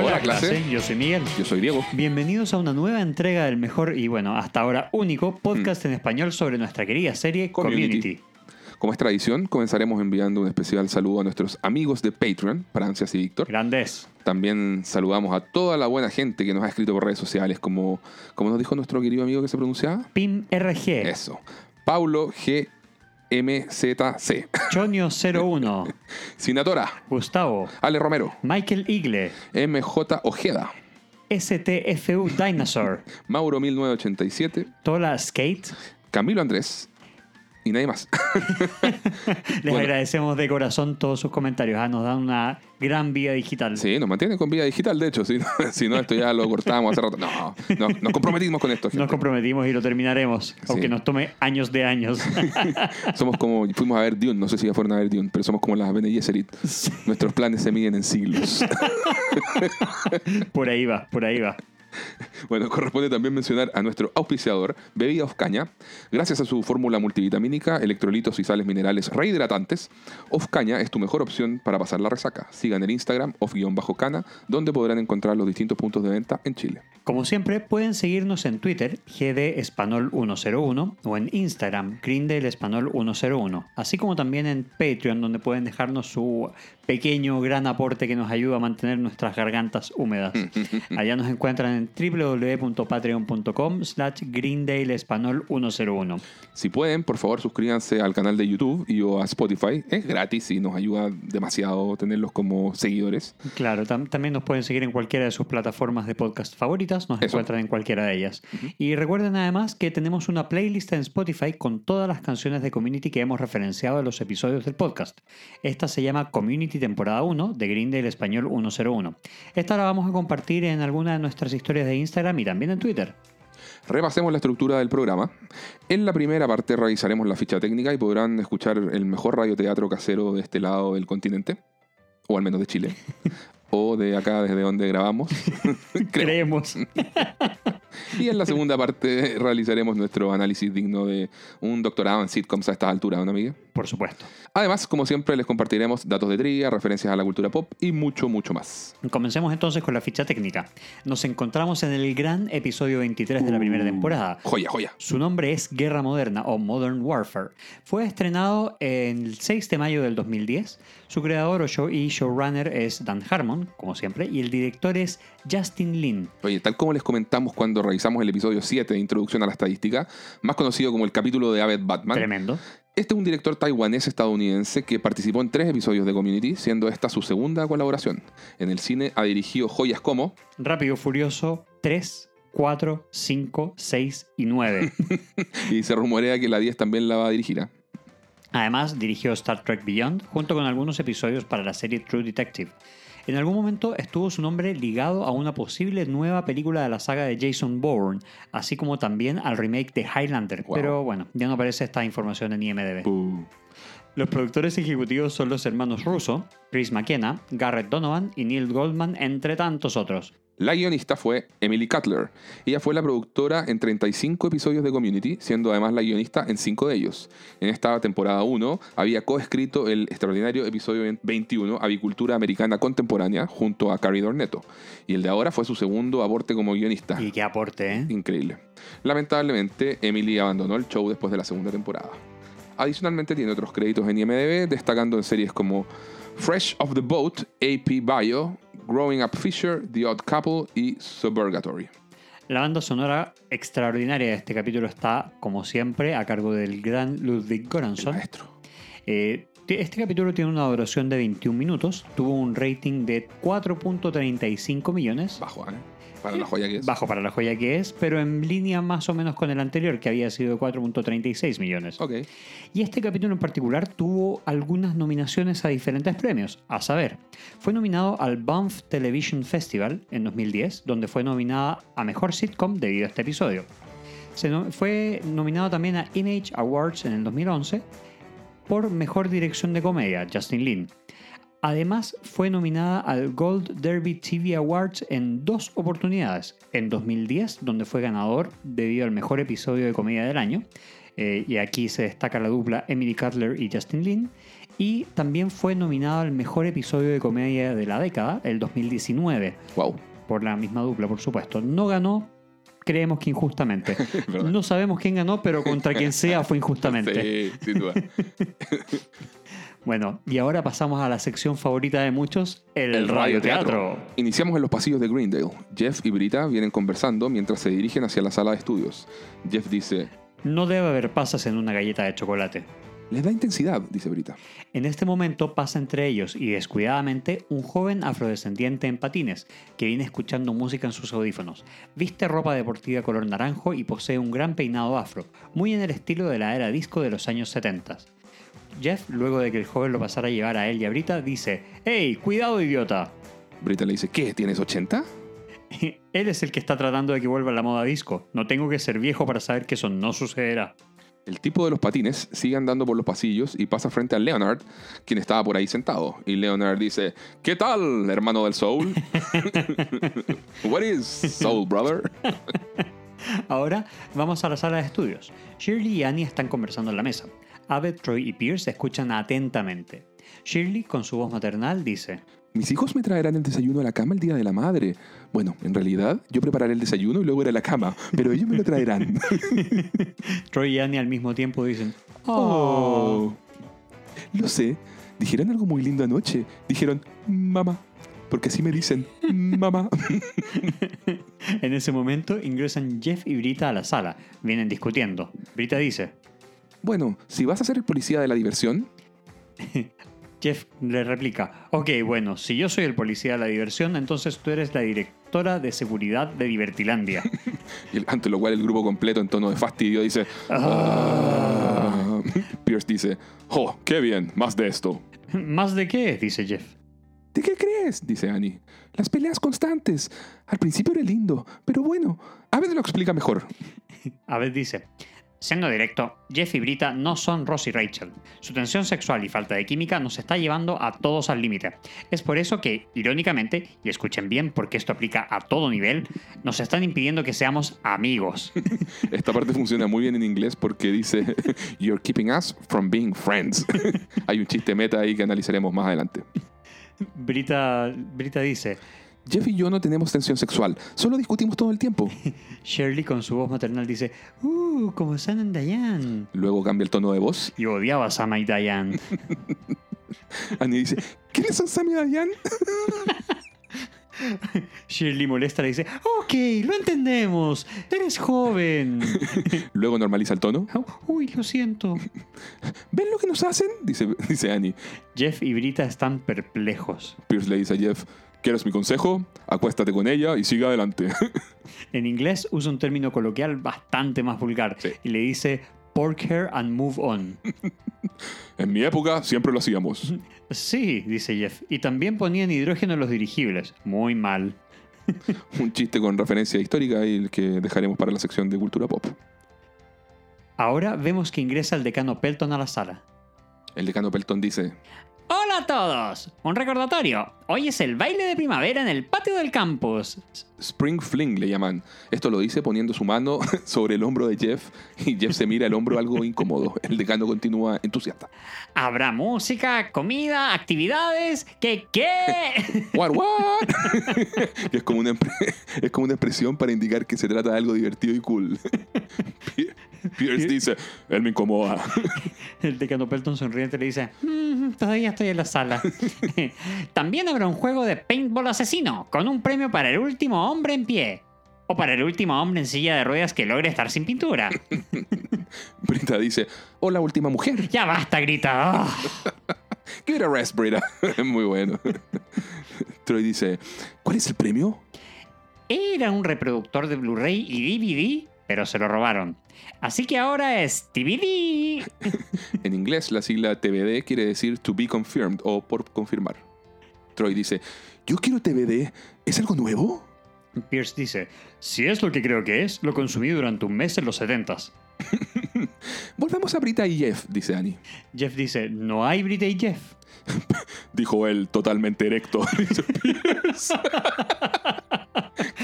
Hola, clase. Yo soy Miguel. Yo soy Diego. Bienvenidos a una nueva entrega del mejor y bueno, hasta ahora único podcast en español sobre nuestra querida serie Community. Community. Como es tradición, comenzaremos enviando un especial saludo a nuestros amigos de Patreon, Francias y Víctor. Grandes. También saludamos a toda la buena gente que nos ha escrito por redes sociales, como, como nos dijo nuestro querido amigo que se pronunciaba. Pim RG. Eso. Paulo G. MZC. Chonio01. Sinatora. Gustavo. Ale Romero. Michael Igle. MJ Ojeda. STFU Dinosaur. Mauro 1987. Tola Skate. Camilo Andrés. Y nadie más. Les Bueno. agradecemos de corazón todos sus comentarios. Ah, nos dan una gran vida digital. Sí, nos mantienen con vida digital, de hecho. Si no, si no, esto ya lo cortábamos hace rato. No, no, nos comprometimos con esto. gente. Nos comprometimos y lo terminaremos, aunque nos tome años de años. Somos como, fuimos a ver Dune, no sé si ya fueron a ver Dune, pero somos como las Bene Gesserit. Nuestros planes se miden en siglos. por ahí va, por ahí va. Bueno, corresponde también mencionar a nuestro auspiciador, Bebida Ofcaña. Gracias a su fórmula multivitamínica, electrolitos y sales minerales rehidratantes, Ofcaña es tu mejor opción para pasar la resaca. Sigan el Instagram off-cana, donde podrán encontrar los distintos puntos de venta en Chile. Como siempre, pueden seguirnos en Twitter, GDEspanol101, o en Instagram, GreenDaleEspanol101, así como también en Patreon, donde pueden dejarnos su pequeño, gran aporte que nos ayuda a mantener nuestras gargantas húmedas. Allá nos encuentran en www.patreon.com slash GreendaleEspanol101. Si pueden, por favor, suscríbanse al canal de YouTube y o a Spotify. Es gratis y nos ayuda demasiado tenerlos como seguidores. Claro, tam- también nos pueden seguir en cualquiera de sus plataformas de podcast favoritas, nos Eso. encuentran en cualquiera de ellas. Y recuerden además que tenemos una playlist en Spotify con todas las canciones de Community que hemos referenciado en los episodios del podcast. Esta se llama Community temporada 1 de Greendale Español 101. Esta la vamos a compartir en alguna de nuestras historias de Instagram y también en Twitter. Repasemos la estructura del programa. En la primera parte revisaremos la ficha técnica y podrán escuchar el mejor radioteatro casero de este lado del continente, o al menos de Chile, o de acá desde donde grabamos. Creemos. Y en la segunda parte realizaremos nuestro análisis digno de un doctorado en sitcoms a estas alturas, ¿no, amiga? Por supuesto. Además, como siempre, les compartiremos datos de trivia, referencias a la cultura pop y mucho, mucho más. Comencemos entonces con la ficha técnica. Nos encontramos en el gran episodio 23 de la primera temporada. Joya, joya. Su nombre es Guerra Moderna o Modern Warfare. Fue estrenado el 6 de mayo del 2010. Su creador o show y showrunner es Dan Harmon, como siempre, y el director es Justin Lin. Oye, tal como les comentamos cuando revisamos el episodio 7 de Introducción a la Estadística, más conocido como el capítulo de Abed Batman, Tremendo. este es un director taiwanés-estadounidense que participó en tres episodios de Community, siendo esta su segunda colaboración. En el cine ha dirigido joyas como Rápido Furioso 3, 4, 5, 6 y 9. y se rumorea que la 10 también la va a dirigir. ¿ah? Además, dirigió Star Trek Beyond junto con algunos episodios para la serie True Detective. En algún momento estuvo su nombre ligado a una posible nueva película de la saga de Jason Bourne, así como también al remake de Highlander. Wow. Pero bueno, ya no aparece esta información en IMDb. Puh. Los productores ejecutivos son los hermanos Russo, Chris McKenna, Garrett Donovan y Neil Goldman, entre tantos otros. La guionista fue Emily Cutler. Ella fue la productora en 35 episodios de Community, siendo además la guionista en 5 de ellos. En esta temporada 1 había coescrito el extraordinario episodio 21, Avicultura Americana Contemporánea, junto a Carrie Dornetto. Y el de ahora fue su segundo aporte como guionista. Y qué aporte, ¿eh? Increíble. Lamentablemente, Emily abandonó el show después de la segunda temporada. Adicionalmente tiene otros créditos en IMDb, destacando en series como Fresh of the Boat, AP Bio, Growing Up Fisher, The Odd Couple y Suburgatory. La banda sonora extraordinaria de este capítulo está, como siempre, a cargo del gran Ludwig Göransson. maestro. Eh, este capítulo tiene una duración de 21 minutos, tuvo un rating de 4.35 millones, Bajo, ¿eh? Para la joya que es. bajo para la joya que es, pero en línea más o menos con el anterior, que había sido de 4.36 millones. Ok. Y este capítulo en particular tuvo algunas nominaciones a diferentes premios. A saber, fue nominado al Banff Television Festival en 2010, donde fue nominada a Mejor Sitcom debido a este episodio. Se no- fue nominado también a Image Awards en el 2011 por Mejor Dirección de Comedia, Justin Lin. Además, fue nominada al Gold Derby TV Awards en dos oportunidades. En 2010, donde fue ganador debido al mejor episodio de comedia del año. eh, y aquí se destaca la dupla Emily Cutler y Justin Lin. Y también fue nominado al mejor episodio de comedia de la década, el 2019, Wow. por la misma dupla, por supuesto. No ganó, creemos que injustamente. No sabemos quién ganó, pero contra quien sea fue injustamente. Sí, sin duda. Bueno, y ahora pasamos a la sección favorita de muchos, el, radioteatro. Iniciamos en los pasillos de Greendale. Jeff y Brita vienen conversando mientras se dirigen hacia la sala de estudios. Jeff dice, No debe haber pasas en una galleta de chocolate. les da intensidad, dice Brita. En este momento pasa entre ellos y descuidadamente un joven afrodescendiente en patines que viene escuchando música en sus audífonos. Viste ropa deportiva color naranjo y posee un gran peinado afro, muy en el estilo de la era disco de los años 70. Jeff, luego de que el joven lo pasara a llevar a él y a Brita, dice: ¡Hey, cuidado, idiota! Brita le dice, ¿qué? ¿Tienes 80? Él es el que está tratando de que vuelva a la moda disco. No tengo que ser viejo para saber que eso no sucederá. El tipo de los patines sigue andando por los pasillos y pasa frente a Leonard, quien estaba por ahí sentado. Y Leonard dice, ¿qué tal, hermano del soul? What is soul, brother? Ahora vamos a la sala de estudios. Shirley y Annie están conversando en la mesa. Abed, Troy y Pierce escuchan atentamente. Shirley, con su voz maternal, dice: Mis hijos me traerán el desayuno a la cama el día de la madre. Bueno, en realidad yo prepararé el desayuno y luego iré a la cama, pero ellos me lo traerán. Troy y Annie al mismo tiempo dicen: Oh. Oh. Lo sé. Dijeron algo muy lindo anoche. Dijeron, mamá. Porque así me dicen, mamá. En ese momento ingresan Jeff y Brita a la sala. Vienen discutiendo. Brita dice: Bueno, si vas a ser el policía de la diversión, Jeff le replica: Ok, bueno, si yo soy el policía de la diversión, entonces tú eres la directora de seguridad de Divertilandia. y ante lo cual el grupo completo en tono de fastidio dice, "Ah". Pierce dice, oh, qué bien, más de esto. ¿Más de qué? dice Jeff. ¿De qué crees? dice Annie. Las peleas constantes. Al principio era lindo, pero bueno, a ver lo explica mejor. Abed dice, siendo directo, Jeff y Brita no son Ross y Rachel. Su tensión sexual y falta de química nos está llevando a todos al límite. Es por eso que, irónicamente, y escuchen bien porque esto aplica a todo nivel, nos están impidiendo que seamos amigos. Esta parte funciona muy bien en inglés porque dice, You're keeping us from being friends. Hay un chiste meta ahí que analizaremos más adelante. Brita, Brita dice, Jeff y yo no tenemos tensión sexual, solo discutimos todo el tiempo. Shirley con su voz maternal dice, Uh, como Sam and Diane. Luego cambia el tono de voz. Y odiaba a Sam y Diane. Annie dice, ¿quiénes son Sam y Diane? Shirley molesta le dice, ok, lo entendemos, eres joven. Luego normaliza el tono. Uy, lo siento. ¿Ven lo que nos hacen? Dice, dice Annie. Jeff y Brita están perplejos. Pierce le dice a Jeff, ¿quieres mi consejo? Acuéstate con ella y sigue adelante. En inglés usa un término coloquial bastante más vulgar Sí. y le dice pork hair and move on. en mi época siempre lo hacíamos. Sí, dice Jeff. Y también ponían hidrógeno en los dirigibles. Muy mal. Un chiste con referencia histórica y el que dejaremos para la sección de cultura pop. Ahora vemos que ingresa el decano Pelton a la sala. El decano Pelton dice, Hola a todos. Un recordatorio. Hoy es el baile de primavera en el patio del campus. Spring Fling le llaman. Esto lo dice poniendo su mano sobre el hombro de Jeff y Jeff se mira el hombro algo incómodo. El decano continúa entusiasta. Habrá música, comida, actividades. ¿Qué qué? What, what? Es, como una, es como una expresión para indicar que se trata de algo divertido y cool. Pier- Pierce dice, él me incomoda. El decano Pelton sonriente le dice, "Mm, todavía estoy en la sala. También habrá un juego de paintball asesino, con un premio para el último hombre en pie. O para el último hombre en silla de ruedas que logre estar sin pintura. Brita dice, hola última mujer. Ya basta, grita. "Ah". Give it a rest, Brita. Es muy bueno. Troy dice, ¿cuál es el premio? Era un reproductor de Blu-ray y DVD, pero se lo robaron. Así que ahora es DVD. En inglés, la sigla TBD quiere decir to be confirmed o por confirmar. Troy dice, yo quiero TBD. ¿Es algo nuevo? Pierce dice, si es lo que creo que es, lo consumí durante un mes en los 70s. Volvamos a Brita y Jeff, dice Annie. Jeff dice, no hay Brita y Jeff. Dijo él totalmente erecto.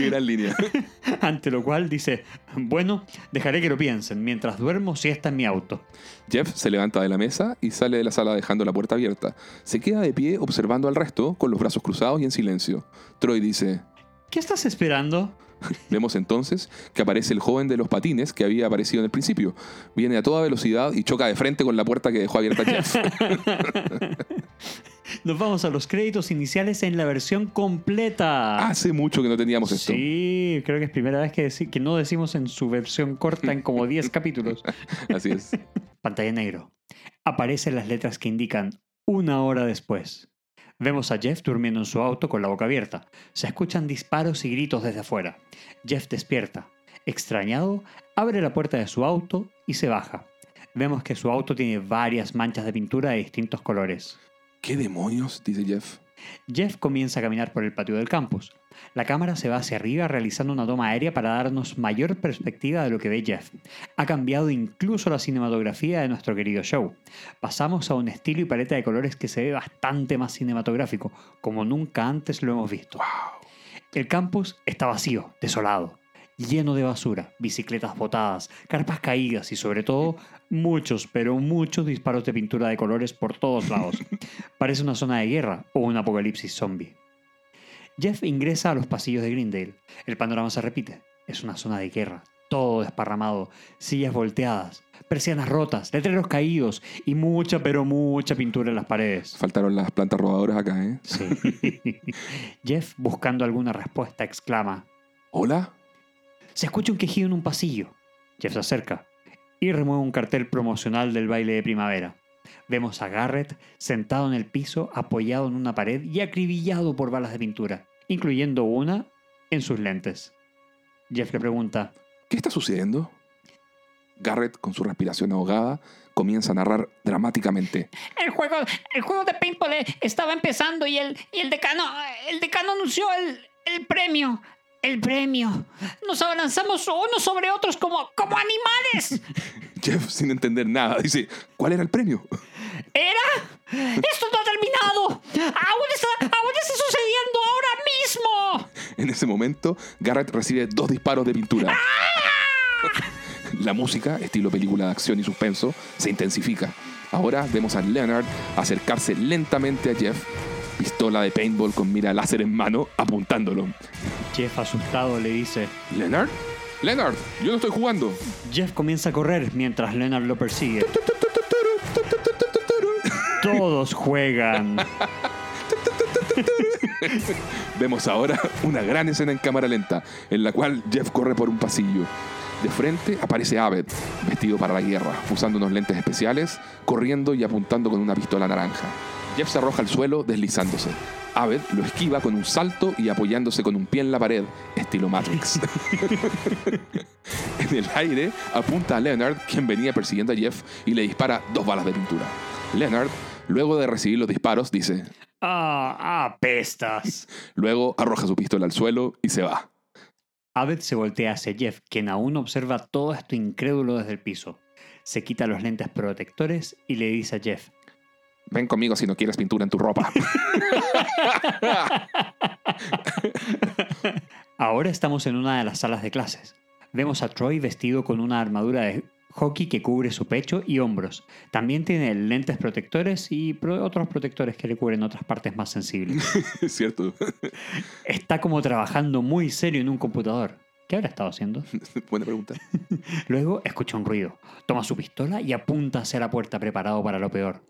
Dice Pierce. Qué gran línea. Ante lo cual dice, bueno, dejaré que lo piensen. Mientras duermo, si está en mi auto. Jeff se levanta de la mesa y sale de la sala dejando la puerta abierta. Se queda de pie observando al resto con los brazos cruzados y en silencio. Troy dice, ¿Qué estás esperando? Vemos entonces que aparece el joven de los patines que había aparecido en el principio. Viene a toda velocidad y choca de frente con la puerta que dejó abierta Jeff. Nos vamos a los créditos iniciales en la versión completa. Hace mucho que no teníamos esto. Sí, creo que es primera vez que, que no decimos en su versión corta en como 10 capítulos. Así es. Pantalla negro. Aparecen las letras que indican una hora después. Vemos a Jeff durmiendo en su auto con la boca abierta. Se escuchan disparos y gritos desde afuera. Jeff despierta. Extrañado, abre la puerta de su auto y se baja. Vemos que su auto tiene varias manchas de pintura de distintos colores. ¿Qué demonios? dice Jeff. Jeff comienza a caminar por el patio del campus. La cámara se va hacia arriba realizando una toma aérea para darnos mayor perspectiva de lo que ve Jeff. Ha cambiado incluso la cinematografía de nuestro querido show. Pasamos a un estilo y paleta de colores que se ve bastante más cinematográfico, como nunca antes lo hemos visto. El campus está vacío, desolado, lleno de basura, bicicletas botadas, carpas caídas y sobre todo muchos, pero muchos disparos de pintura de colores por todos lados. Parece una zona de guerra o un apocalipsis zombie. Jeff ingresa a los pasillos de Greendale. El panorama se repite. Es una zona de guerra, todo desparramado, sillas volteadas, persianas rotas, letreros caídos y mucha, pero mucha pintura en las paredes. Faltaron las plantas robadoras acá, ¿eh? Sí. Jeff, buscando alguna respuesta, exclama. ¿Hola? Se escucha un quejido en un pasillo. Jeff se acerca y remueve un cartel promocional del baile de primavera. Vemos a Garrett sentado en el piso, apoyado en una pared y acribillado por balas de pintura, incluyendo una en sus lentes. Jeff le pregunta, ¿Qué está sucediendo? Garrett, con su respiración ahogada, comienza a narrar dramáticamente. El juego, el juego de paintball eh, estaba empezando y el, y el decano, el decano anunció el, el premio. El premio. Nos abalanzamos unos sobre otros como, como animales. Jeff, sin entender nada, dice, ¿cuál era el premio? ¿Era? Esto no ha terminado. Aún está, aún está sucediendo ahora mismo. En ese momento, Garrett recibe dos disparos de pintura. La música, estilo película de acción y suspenso, se intensifica. Ahora vemos a Leonard acercarse lentamente a Jeff, pistola de paintball con mira láser en mano, apuntándolo. Jeff asustado le dice, ¿Leonard? ¡Leonard! ¡Yo no estoy jugando! Jeff comienza a correr mientras Leonard lo persigue. Todos juegan. Vemos ahora una gran escena en cámara lenta, en la cual Jeff corre por un pasillo. De frente aparece Abed, vestido para la guerra, usando unos lentes especiales, corriendo y apuntando con una pistola naranja. Jeff se arroja al suelo deslizándose. Abed lo esquiva con un salto y apoyándose con un pie en la pared, estilo Matrix. en el aire apunta a Leonard, quien venía persiguiendo a Jeff, y le dispara dos balas de pintura. Leonard, luego de recibir los disparos, dice, Ah, apestas. luego arroja su pistola al suelo y se va. Abed se voltea hacia Jeff, quien aún observa todo esto incrédulo desde el piso. Se quita los lentes protectores y le dice a Jeff, Ven conmigo si no quieres pintura en tu ropa. Ahora estamos en una de las salas de clases. Vemos a Troy vestido con una armadura de hockey que cubre su pecho y hombros. También tiene lentes protectores y pro- otros protectores que le cubren otras partes más sensibles. es cierto. Está como trabajando muy serio en un computador. ¿Qué habrá estado haciendo? Buena pregunta. Luego escucha un ruido. Toma su pistola y apunta hacia la puerta preparado para lo peor.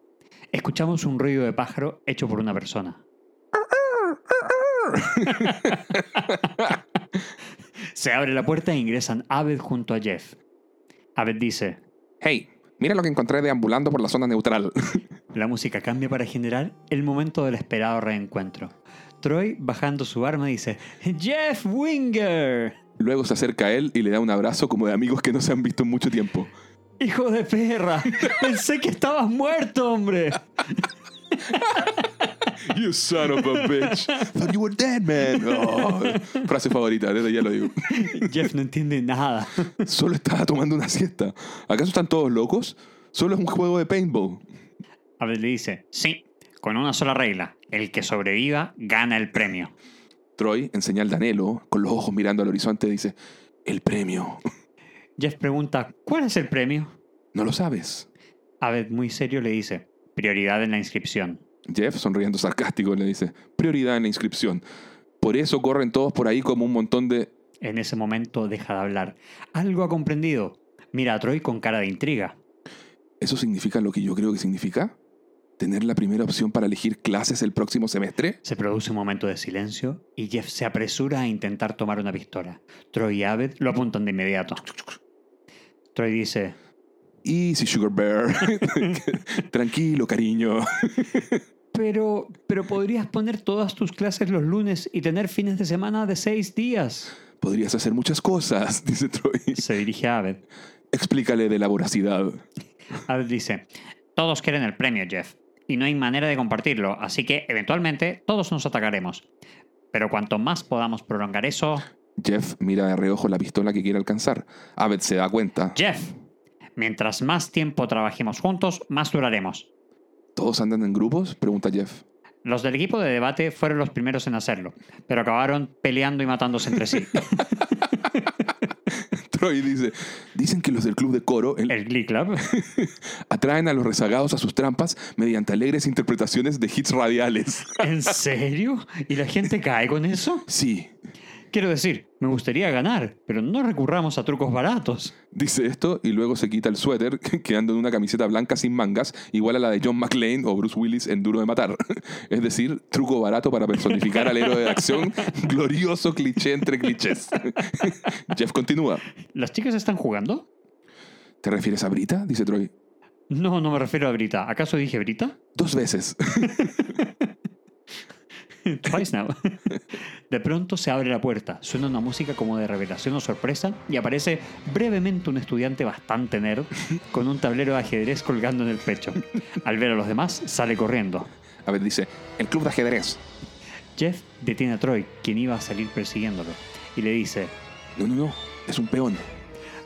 Escuchamos un ruido de pájaro hecho por una persona. Se abre la puerta e ingresan Abed junto a Jeff. Abed dice, Hey, mira lo que encontré deambulando por la zona neutral. la música cambia para generar el momento del esperado reencuentro. Troy, bajando su arma, dice, Jeff Winger, Luego se acerca a él y le da un abrazo como de amigos que no se han visto en mucho tiempo. hijo de perra, pensé que estabas muerto, hombre. You son of a bitch. Thought you were dead, man. Oh, frase favorita, desde ya lo digo. Jeff no entiende nada. Solo estaba tomando una siesta. ¿Acaso están todos locos? Solo es un juego de paintball. Abel le dice, sí, con una sola regla. El que sobreviva gana el premio. Troy, en señal de anhelo, con los ojos mirando al horizonte, dice, el premio. Jeff pregunta, ¿cuál es el premio? ¿No lo sabes? Abed, muy serio, le dice, prioridad en la inscripción. Jeff, sonriendo sarcástico, le dice, prioridad en la inscripción. Por eso corren todos por ahí como un montón de... En ese momento deja de hablar. Algo ha comprendido. Mira a Troy con cara de intriga. ¿Eso significa lo que yo creo que significa? ¿Tener la primera opción para elegir clases el próximo semestre? Se produce un momento de silencio y Jeff se apresura a intentar tomar una pistola. Troy y Abed lo apuntan de inmediato. Troy dice, Easy, Sugar Bear. Tranquilo, cariño. Pero, pero podrías poner todas tus clases los lunes y tener fines de semana de seis días. Podrías hacer muchas cosas, dice Troy. Se dirige a Abed. Explícale de la voracidad. Abed dice, Todos quieren el premio, Jeff. Y no hay manera de compartirlo, así que eventualmente todos nos atacaremos. Pero cuanto más podamos prolongar eso... Jeff mira de reojo la pistola que quiere alcanzar. Abed se da cuenta. Jeff, mientras más tiempo trabajemos juntos, más duraremos. ¿Todos andan en grupos? Pregunta Jeff. Los del equipo de debate fueron los primeros en hacerlo, pero acabaron peleando y matándose entre sí. Troy dice, dicen que los del club de coro el- el Glee Club. atraen a los rezagados a sus trampas mediante alegres interpretaciones de hits radiales. ¿En serio? ¿Y la gente cae con eso? Sí, Quiero decir, me gustaría ganar, pero no recurramos a trucos baratos. dice esto y luego se quita el suéter, quedando en una camiseta blanca sin mangas, igual a la de John McClane o Bruce Willis en Duro de Matar. Es decir, truco barato para personificar al héroe de acción, glorioso cliché entre clichés. Jeff continúa. ¿Las chicas están jugando? ¿Te refieres a Brita? Dice Troy. No, no me refiero a Brita. ¿Acaso dije Brita? Dos veces. Twice now. De pronto se abre la puerta, suena una música como de revelación o sorpresa y aparece brevemente un estudiante bastante nerd con un tablero de ajedrez colgando en el pecho. Al ver a los demás, sale corriendo. A ver, dice, el club de ajedrez. Jeff detiene a Troy, quien iba a salir persiguiéndolo, y le dice, No, no, no, es un peón.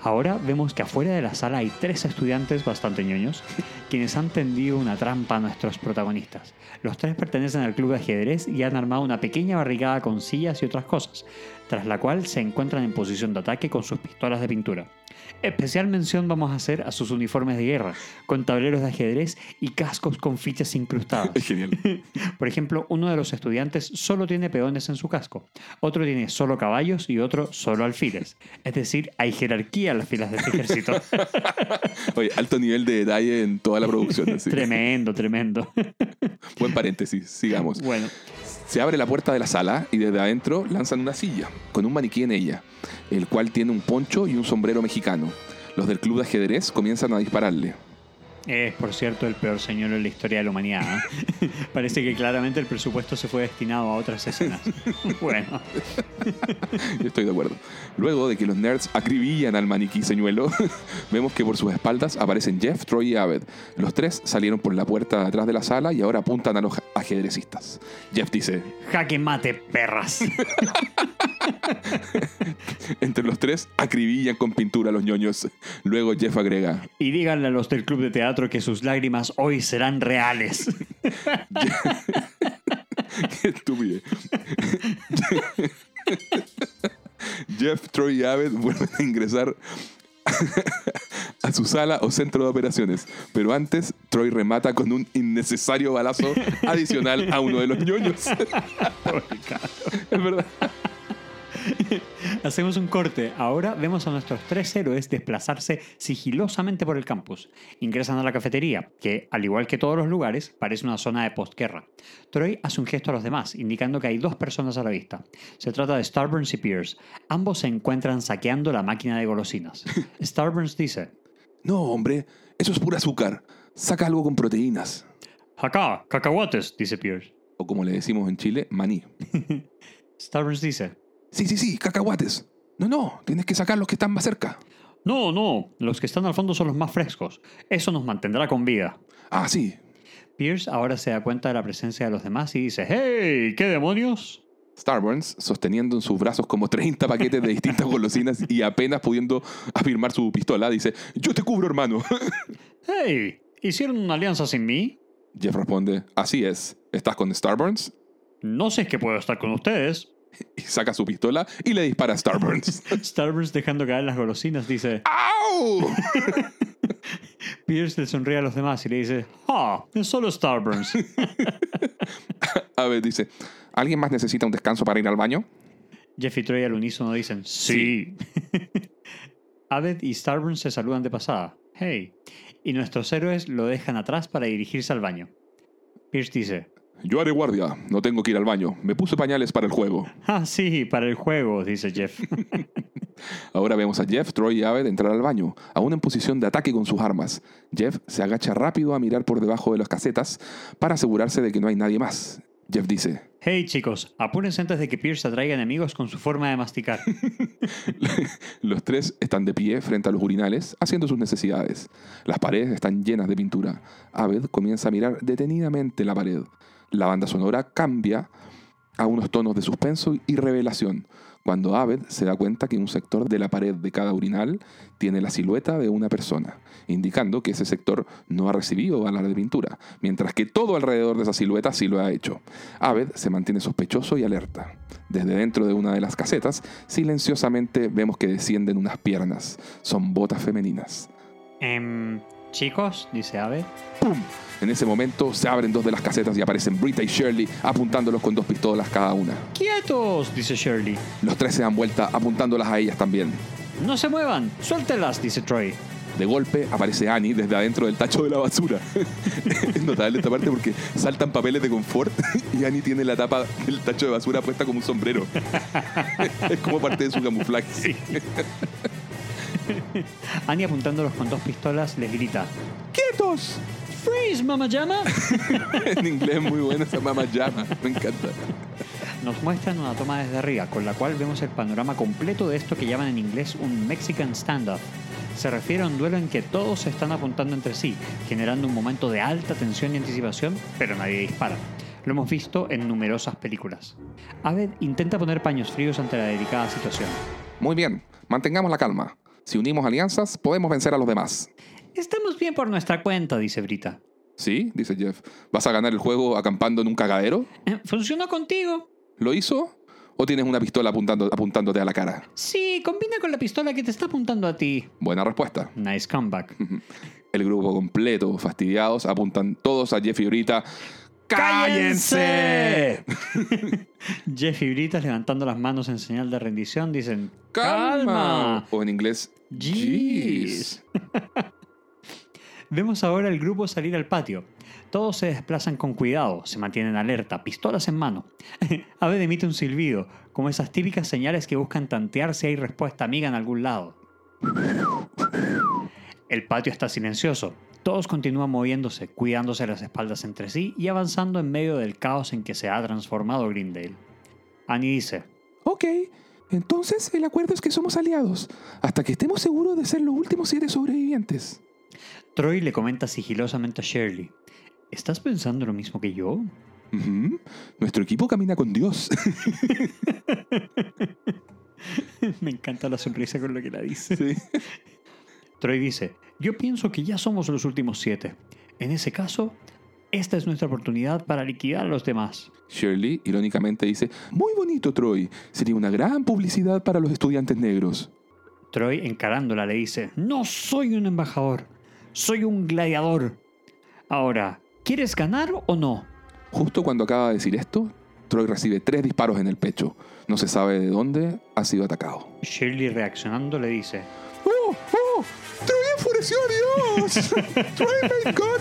Ahora vemos que afuera de la sala hay tres estudiantes bastante ñoños, quienes han tendido una trampa a nuestros protagonistas. Los tres pertenecen al club de ajedrez y han armado una pequeña barricada con sillas y otras cosas, tras la cual se encuentran en posición de ataque con sus pistolas de pintura. Especial mención vamos a hacer a sus uniformes de guerra, con tableros de ajedrez y cascos con fichas incrustadas. Es genial. Por ejemplo, uno de los estudiantes solo tiene peones en su casco, otro tiene solo caballos y otro solo alfiles. Es decir, hay jerarquía en las filas de este ejército. Oye, alto nivel de detalle en toda la producción. así. tremendo, tremendo. Buen paréntesis, sigamos. Bueno, Se abre la puerta de la sala y desde adentro lanzan una silla, con un maniquí en ella, el cual tiene un poncho y un sombrero mexicano. Los del club de ajedrez comienzan a dispararle. Es por cierto el peor señor en la historia de la humanidad. ¿eh? Parece que claramente el presupuesto se fue destinado a otras escenas. Bueno, estoy de acuerdo. Luego de que los nerds acribillan al maniquí señuelo, vemos que por sus espaldas aparecen Jeff, Troy y Abed. Los tres salieron por la puerta de atrás de la sala y ahora apuntan a los ajedrecistas. Jeff dice, jaque mate, perras. entre los tres acribillan con pintura a los ñoños. Luego Jeff agrega, Y díganle a los del club de teatro que sus lágrimas hoy serán reales. Qué estúpido. Jeff, Troy y Abed vuelven a ingresar a su sala o centro de operaciones. Pero antes, Troy remata con un innecesario balazo adicional a uno de los ñoños. es verdad. Hacemos un corte. Ahora vemos a nuestros tres héroes desplazarse sigilosamente por el campus. Ingresan a la cafetería, que, al igual que todos los lugares, parece una zona de postguerra. Troy hace un gesto a los demás, indicando que hay dos personas a la vista. Se trata de Starburns y Pierce. Ambos se encuentran saqueando la máquina de golosinas. Starburns dice: No, hombre, eso es pura azúcar. Saca algo con proteínas. Acá, cacahuates, dice Pierce. O como le decimos en Chile, maní. Starburns dice: Sí, sí, sí, cacahuates. No, no, tienes que sacar los que están más cerca. No, no, los que están al fondo son los más frescos. Eso nos mantendrá con vida. Ah, sí. Pierce ahora se da cuenta de la presencia de los demás y dice, ¡Hey! ¿Qué demonios? Starburns, sosteniendo en sus brazos como 30 paquetes de distintas golosinas y apenas pudiendo afirmar su pistola, dice, yo te cubro, hermano. ¡Hey! ¿Hicieron una alianza sin mí? Jeff responde, así es. ¿Estás con Starburns? No sé qué puedo estar con ustedes, Y saca su pistola y le dispara a Starburns. Starburns dejando caer las golosinas dice, ¡Au! Pierce le sonríe a los demás y le dice, ah, es solo Starburns. Abed dice, ¿alguien más necesita un descanso para ir al baño? Jeff y Troy al unísono dicen, sí. Abed y Starburns se saludan de pasada. Hey. Y nuestros héroes lo dejan atrás para dirigirse al baño. Pierce dice, Yo haré guardia, no tengo que ir al baño. Me puse pañales para el juego. ah, sí, para el juego, dice Jeff. Ahora vemos a Jeff, Troy y Abed entrar al baño, aún en posición de ataque con sus armas. Jeff se agacha rápido a mirar por debajo de las casetas para asegurarse de que no hay nadie más. Jeff dice, hey chicos, apúrense antes de que Pierce atraiga enemigos con su forma de masticar. Los tres están de pie frente a los urinales haciendo sus necesidades. Las paredes están llenas de pintura. Abed comienza a mirar detenidamente la pared. La banda sonora cambia a unos tonos de suspenso y revelación, cuando Abed se da cuenta que un sector de la pared de cada urinal tiene la silueta de una persona, indicando que ese sector no ha recibido balas de pintura, mientras que todo alrededor de esa silueta sí lo ha hecho. Abed se mantiene sospechoso y alerta. Desde dentro de una de las casetas, silenciosamente vemos que descienden unas piernas. Son botas femeninas. Em, chicos, dice Abed. ¡Pum! En ese momento se abren dos de las casetas y aparecen Brita y Shirley apuntándolos con dos pistolas cada una. ¡Quietos! dice Shirley. Los tres se dan vuelta apuntándolas a ellas también. No se muevan, suéltelas, dice Troy. De golpe aparece Annie desde adentro del tacho de la basura. es notable esta parte porque saltan papeles de confort y Annie tiene la tapa del tacho de basura puesta como un sombrero. es como parte de su camuflaje. Annie apuntándolos con dos pistolas les grita ¡Quietos! ¡Freeze, mamá llama! en inglés muy buena esa mamá llama. Me encanta. Nos muestran una toma desde arriba, con la cual vemos el panorama completo de esto que llaman en inglés un Mexican standoff. Se refiere a un duelo en que todos se están apuntando entre sí, generando un momento de alta tensión y anticipación, pero nadie dispara. Lo hemos visto en numerosas películas. Aved intenta poner paños fríos ante la delicada situación. Muy bien, mantengamos la calma. Si unimos alianzas, podemos vencer a los demás. Estamos bien por nuestra cuenta, dice Brita. ¿Sí? dice Jeff. ¿Vas a ganar el juego acampando en un cagadero? Eh, ¿Funcionó contigo? ¿Lo hizo? ¿O tienes una pistola apuntando, apuntándote a la cara? Sí, combina con la pistola que te está apuntando a ti. Buena respuesta. Nice comeback. El grupo completo, fastidiados, apuntan todos a Jeff y Brita. ¡Cállense! Jeff y Brita levantando las manos en señal de rendición dicen ¡Calma! O en inglés, Jeez. Vemos ahora el grupo salir al patio. Todos se desplazan con cuidado, se mantienen alerta, pistolas en mano. Aved emite un silbido, como esas típicas señales que buscan tantear si hay respuesta amiga en algún lado. El patio está silencioso. Todos continúan moviéndose, cuidándose las espaldas entre sí y avanzando en medio del caos en que se ha transformado Greendale. Annie dice, Ok, entonces el acuerdo es que somos aliados, hasta que estemos seguros de ser los últimos siete sobrevivientes. Troy le comenta sigilosamente a Shirley, ¿estás pensando lo mismo que yo? Nuestro equipo camina con Dios. Me encanta la sonrisa con lo que la dice. Sí. Troy dice, yo pienso que ya somos los últimos siete. En ese caso, esta es nuestra oportunidad para liquidar a los demás. Shirley irónicamente dice, muy bonito Troy, sería una gran publicidad para los estudiantes negros. Troy, encarándola, le dice, no soy un embajador, soy un gladiador. Ahora, ¿quieres ganar o no? Justo cuando acaba de decir esto, Troy recibe tres disparos en el pecho. No se sabe de dónde ha sido atacado. Shirley reaccionando le dice, ¡Oh! ¡Oh! ¡Troy enfureció a Dios! ¡Troy made God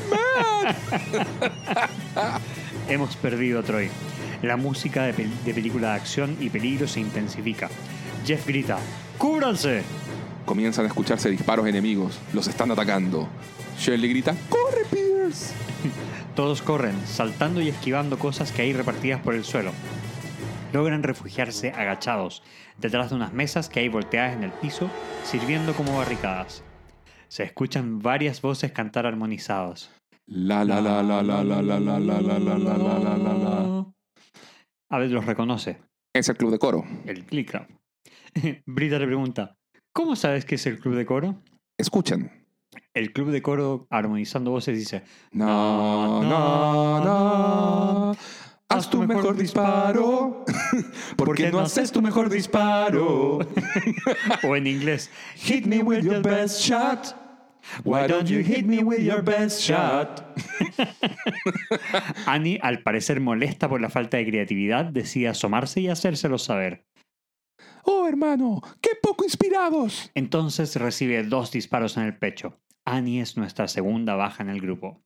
mad! hemos perdido a Troy. La música de, pel- de película de acción y peligro se intensifica. Jeff grita, ¡cúbranse! Comienzan a escucharse disparos enemigos. Los están atacando. Shirley grita, ¡Corre, Pierce! Todos corren, saltando y esquivando cosas que hay repartidas por el suelo. Logran refugiarse agachados, detrás de unas mesas que hay volteadas en el piso, sirviendo como barricadas. Se escuchan varias voces cantar armonizados. La la la la la la la la la la la la la la la la. Abed los reconoce, Es el club de coro. el Click Club. Brita le pregunta, ¿cómo sabes que es el club de coro? Escuchen. El club de coro, armonizando voces, dice, No, no, no. Haz tu mejor disparo? ¿Por qué no haces tu mejor disparo? o en inglés, Hit me with your best shot. Why don't you hit me with your best shot? Annie, al parecer molesta por la falta de creatividad, decide asomarse y hacérselo saber. Oh, hermano, qué poco inspirados. Entonces recibe dos disparos en el pecho. Annie es nuestra segunda baja en el grupo.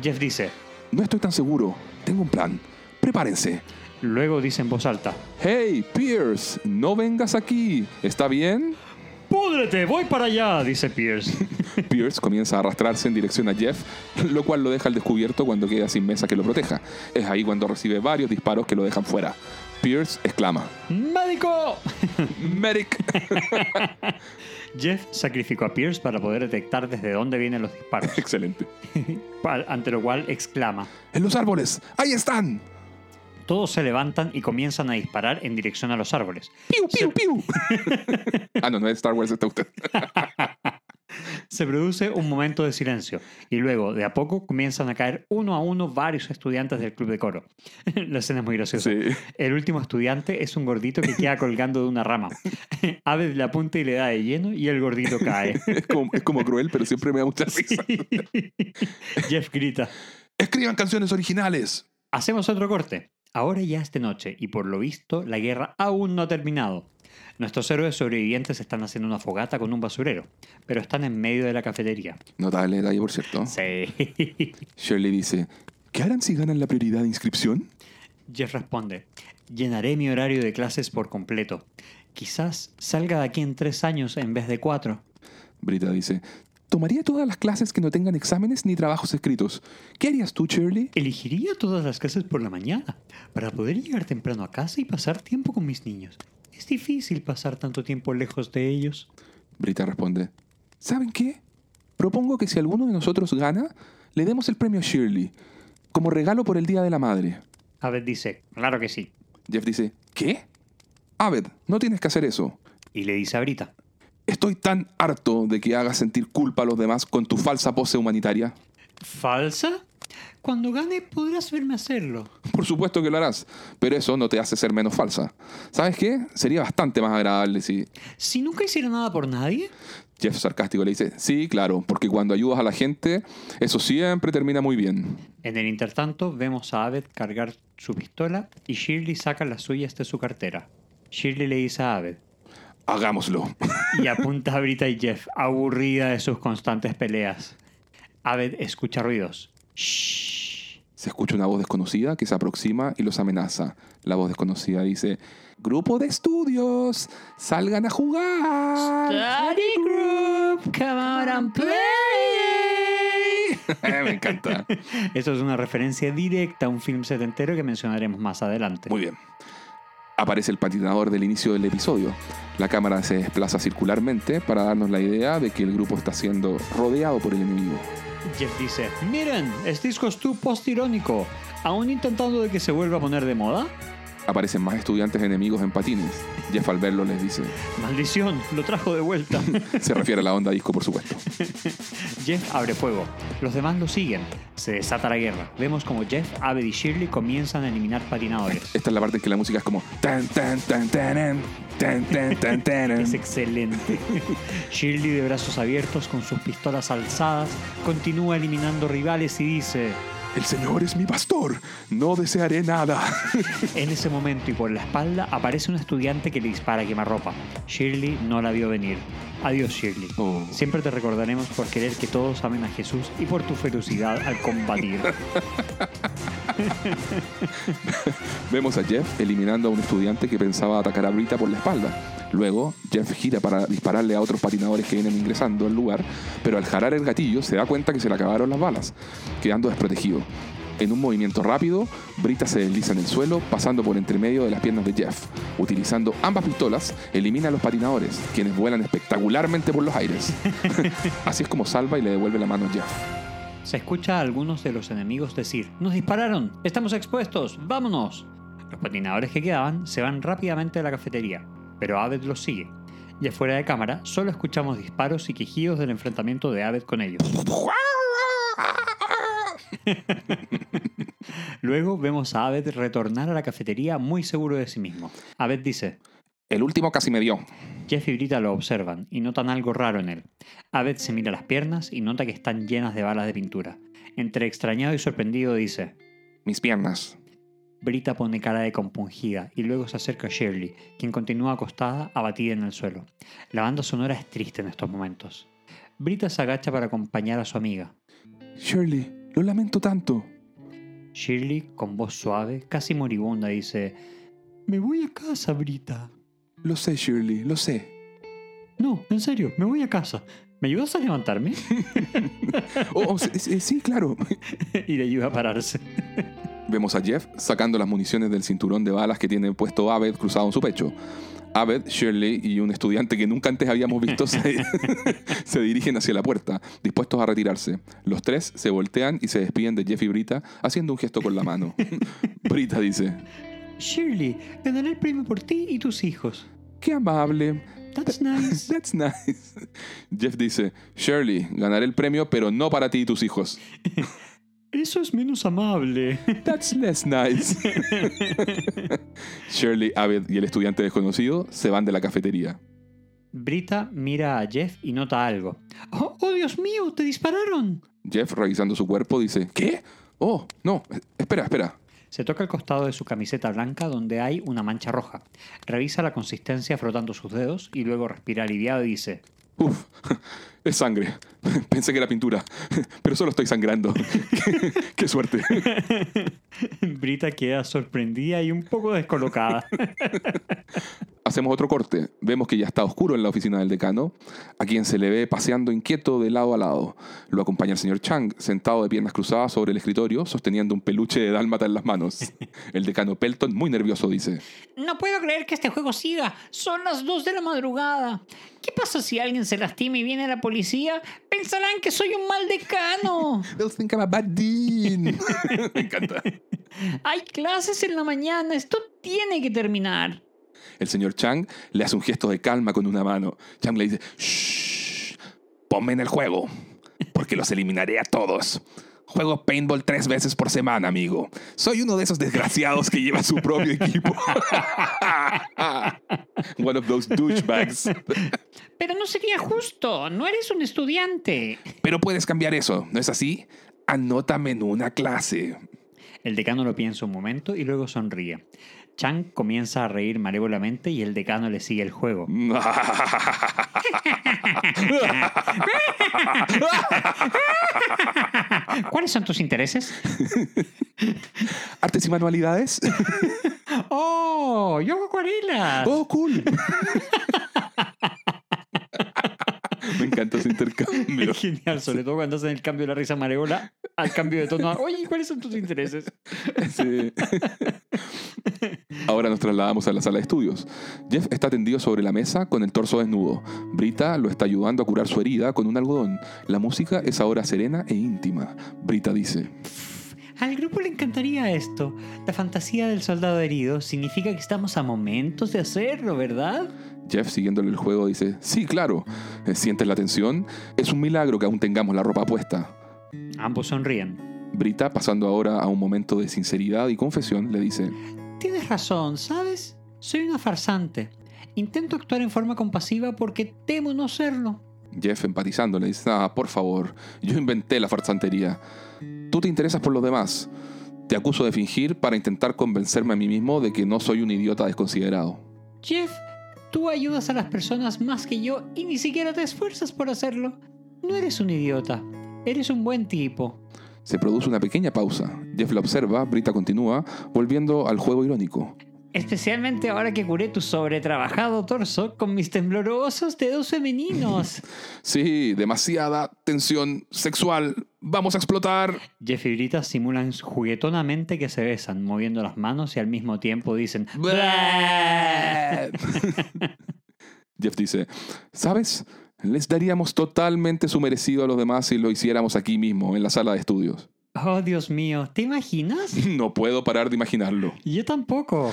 Jeff dice, No estoy tan seguro. Tengo un plan. Prepárense. luego dice en voz alta, Hey, Pierce, no vengas aquí. ¿Está bien? ¡Púdrete! ¡Voy para allá! dice Pierce. Pierce comienza a arrastrarse en dirección a Jeff, lo cual lo deja al descubierto cuando queda sin mesa que lo proteja. Es ahí cuando recibe varios disparos que lo dejan fuera. Pierce exclama: ¡Médico! ¡Medic! Jeff sacrificó a Pierce para poder detectar desde dónde vienen los disparos, Excelente. ante lo cual exclama. ¡En los árboles! ¡Ahí están! Todos se levantan y comienzan a disparar en dirección a los árboles. ¡Piu, piu, piu! ah, no, no es Star Wars, está usted. Se produce un momento de silencio y luego, de a poco, comienzan a caer uno a uno varios estudiantes del club de coro. La escena es muy graciosa. Sí. El último estudiante es un gordito que queda colgando de una rama. Aved le apunta y le da de lleno y el gordito cae. Es como, es como cruel, pero siempre me da mucha risa. Jeff grita. Escriban canciones originales. Hacemos otro corte. Ahora ya es de noche y por lo visto la guerra aún no ha terminado. Nuestros héroes sobrevivientes están haciendo una fogata con un basurero, pero están en medio de la cafetería. Notable detalle, por cierto. Sí. Shirley dice: ¿Qué harán si ganan la prioridad de inscripción? Jeff responde, llenaré mi horario de clases por completo. Quizás salga de aquí en tres años en vez de cuatro. Brita dice: Tomaría todas las clases que no tengan exámenes ni trabajos escritos. ¿Qué harías tú, Shirley? Elegiría todas las clases por la mañana para poder llegar temprano a casa y pasar tiempo con mis niños. Es difícil pasar tanto tiempo lejos de ellos. Brita responde: ¿Saben qué? Propongo que si alguno de nosotros gana, le demos el premio a Shirley, como regalo por el Día de la Madre. Aved dice, claro que sí. Jeff dice: ¿Qué? Aved, no tienes que hacer eso. Y le dice a Brita, Estoy tan harto de que hagas sentir culpa a los demás con tu falsa pose humanitaria. ¿falsa? Cuando gane podrás verme hacerlo. Por supuesto que lo harás, pero eso no te hace ser menos falsa. ¿Sabes qué? Sería bastante más agradable si... Si nunca hiciera nada por nadie, Jeff sarcástico le dice, sí, claro, porque cuando ayudas a la gente, eso siempre termina muy bien. En el intertanto, vemos a Aved cargar su pistola y Shirley saca las suyas de su cartera. Shirley le dice a Aved Hagámoslo. y apunta a Brita y Jeff, aburrida de sus constantes peleas. Aved escucha ruidos. Shh. Se escucha una voz desconocida que se aproxima y los amenaza. La voz desconocida dice, Grupo de estudios, salgan a jugar. Study group, come out and play. Me encanta. Eso es una referencia directa a un film setentero que mencionaremos más adelante. Muy bien. Aparece el patinador del inicio del episodio. La cámara se desplaza circularmente para darnos la idea de que el grupo está siendo rodeado por el enemigo. Jeff dice, miren, este disco es tu post-irónico. ¿Aún intentando de que se vuelva a poner de moda? Aparecen más estudiantes enemigos en patines. Jeff al verlo les dice, Maldición, lo trajo de vuelta. se refiere a la onda disco por supuesto. Jeff abre fuego. Los demás lo siguen. Se desata la guerra. Vemos como Jeff, Abed y Shirley comienzan a eliminar patinadores. Esta es la parte en que la música es como tan tan tan tan tan tan tan tan Es excelente. Shirley de brazos abiertos con sus pistolas alzadas continúa eliminando rivales y dice, El Señor es mi pastor, no desearé nada. en ese momento y por la espalda aparece un estudiante que le dispara quemarropa. Shirley no la vio venir. Adiós Shirley. Oh. Siempre te recordaremos por querer que todos amen a Jesús y por tu ferocidad al combatir. Vemos a Jeff eliminando a un estudiante que pensaba atacar a Brita por la espalda. Luego, Jeff gira para dispararle a otros patinadores que vienen ingresando al lugar, pero al jarar el gatillo se da cuenta que se le acabaron las balas, quedando desprotegido. En un movimiento rápido, Brita se desliza en el suelo, pasando por entre medio de las piernas de Jeff. Utilizando ambas pistolas, elimina a los patinadores, quienes vuelan espectacularmente por los aires. Así es como salva y le devuelve la mano a Jeff. Se escucha a algunos de los enemigos decir, ¡Nos dispararon! ¡Estamos expuestos! ¡Vámonos! Los patinadores que quedaban se van rápidamente a la cafetería, pero Aved los sigue. Y afuera de cámara solo escuchamos disparos y quejidos del enfrentamiento de Aved con ellos. Luego vemos a Abed retornar a la cafetería muy seguro de sí mismo. Abed dice, El último casi me dio. Jeff y Brita lo observan y notan algo raro en él. Abed se mira las piernas y nota que están llenas de balas de pintura. Entre extrañado y sorprendido dice, Mis piernas. Brita pone cara de compungida y luego se acerca a Shirley, quien continúa acostada, abatida en el suelo. La banda sonora es triste en estos momentos. Brita se agacha para acompañar a su amiga. Shirley, lo lamento tanto. Shirley, con voz suave, casi moribunda, dice, Me voy a casa, Brita. Lo sé, Shirley, lo sé. No, en serio, me voy a casa. ¿Me ayudas a levantarme? Oh, oh, sí, sí, sí, claro. y le ayuda a pararse. Vemos a Jeff sacando las municiones del cinturón de balas que tiene puesto Abed cruzado en su pecho. Abed, Shirley y un estudiante que nunca antes habíamos visto se, se dirigen hacia la puerta, dispuestos a retirarse. Los tres se voltean y se despiden de Jeff y Brita haciendo un gesto con la mano. Brita dice, Shirley, ganaré el premio por ti y tus hijos. ¡Qué amable! That's nice. That's nice. Jeff dice, Shirley, ganaré el premio, pero no para ti y tus hijos. Eso es menos amable. That's less nice. Shirley, Abed y el estudiante desconocido se van de la cafetería. Brita mira a Jeff y nota algo. Oh, oh, Dios mío, te dispararon. Jeff, revisando su cuerpo, dice, ¿qué? Oh, no, espera, espera. Se toca el costado de su camiseta blanca donde hay una mancha roja. Revisa la consistencia frotando sus dedos y luego respira aliviado y dice, Uf, es sangre. Pensé que era pintura, pero solo estoy sangrando. qué, qué suerte. Brita queda sorprendida y un poco descolocada. Hacemos otro corte. Vemos que ya está oscuro en la oficina del decano, a quien se le ve paseando inquieto de lado a lado. Lo acompaña el señor Chang, sentado de piernas cruzadas sobre el escritorio, sosteniendo un peluche de dálmata en las manos. El decano Pelton, muy nervioso, dice: No puedo creer que este juego siga. Son las 2 de la madrugada. ¿Qué pasa si alguien se lastima y viene la policía? Pensarán que soy un mal decano. They'll think I'm a bad dean. Me encanta. Hay clases en la mañana. Esto tiene que terminar. El señor Chang le hace un gesto de calma con una mano. Chang le dice: Shh, ponme en el juego, porque los eliminaré a todos. Juego paintball tres veces por semana, amigo. Soy uno de esos desgraciados que lleva su propio equipo. One of those douchebags. Pero no sería justo. No eres un estudiante. Pero puedes cambiar eso, ¿no es así? Anótame en una clase. El decano lo piensa un momento y luego sonríe. Chang comienza a reír malévolamente y el decano le sigue el juego. ¿Cuáles son tus intereses? ¿Artes y manualidades? ¡Oh! ¡Yo hago acuarelas! ¡Oh, cool! Me encanta ese intercambio. Es genial, sobre todo cuando hacen el cambio de la risa malévola al cambio de tono. Oye, ¿cuáles son tus intereses? Sí. Ahora nos trasladamos a la sala de estudios. Jeff está tendido sobre la mesa con el torso desnudo. Brita lo está ayudando a curar su herida con un algodón. La música es ahora serena e íntima. Brita dice, Al grupo le encantaría esto. La fantasía del soldado herido significa que estamos a momentos de hacerlo, ¿verdad? Jeff siguiéndole el juego dice, sí, claro. Eh, ¿Sientes la tensión? Es un milagro que aún tengamos la ropa puesta. Ambos sonríen. Brita, pasando ahora a un momento de sinceridad y confesión, le dice, Tienes razón, ¿sabes? Soy una farsante. Intento actuar en forma compasiva porque temo no serlo. Jeff empatizando le dice, ah, por favor, yo inventé la farsantería. Tú te interesas por los demás. Te acuso de fingir para intentar convencerme a mí mismo de que no soy un idiota desconsiderado. Jeff, tú ayudas a las personas más que yo y ni siquiera te esfuerzas por hacerlo. No eres un idiota. Eres un buen tipo. Se produce una pequeña pausa. Jeff la observa, Brita continúa, volviendo al juego irónico. Especialmente ahora que curé tu sobretrabajado torso con mis temblorosos dedos femeninos. Sí, demasiada tensión sexual. Vamos a explotar. Jeff y Brita simulan juguetonamente que se besan, moviendo las manos y al mismo tiempo dicen Jeff dice, ¿sabes? Les daríamos totalmente su merecido a los demás si lo hiciéramos aquí mismo, en la sala de estudios. Oh, Dios mío, ¿te imaginas? No puedo parar de imaginarlo. Yo tampoco.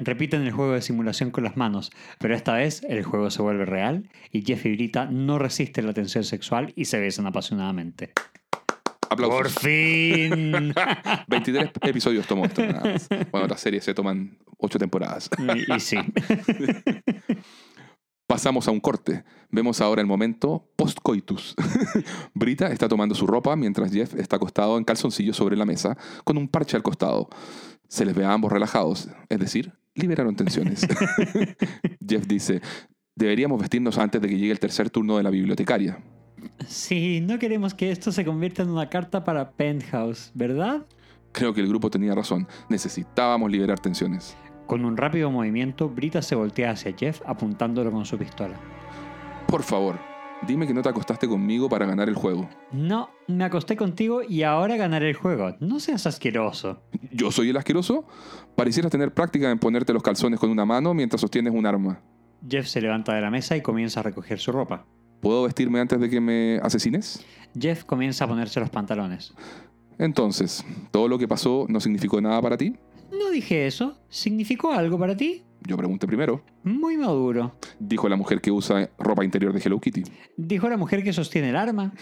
Repiten el juego de simulación con las manos, pero esta vez el juego se vuelve real y Jeff y Brita no resisten la tensión sexual y se besan apasionadamente. Aplausos. Por fin. 23 episodios tomó esto. nada más. Bueno, otras series se toman 8 temporadas. y, y sí. Pasamos a un corte. Vemos ahora el momento post-coitus. Brita está tomando su ropa mientras Jeff está acostado en calzoncillo sobre la mesa con un parche al costado. Se les ve a ambos relajados, es decir, liberaron tensiones. Jeff dice, deberíamos vestirnos antes de que llegue el tercer turno de la bibliotecaria. Sí, no queremos que esto se convierta en una carta para Penthouse, ¿verdad? Creo que el grupo tenía razón. Necesitábamos liberar tensiones. Con un rápido movimiento, Brita se voltea hacia Jeff apuntándolo con su pistola. Por favor, dime que no te acostaste conmigo para ganar el juego. No, me acosté contigo y ahora ganaré el juego. No seas asqueroso. ¿Yo soy el asqueroso? Parecieras tener práctica en ponerte los calzones con una mano mientras sostienes un arma. Jeff se levanta de la mesa y comienza a recoger su ropa. ¿Puedo vestirme antes de que me asesines? Jeff comienza a ponerse los pantalones. Entonces, ¿todo lo que pasó no significó nada para ti? No dije eso. ¿Significó algo para ti? Yo pregunté primero. Muy maduro. Dijo la mujer que usa ropa interior de Hello Kitty. Dijo la mujer que sostiene el arma.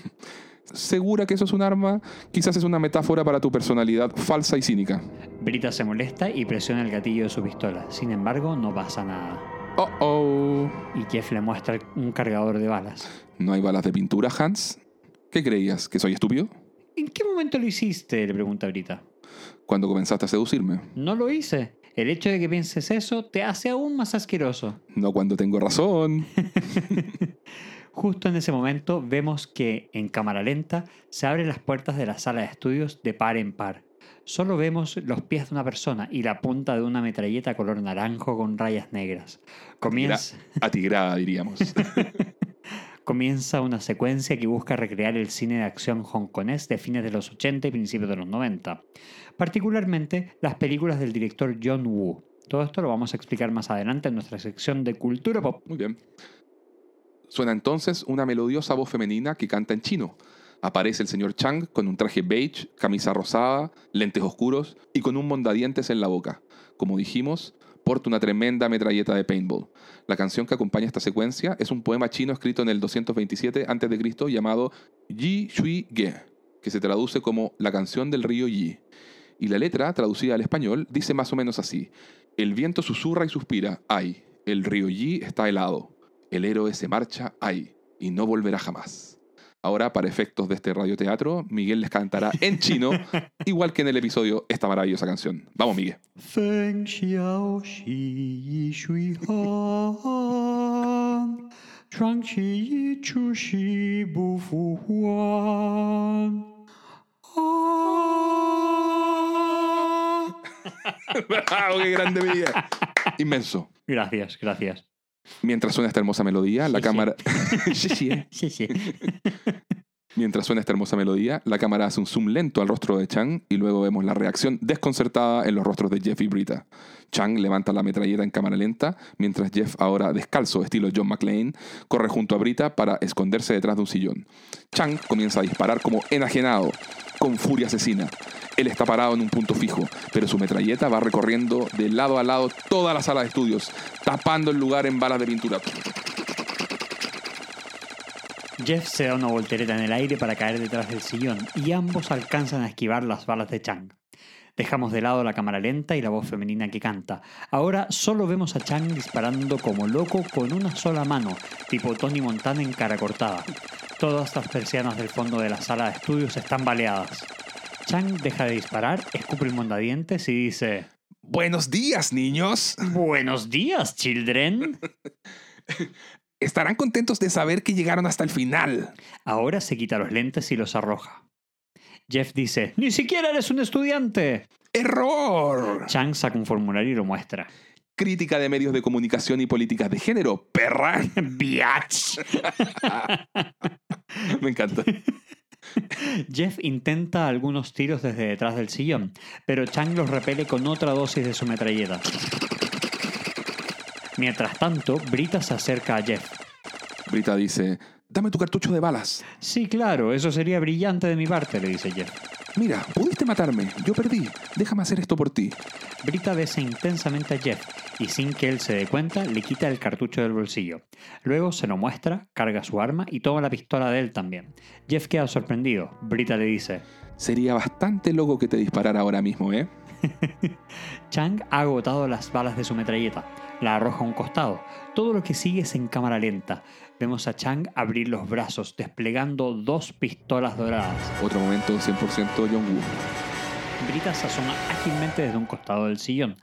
¿Segura que eso es un arma? Quizás es una metáfora para tu personalidad falsa y cínica. Brita se molesta y presiona el gatillo de su pistola. Sin embargo, no pasa nada. Oh oh. Y Jeff le muestra un cargador de balas. ¿No hay balas de pintura, Hans? ¿Qué creías? ¿Que soy estúpido? ¿En qué momento lo hiciste? le pregunta Brita. Cuando comenzaste a seducirme. No lo hice. El hecho de que pienses eso te hace aún más asqueroso. No cuando tengo razón. Justo en ese momento vemos que en cámara lenta se abren las puertas de la sala de estudios de par en par. Solo vemos los pies de una persona y la punta de una metralleta color naranjo con rayas negras. Comienza, Atigrada, diríamos. comienza una secuencia que busca recrear el cine de acción hongkonés de fines de los 80 y principios de los 90. Particularmente las películas del director John Woo. Todo esto lo vamos a explicar más adelante en nuestra sección de cultura pop. Muy bien. Suena entonces una melodiosa voz femenina que canta en chino. Aparece el señor Chang con un traje beige, camisa rosada, lentes oscuros y con un mondadientes en la boca. Como dijimos, porta una tremenda metralleta de paintball. La canción que acompaña esta secuencia es un poema chino escrito en el 227 a.C. llamado Yi Shui Ge, que se traduce como La canción del río Yi. Y la letra, traducida al español, dice más o menos así: El viento susurra y suspira, ay, el río Yi está helado. El héroe se marcha, ay, y no volverá jamás. Ahora, para efectos de este radioteatro, Miguel les cantará en chino, igual que en el episodio, esta maravillosa canción. Vamos, Miguel. Feng xiao xi yi shui han, Chuang qi yi chu xi bu fu huan. ¡Bravo, qué grande Miguel! Inmenso. Gracias, gracias. Mientras suena esta hermosa melodía, la Sí, cámara... Sí, sí. Sí, sí. Mientras suena esta hermosa melodía, la cámara hace un zoom lento al rostro de Chang y luego vemos la reacción desconcertada en los rostros de Jeff y Brita. Chang levanta la metralleta en cámara lenta, mientras Jeff, ahora descalzo estilo John McClane, corre junto a Brita para esconderse detrás de un sillón. Chang comienza a disparar como enajenado, con furia asesina. Él está parado en un punto fijo, pero su metralleta va recorriendo de lado a lado toda la sala de estudios, tapando el lugar en balas de pintura. Jeff se da una voltereta en el aire para caer detrás del sillón y ambos alcanzan a esquivar las balas de Chang. Dejamos de lado la cámara lenta y la voz femenina que canta. Ahora solo vemos a Chang disparando como loco con una sola mano, tipo Tony Montana en cara cortada. Todas las persianas del fondo de la sala de estudios están baleadas. Chang deja de disparar, escupe el mondadientes y dice: Buenos días, niños. Buenos días, children. Estarán contentos de saber que llegaron hasta el final. Ahora se quita los lentes y los arroja. Jeff dice: ¡Ni siquiera eres un estudiante! ¡Error! Chang saca un formulario y lo muestra. Crítica de medios de comunicación y políticas de género, perra. ¡Biatch! Me encanta. Jeff intenta algunos tiros desde detrás del sillón, pero Chang los repele con otra dosis de su metralleta. Mientras tanto, Brita se acerca a Jeff. Brita dice, dame tu cartucho de balas. Sí, claro, eso sería brillante de mi parte, le dice Jeff. Mira, pudiste matarme, yo perdí. Déjame hacer esto por ti. Brita besa intensamente a Jeff y sin que él se dé cuenta le quita el cartucho del bolsillo. Luego se lo muestra, carga su arma y toma la pistola de él también. Jeff queda sorprendido. Brita le dice, Sería bastante loco que te disparara ahora mismo, ¿eh? Chang ha agotado las balas de su metralleta. La arroja a un costado. Todo lo que sigue es en cámara lenta. Vemos a Chang abrir los brazos, desplegando dos pistolas doradas. Otro momento 100% John Woo. Brita se asoma ágilmente desde un costado del sillón.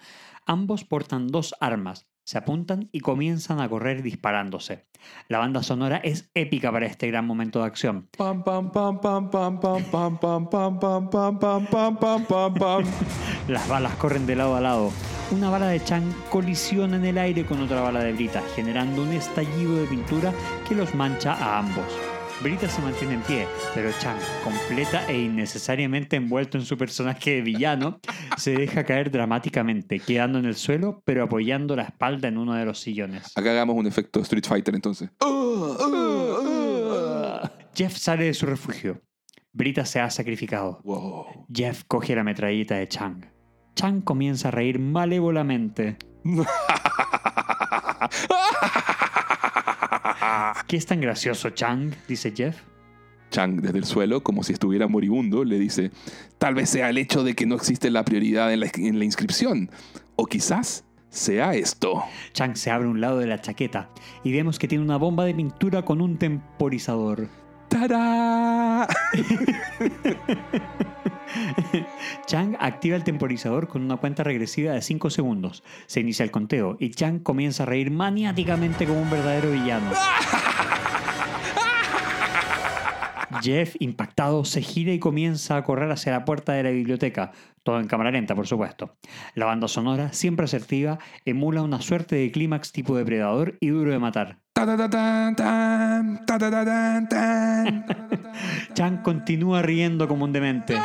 Ambos portan dos armas, se apuntan y comienzan a correr disparándose. La banda sonora es épica para este gran momento de acción. Las balas corren de lado a lado. Una bala de Chang colisiona en el aire con otra bala de Brita, generando un estallido de pintura que los mancha a ambos. Brita se mantiene en pie, pero Chang, completa e innecesariamente envuelto en su personaje de villano, se deja caer dramáticamente, quedando en el suelo, pero apoyando la espalda en uno de los sillones. Acá hagamos un efecto Street Fighter entonces. Jeff sale de su refugio. Brita se ha sacrificado. Wow. Jeff coge la metralleta de Chang. Chang comienza a reír malévolamente. ¿Qué es tan gracioso, Chang? dice Jeff. Chang, desde el suelo, como si estuviera moribundo, le dice, tal vez sea el hecho de que no existe la prioridad en la, en la inscripción. O quizás sea esto. Chang se abre un lado de la chaqueta y vemos que tiene una bomba de pintura con un temporizador. ¡Tará! Chang activa el temporizador con una cuenta regresiva de 5 segundos. Se inicia el conteo y Chang comienza a reír maniáticamente como un verdadero villano. Jeff, impactado, se gira y comienza a correr hacia la puerta de la biblioteca, todo en cámara lenta, por supuesto. La banda sonora, siempre asertiva, emula una suerte de clímax tipo depredador y duro de matar. Chang continúa riendo como un demente.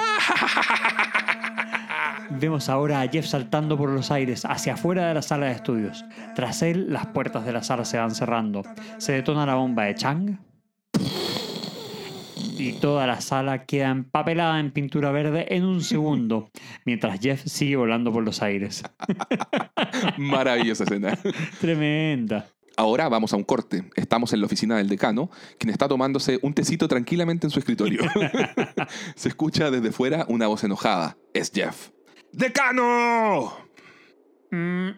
Vemos ahora a Jeff saltando por los aires hacia afuera de la sala de estudios. Tras él, las puertas de la sala se van cerrando. Se detona la bomba de Chang. Y toda la sala queda empapelada en pintura verde en un segundo, mientras Jeff sigue volando por los aires. Maravillosa escena. Tremenda. Ahora vamos a un corte. Estamos en la oficina del decano, quien está tomándose un tecito tranquilamente en su escritorio. Se escucha desde fuera una voz enojada. Es Jeff. ¡Decano! Mm,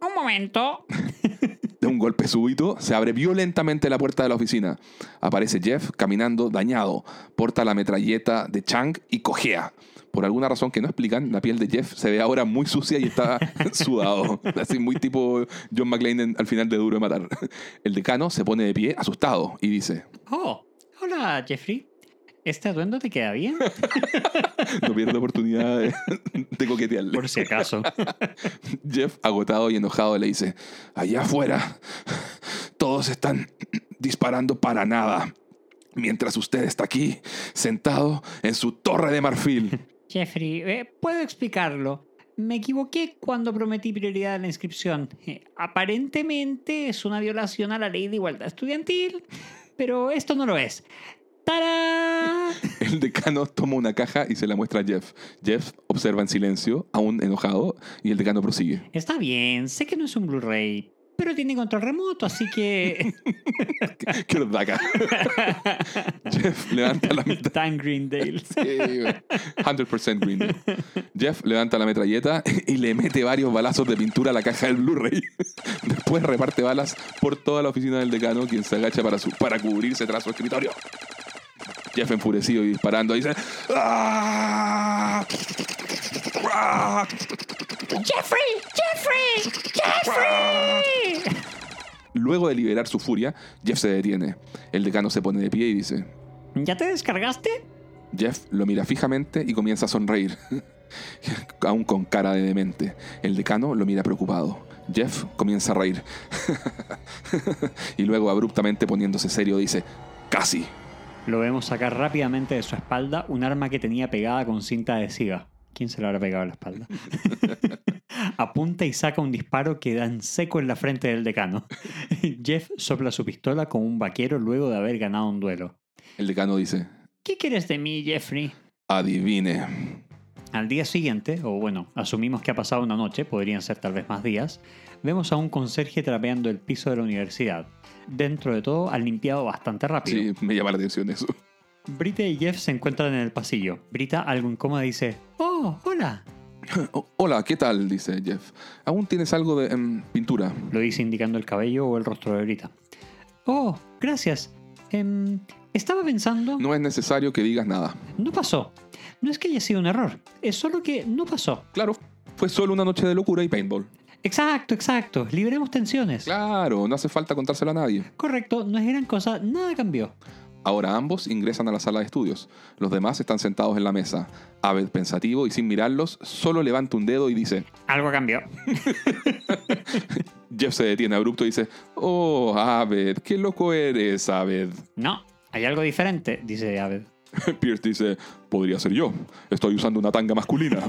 un momento. De un golpe súbito, se abre violentamente la puerta de la oficina. Aparece Jeff caminando dañado, porta la metralleta de Chang y cojea. Por alguna razón que no explican, la piel de Jeff se ve ahora muy sucia y está sudado. Así muy tipo John McClane al final de Duro de Matar. El decano se pone de pie, asustado, y dice, Oh, hola Jeffrey. ¿Este atuendo te queda bien? no pierde oportunidad de, de coquetearle. Por si acaso. Jeff, agotado y enojado, le dice, allá afuera, todos están disparando para nada, mientras usted está aquí, sentado en su torre de marfil. Jeffrey, eh, puedo explicarlo. Me equivoqué cuando prometí prioridad a la inscripción. Eh, aparentemente es una violación a la ley de igualdad estudiantil, pero esto no lo es. ¡Tarán! El decano toma una caja y se la muestra a Jeff. Jeff observa en silencio, aún enojado, y el decano prosigue. Está bien, sé que no es un Blu-ray, pero tiene control remoto, así que... ¡Qué ordaca! Jeff levanta la metralleta. Tan Greendale. Sí, güey. 100% green. Day. Jeff levanta la metralleta y le mete varios balazos de pintura a la caja del Blu-ray. Después reparte balas por toda la oficina del decano, quien se agacha para, su, para cubrirse tras su escritorio. Jeff enfurecido y disparando dice... "¡Ah! ¡Ah! ¡Jeffrey! ¡Jeffrey! ¡Jeffrey! Luego de liberar su furia, Jeff se detiene. El decano se pone de pie y dice... ¿Ya te descargaste? Jeff lo mira fijamente y comienza a sonreír, aún con cara de demente. El decano lo mira preocupado. Jeff comienza a reír. y luego, abruptamente poniéndose serio, dice, casi. Lo vemos sacar rápidamente de su espalda un arma que tenía pegada con cinta adhesiva. ¿Quién se lo habrá pegado a la espalda? Apunta y saca un disparo que da en seco en la frente del decano. Jeff sopla su pistola como un vaquero luego de haber ganado un duelo. El decano dice, ¿Qué quieres de mí, Jeffrey? adivine. Al día siguiente, o bueno, asumimos que ha pasado una noche, podrían ser tal vez más días, vemos a un conserje trapeando el piso de la universidad. Dentro de todo, han limpiado bastante rápido. Sí, me llama la atención eso. Brita y Jeff se encuentran en el pasillo. Brita, algo incómoda, dice: ¡Oh, hola! Oh, hola, ¿qué tal? Dice Jeff. ¿Aún tienes algo de em, pintura? Lo dice indicando el cabello o el rostro de Brita. Oh, gracias. Em, estaba pensando. No es necesario que digas nada. No pasó. No es que haya sido un error, es solo que no pasó. Claro, fue solo una noche de locura y paintball. Exacto, exacto. Liberemos tensiones. Claro, no hace falta contárselo a nadie. Correcto, no es gran cosa, nada cambió. Ahora ambos ingresan a la sala de estudios. Los demás están sentados en la mesa. Abed, pensativo y sin mirarlos, solo levanta un dedo y dice... Algo cambió. Jeff se detiene abrupto y dice... Oh, Abed, qué loco eres, Abed. No, hay algo diferente, dice Abed. Pierce dice... Podría ser yo. Estoy usando una tanga masculina.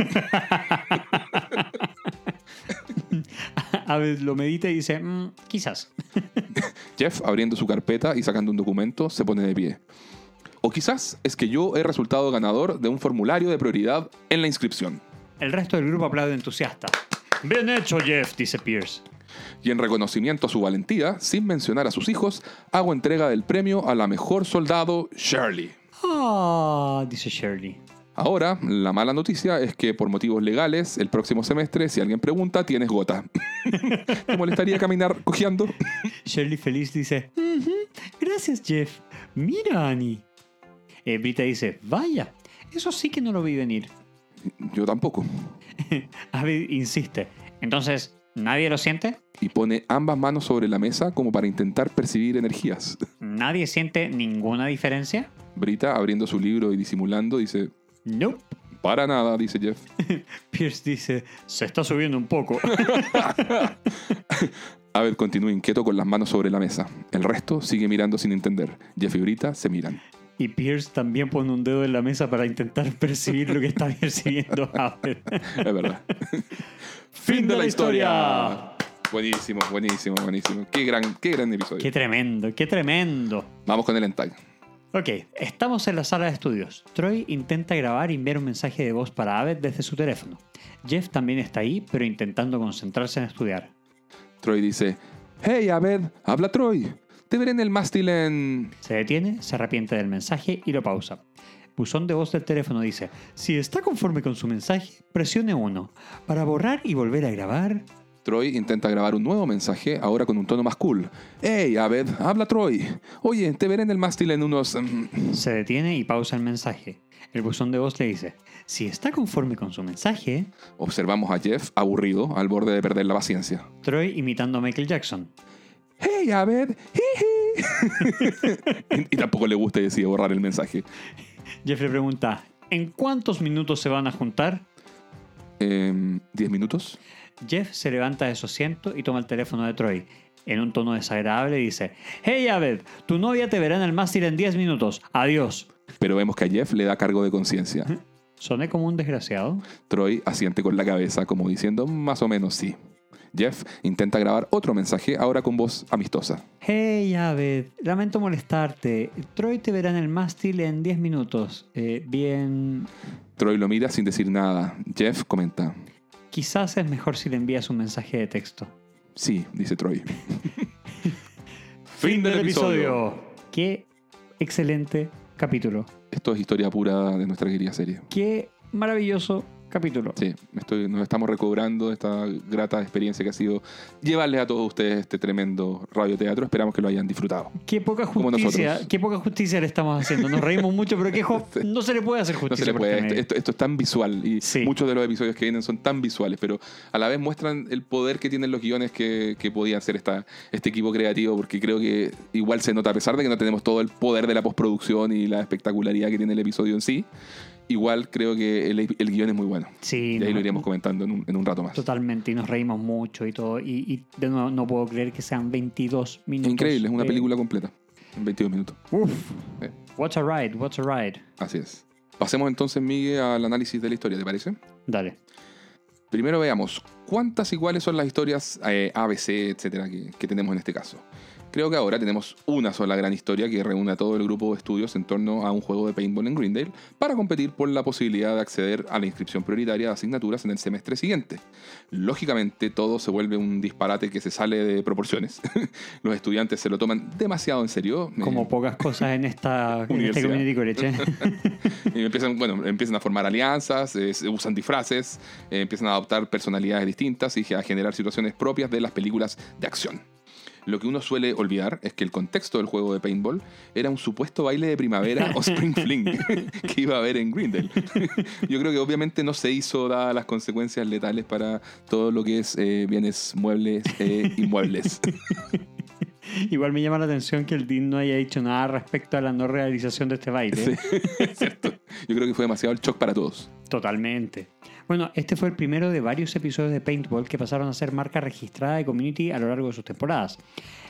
Abed lo medita y dice, "Mm, quizás. Jeff, abriendo su carpeta y sacando un documento, se pone de pie. O quizás es que yo he resultado ganador de un formulario de prioridad en la inscripción. El resto del grupo aplaude entusiasta. Bien hecho, Jeff, dice Pierce. Y en reconocimiento a su valentía, sin mencionar a sus hijos, hago entrega del premio a la mejor soldado, Shirley. Ah, dice Shirley. Ahora, la mala noticia es que por motivos legales, el próximo semestre, si alguien pregunta, tienes gota. ¿Te molestaría caminar cojeando? Shirley feliz dice, "Ujú, gracias, Jeff. Mira, Annie. Eh, Brita dice, vaya, eso sí que no lo vi venir. Yo tampoco. Abed insiste. Entonces, ¿nadie lo siente? Y pone ambas manos sobre la mesa como para intentar percibir energías. ¿Nadie siente ninguna diferencia? Brita, abriendo su libro y disimulando, dice, Nope. para nada, dice Jeff. Pierce dice, se está subiendo un poco. Abed continúa inquieto con las manos sobre la mesa. El resto sigue mirando sin entender. Jeff y Brita se miran. Y Pierce también pone un dedo en la mesa para intentar percibir lo que está percibiendo Abed. Es verdad. fin de la historia. Buenísimo, buenísimo, buenísimo. Qué gran, qué gran episodio. Qué tremendo, qué tremendo. Vamos con el entag. Ok, estamos en la sala de estudios. Troy intenta grabar y enviar un mensaje de voz para Abed desde su teléfono. Jeff también está ahí, pero intentando concentrarse en estudiar. Troy dice, Hey Abed, habla Troy. Te veré en el mástil en... Se detiene, se arrepiente del mensaje y lo pausa. Buzón de voz del teléfono dice, si está conforme con su mensaje, presione 1. Para borrar y volver a grabar, Troy intenta grabar un nuevo mensaje, ahora con un tono más cool. Hey Abed, habla Troy. Oye, te veré en el mástil en unos... mm, se detiene y pausa el mensaje. El buzón de voz le dice, si está conforme con su mensaje, Observamos a Jeff aburrido, al borde de perder la paciencia. Troy imitando a Michael Jackson. Hey Abed, jiji. y, y tampoco le gusta y decide borrar el mensaje. Jeff le pregunta, ¿en cuántos minutos se van a juntar? Em, ¿Diez minutos? Jeff se levanta de su asiento y toma el teléfono de Troy. En un tono desagradable dice, Hey Abed, tu novia te verá en el mástil en 10 minutos. Adiós. Pero vemos que a Jeff le da cargo de conciencia. ¿Soné como un desgraciado? Troy asiente con la cabeza como diciendo más o menos sí. Jeff intenta grabar otro mensaje ahora con voz amistosa. Hey Abed, lamento molestarte. Troy te verá en el mástil en 10 minutos. Eh, bien... Troy lo mira sin decir nada. Jeff comenta. Quizás es mejor si le envías un mensaje de texto. Sí, dice Troy. Fin del episodio. Qué excelente capítulo. Esto es historia pura de nuestra querida serie. Qué maravilloso capítulo. Sí, estoy, nos estamos recobrando de esta grata experiencia que ha sido llevarles a todos ustedes este tremendo radioteatro. Esperamos que lo hayan disfrutado. Qué poca justicia, qué poca justicia le estamos haciendo. Nos reímos mucho, pero jo- no se le puede hacer No justicia. se le por puede. Esto, medio. esto- esto es tan visual y Sí. muchos de los episodios que vienen son tan visuales, pero a la vez muestran el poder que tienen los guiones que, que podía hacer esta, este equipo creativo, porque creo que igual se nota, a pesar de que no tenemos todo el poder de la postproducción y la espectacularidad que tiene el episodio en sí, igual creo que el, el guion es muy bueno. Sí, Y ahí no, lo iríamos comentando en un, en un rato más. Totalmente, y nos reímos mucho y todo. Y, y de nuevo, no puedo creer que sean 22 minutos. Increíble, es una de- película completa, en 22 minutos. Uf, Eh, what's a ride, what's a ride. así es. Pasemos entonces, Miguel, al análisis de la historia, ¿te parece? Dale. Primero veamos cuántas iguales son las historias eh, ABC, etcétera, que, que tenemos en este caso. Creo que ahora tenemos una sola gran historia que reúne a todo el grupo de estudios en torno a un juego de paintball en Greendale para competir por la posibilidad de acceder a la inscripción prioritaria de asignaturas en el semestre siguiente. Lógicamente todo se vuelve un disparate que se sale de proporciones. Los estudiantes se lo toman demasiado en serio. Como pocas cosas en esta en este community college. ¿eh? y empiezan, bueno, empiezan a formar alianzas, eh, usan disfraces, eh, empiezan a adoptar personalidades distintas y a generar situaciones propias de las películas de acción. Lo que uno suele olvidar es que el contexto del juego de paintball era un supuesto baile de primavera o spring fling que iba a haber en Grindel. Yo creo que obviamente no se hizo dadas las consecuencias letales para todo lo que es eh, bienes muebles e inmuebles. Igual me llama la atención que el Dean no haya dicho nada respecto a la no realización de este baile. ¿Cierto? Yo creo que fue demasiado el shock para todos. Totalmente. Bueno, este fue el primero de varios episodios de Paintball que pasaron a ser marca registrada de Community a lo largo de sus temporadas.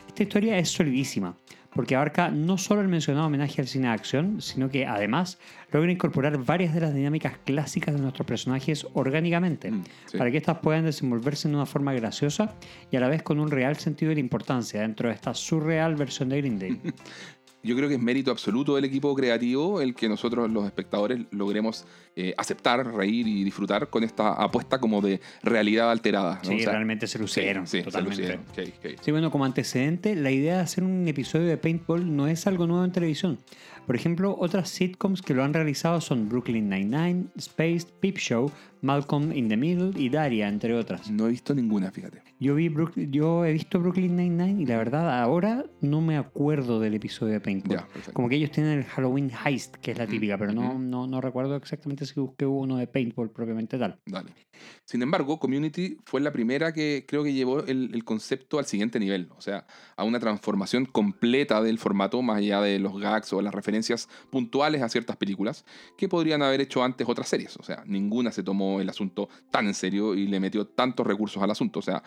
Esta historia es solidísima, porque abarca no solo el mencionado homenaje al cine de acción, sino que además logra incorporar varias de las dinámicas clásicas de nuestros personajes orgánicamente, Mm, sí. para que éstas puedan desenvolverse de una forma graciosa y a la vez con un real sentido de la importancia dentro de esta surreal versión de Greendale. Yo creo que es mérito absoluto del equipo creativo el que nosotros los espectadores logremos eh, aceptar, reír y disfrutar con esta apuesta como de realidad alterada. ¿no? Sí, O sea, realmente se lucieron. sí, sí, se totalmente. lucieron. Sí, bueno, como antecedente, la idea de hacer un episodio de Paintball no es algo nuevo en televisión. Por ejemplo, otras sitcoms que lo han realizado son Brooklyn Nine-Nine, Spaced, Peep Show, Malcolm in the Middle y Daria, entre otras. No he visto ninguna, fíjate. Yo, vi Brook- yo he visto Brooklyn Nine-Nine y la verdad ahora no me acuerdo del episodio de Paintball. Como que ellos tienen el Halloween Heist, que es la típica, pero no, no, no recuerdo exactamente si busqué uno de Paintball propiamente tal. Dale. Sin embargo, Community fue la primera que creo que llevó el, concepto al siguiente nivel, o sea, a una transformación completa del formato, más allá de los gags o las referencias puntuales a ciertas películas, que podrían haber hecho antes otras series. O sea, ninguna se tomó el asunto tan en serio y le metió tantos recursos al asunto. O sea,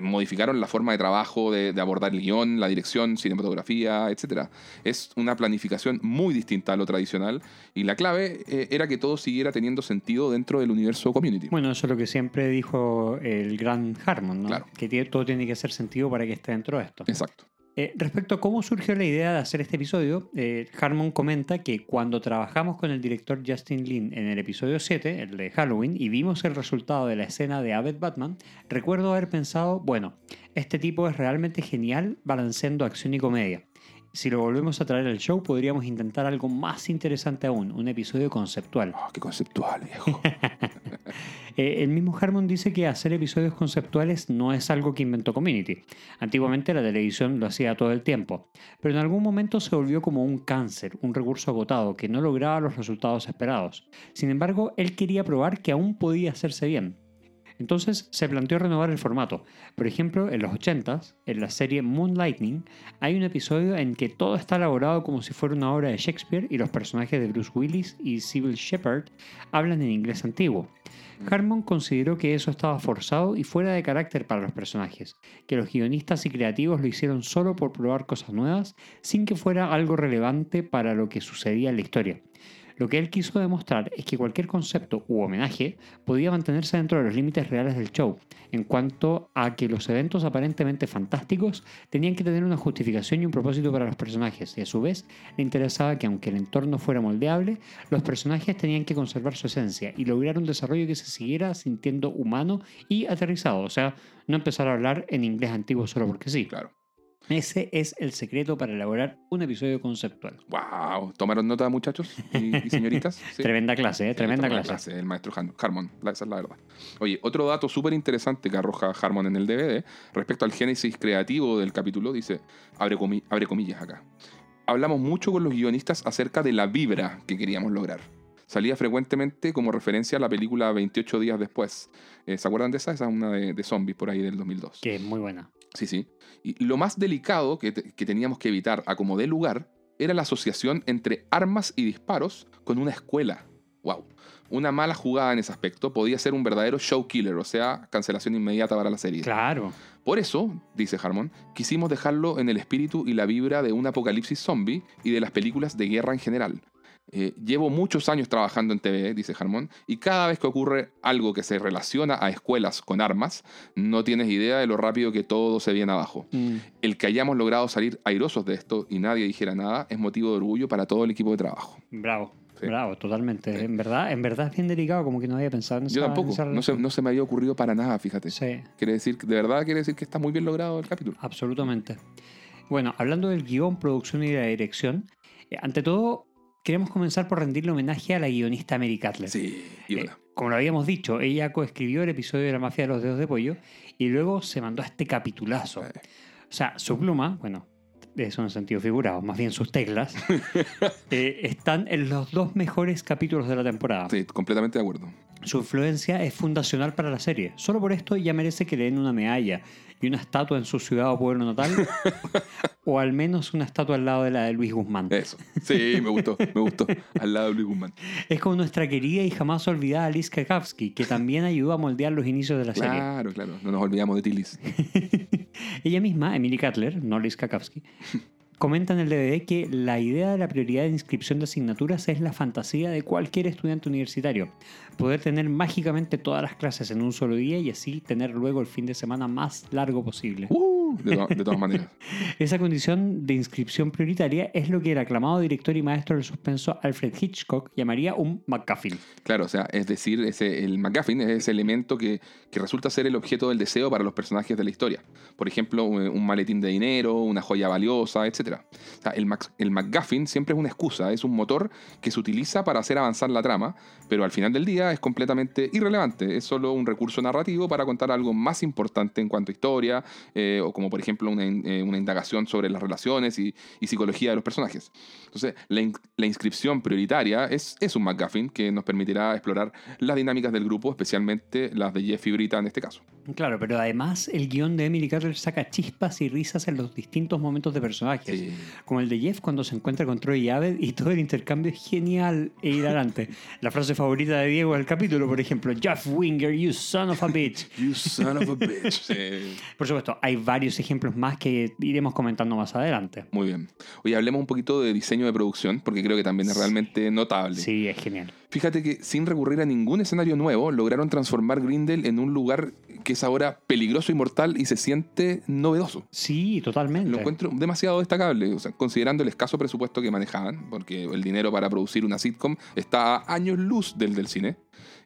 modificaron la forma de trabajo, de, de abordar el guion, la dirección, cinematografía, etc. Es una planificación muy distinta a lo tradicional y la clave eh, era que todo siguiera teniendo sentido dentro del universo Community. Bueno, eso es lo que siempre dijo el gran Harmon, ¿no? Claro. Que todo tiene que hacer sentido para que esté dentro de esto. Exacto. Eh, respecto a cómo surgió la idea de hacer este episodio, eh, Harmon comenta que cuando trabajamos con el director Justin Lin en el episodio 7, el de Halloween, y vimos el resultado de la escena de Abed Batman, recuerdo haber pensado, bueno, este tipo es realmente genial balanceando acción y comedia. Si lo volvemos a traer al show, podríamos intentar algo más interesante aún, un episodio conceptual. Oh, qué conceptual, viejo. Eh, el mismo Harmon dice que hacer episodios conceptuales no es algo que inventó Community. Antiguamente la televisión lo hacía todo el tiempo, pero en algún momento se volvió como un cáncer, un recurso agotado que no lograba los resultados esperados. Sin embargo, él quería probar que aún podía hacerse bien. Entonces se planteó renovar el formato. Por ejemplo, en los 80s, en la serie Moonlightning, hay un episodio en que todo está elaborado como si fuera una obra de Shakespeare y los personajes de Bruce Willis y Sybil Shepherd hablan en inglés antiguo. Harmon consideró que eso estaba forzado y fuera de carácter para los personajes, que los guionistas y creativos lo hicieron solo por probar cosas nuevas, sin que fuera algo relevante para lo que sucedía en la historia. Lo que él quiso demostrar es que cualquier concepto u homenaje podía mantenerse dentro de los límites reales del show, en cuanto a que los eventos aparentemente fantásticos tenían que tener una justificación y un propósito para los personajes, y a su vez le interesaba que aunque el entorno fuera moldeable, los personajes tenían que conservar su esencia y lograr un desarrollo que se siguiera sintiendo humano y aterrizado, o sea, no empezar a hablar en inglés antiguo solo porque sí. Claro. Ese es el secreto para elaborar un episodio conceptual. Wow. ¿Tomaron nota, muchachos y, y señoritas? Sí. Tremenda clase, ¿eh? Tremenda la clase. El maestro Harmon, esa es la verdad. Oye, otro dato súper interesante que arroja Harmon en el DVD respecto al génesis creativo del capítulo, dice, abre, comi- abre comillas acá. Hablamos mucho con los guionistas acerca de la vibra que queríamos lograr. Salía frecuentemente como referencia a la película 28 días después. Eh, ¿Se acuerdan de esa? Esa es una de, de zombies por ahí del 2002. Que es muy buena. Sí, sí. Y lo más delicado que, te- que teníamos que evitar a como de lugar era la asociación entre armas y disparos con una escuela. ¡Wow! Una mala jugada en ese aspecto podía ser un verdadero show killer, o sea, cancelación inmediata para la serie. Claro. Por eso, dice Harmon, quisimos dejarlo en el espíritu y la vibra de un apocalipsis zombie y de las películas de guerra en general. Eh, llevo muchos años trabajando en TV, dice Harmon, y cada vez que ocurre algo que se relaciona a escuelas con armas, no tienes idea de lo rápido que todo se viene abajo. Mm. El que hayamos logrado salir airosos de esto y nadie dijera nada es motivo de orgullo para todo el equipo de trabajo. Bravo. Sí. Bravo, totalmente. Sí. En verdad, en verdad es bien delicado, como que no había pensado en esa Yo tampoco, en esa no se, relación. no se me había ocurrido para nada, fíjate. Sí, Quiere decir, de verdad quiere decir que está muy bien logrado el capítulo. absolutamente. Bueno, hablando del guion, producción y la dirección, eh, ante todo, queremos comenzar por rendirle homenaje a la guionista Mary Cutler. Sí, y Eh, como lo habíamos dicho, ella coescribió el episodio de la mafia de los dedos de pollo y luego se mandó a este capitulazo. Eh. O sea, su pluma, bueno, eso en sentido figurado, más bien sus teclas, eh, están en los dos mejores capítulos de la temporada. Sí, completamente de acuerdo. Su influencia es fundacional para la serie. Solo por esto ya merece que le den una medalla y una estatua en su ciudad o pueblo natal, o al menos una estatua al lado de la de Luis Guzmán. Eso. Sí, me gustó, me gustó. Al lado de Luis Guzmán. Es como nuestra querida y jamás olvidada Liz Kakowski, que también ayudó a moldear los inicios de la serie. Claro, claro. No nos olvidamos de Tilis. Ella misma, Emily Cutler, no Liz Kakowski, comenta en el DVD que la idea de la prioridad de inscripción de asignaturas es la fantasía de cualquier estudiante universitario. Poder tener mágicamente todas las clases en un solo día y así tener luego el fin de semana más largo posible. Uh, de, to- de todas maneras. Esa condición de inscripción prioritaria es lo que el aclamado director y maestro del suspenso Alfred Hitchcock llamaría un McGuffin. Claro, o sea, es decir, ese, el McGuffin es ese elemento que, que resulta ser el objeto del deseo para los personajes de la historia. Por ejemplo, un, un maletín de dinero, una joya valiosa, etc. El, Mac- el McGuffin siempre es una excusa, es un motor que se utiliza para hacer avanzar la trama, pero al final del día es completamente irrelevante. Es solo un recurso narrativo para contar algo más importante en cuanto a historia, eh, o como por ejemplo una, eh, indagación sobre las relaciones y, psicología de los personajes. Entonces, la, in- la inscripción prioritaria es, es un McGuffin que nos permitirá explorar las dinámicas del grupo, especialmente las de Jeff y Brita en este caso. Claro, pero además el guion de Emily Cutler saca chispas y risas en los distintos momentos de personajes. Como el de Jeff cuando se encuentra con Troy y Abed y todo el intercambio es genial e hilarante. La frase favorita de Diego del capítulo, por ejemplo, Jeff Winger, you son of a bitch. You son of a bitch. Sí. Por supuesto, hay varios ejemplos más que iremos comentando más adelante. Muy bien. Oye, hablemos un poquito de diseño de producción, porque creo que también es realmente notable. Sí, es genial. Fíjate que sin recurrir a ningún escenario nuevo, lograron transformar Grindel en un lugar que es ahora peligroso y mortal y se siente novedoso. Sí, totalmente. Lo encuentro demasiado destacable, o sea, considerando el escaso presupuesto que manejaban, porque el dinero para producir una sitcom está a años luz del del cine.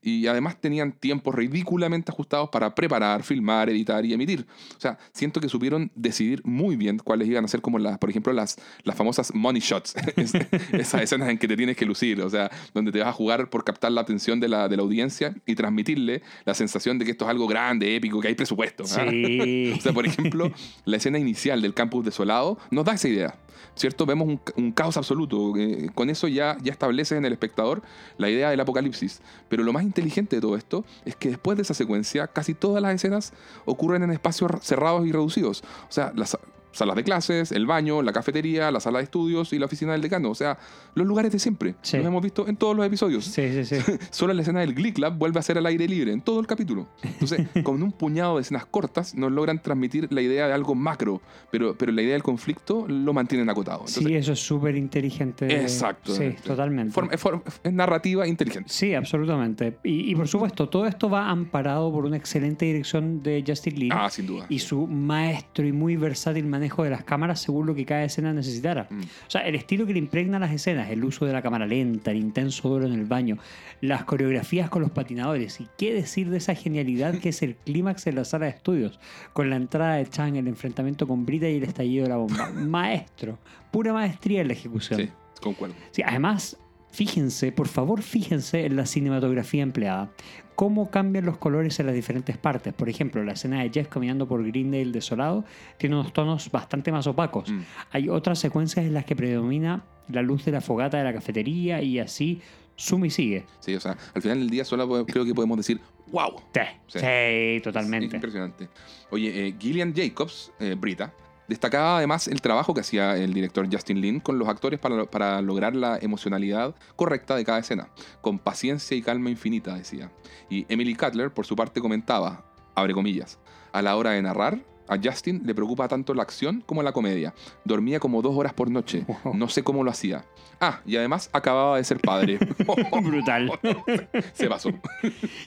Y además tenían tiempos ridículamente ajustados para preparar, filmar, editar y emitir. O sea, siento que supieron decidir muy bien cuáles iban a ser como las, por ejemplo, las, las famosas money shots. Es- Esas escenas en que te tienes que lucir, o sea, donde te vas a jugar por captar la atención de la, de la audiencia y transmitirle la sensación de que esto es algo grande, épico, que hay presupuesto. ¿ah? Sí. O sea, por ejemplo, la escena inicial del campus desolado nos da esa idea. ¿Cierto? Vemos un, caos absoluto. eh, con eso ya, ya establece en el espectador la idea del apocalipsis. Pero lo más inteligente de todo esto es que después de esa secuencia, casi todas las escenas ocurren en espacios cerrados y reducidos. O sea, las salas de clases, el baño, la cafetería, la sala de estudios y la oficina del decano. O sea, los lugares de siempre. Sí. Los hemos visto en todos los episodios. Sí, sí, sí. Solo la escena del Glee Club vuelve a ser al aire libre en todo el capítulo. Entonces, con un puñado de escenas cortas, nos logran transmitir la idea de algo macro, pero, pero la idea del conflicto lo mantienen acotado. Entonces, Sí, eso es súper inteligente. Exacto. Sí, totalmente. forma- es, forma- es narrativa inteligente. Sí, absolutamente. Y, y por supuesto, todo esto va amparado por una excelente dirección de Justin Lin Ah, sin duda. y su maestro y muy versátil manejo de las cámaras según lo que cada escena necesitara. Mm. O sea, el estilo que le impregna las escenas, el uso de la cámara lenta, el intenso duelo en el baño, las coreografías con los patinadores y qué decir de esa genialidad que es el clímax en la sala de estudios, con la entrada de Chang, el enfrentamiento con Brita y el estallido de la bomba. Maestro, pura maestría en la ejecución. Sí, concuerdo. Sí, además, fíjense, por favor, fíjense en la cinematografía empleada. Cómo cambian los colores en las diferentes partes. Por ejemplo, la escena de Jeff caminando por Greendale desolado tiene unos tonos bastante más opacos. Mm. Hay otras secuencias en las que predomina la luz de la fogata de la cafetería y así suma y sigue. Sí, o sea, al final del día solo creo que podemos decir, wow. Sí, Sí. sí, totalmente. Impresionante. Oye, eh, Gillian Jacobs, eh, Brita, destacaba además el trabajo que hacía el director Justin Lin con los actores para, para lograr la emocionalidad correcta de cada escena, con paciencia y calma infinita, decía. Y Emily Cutler, por su parte, comentaba, abre comillas, a la hora de narrar, A Justin le preocupa tanto la acción como la comedia. Dormía como dos horas por noche. Wow. No sé cómo lo hacía. Ah, y además acababa de ser padre. Brutal. Se pasó.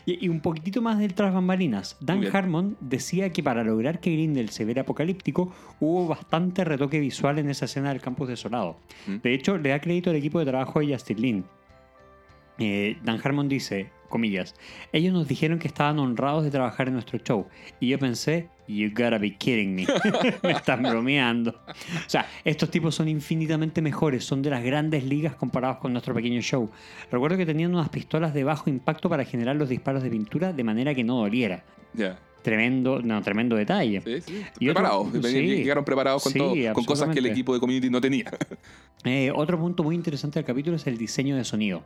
Y, y un poquitito más del tras bambalinas. Dan. Harmon decía que para lograr que Grindel se viera apocalíptico, hubo bastante retoque visual en esa escena del campus desolado. Mm. De hecho, le da crédito al equipo de trabajo de Justin Lin. Eh, Dan Harmon dice, comillas, ellos nos dijeron que estaban honrados de trabajar en nuestro show. Y yo pensé, you gotta be kidding me. me están bromeando. O sea, estos tipos son infinitamente mejores, son de las grandes ligas comparados con nuestro pequeño show. Recuerdo que tenían unas pistolas de bajo impacto para generar los disparos de pintura de manera que no doliera. Ya. Tremendo, no, tremendo detalle. Sí, sí. Y otro- preparados. sí. Llegaron preparados con Sí, todo. Con cosas que el equipo de community no tenía. Eh, otro punto muy interesante del capítulo es el diseño de sonido.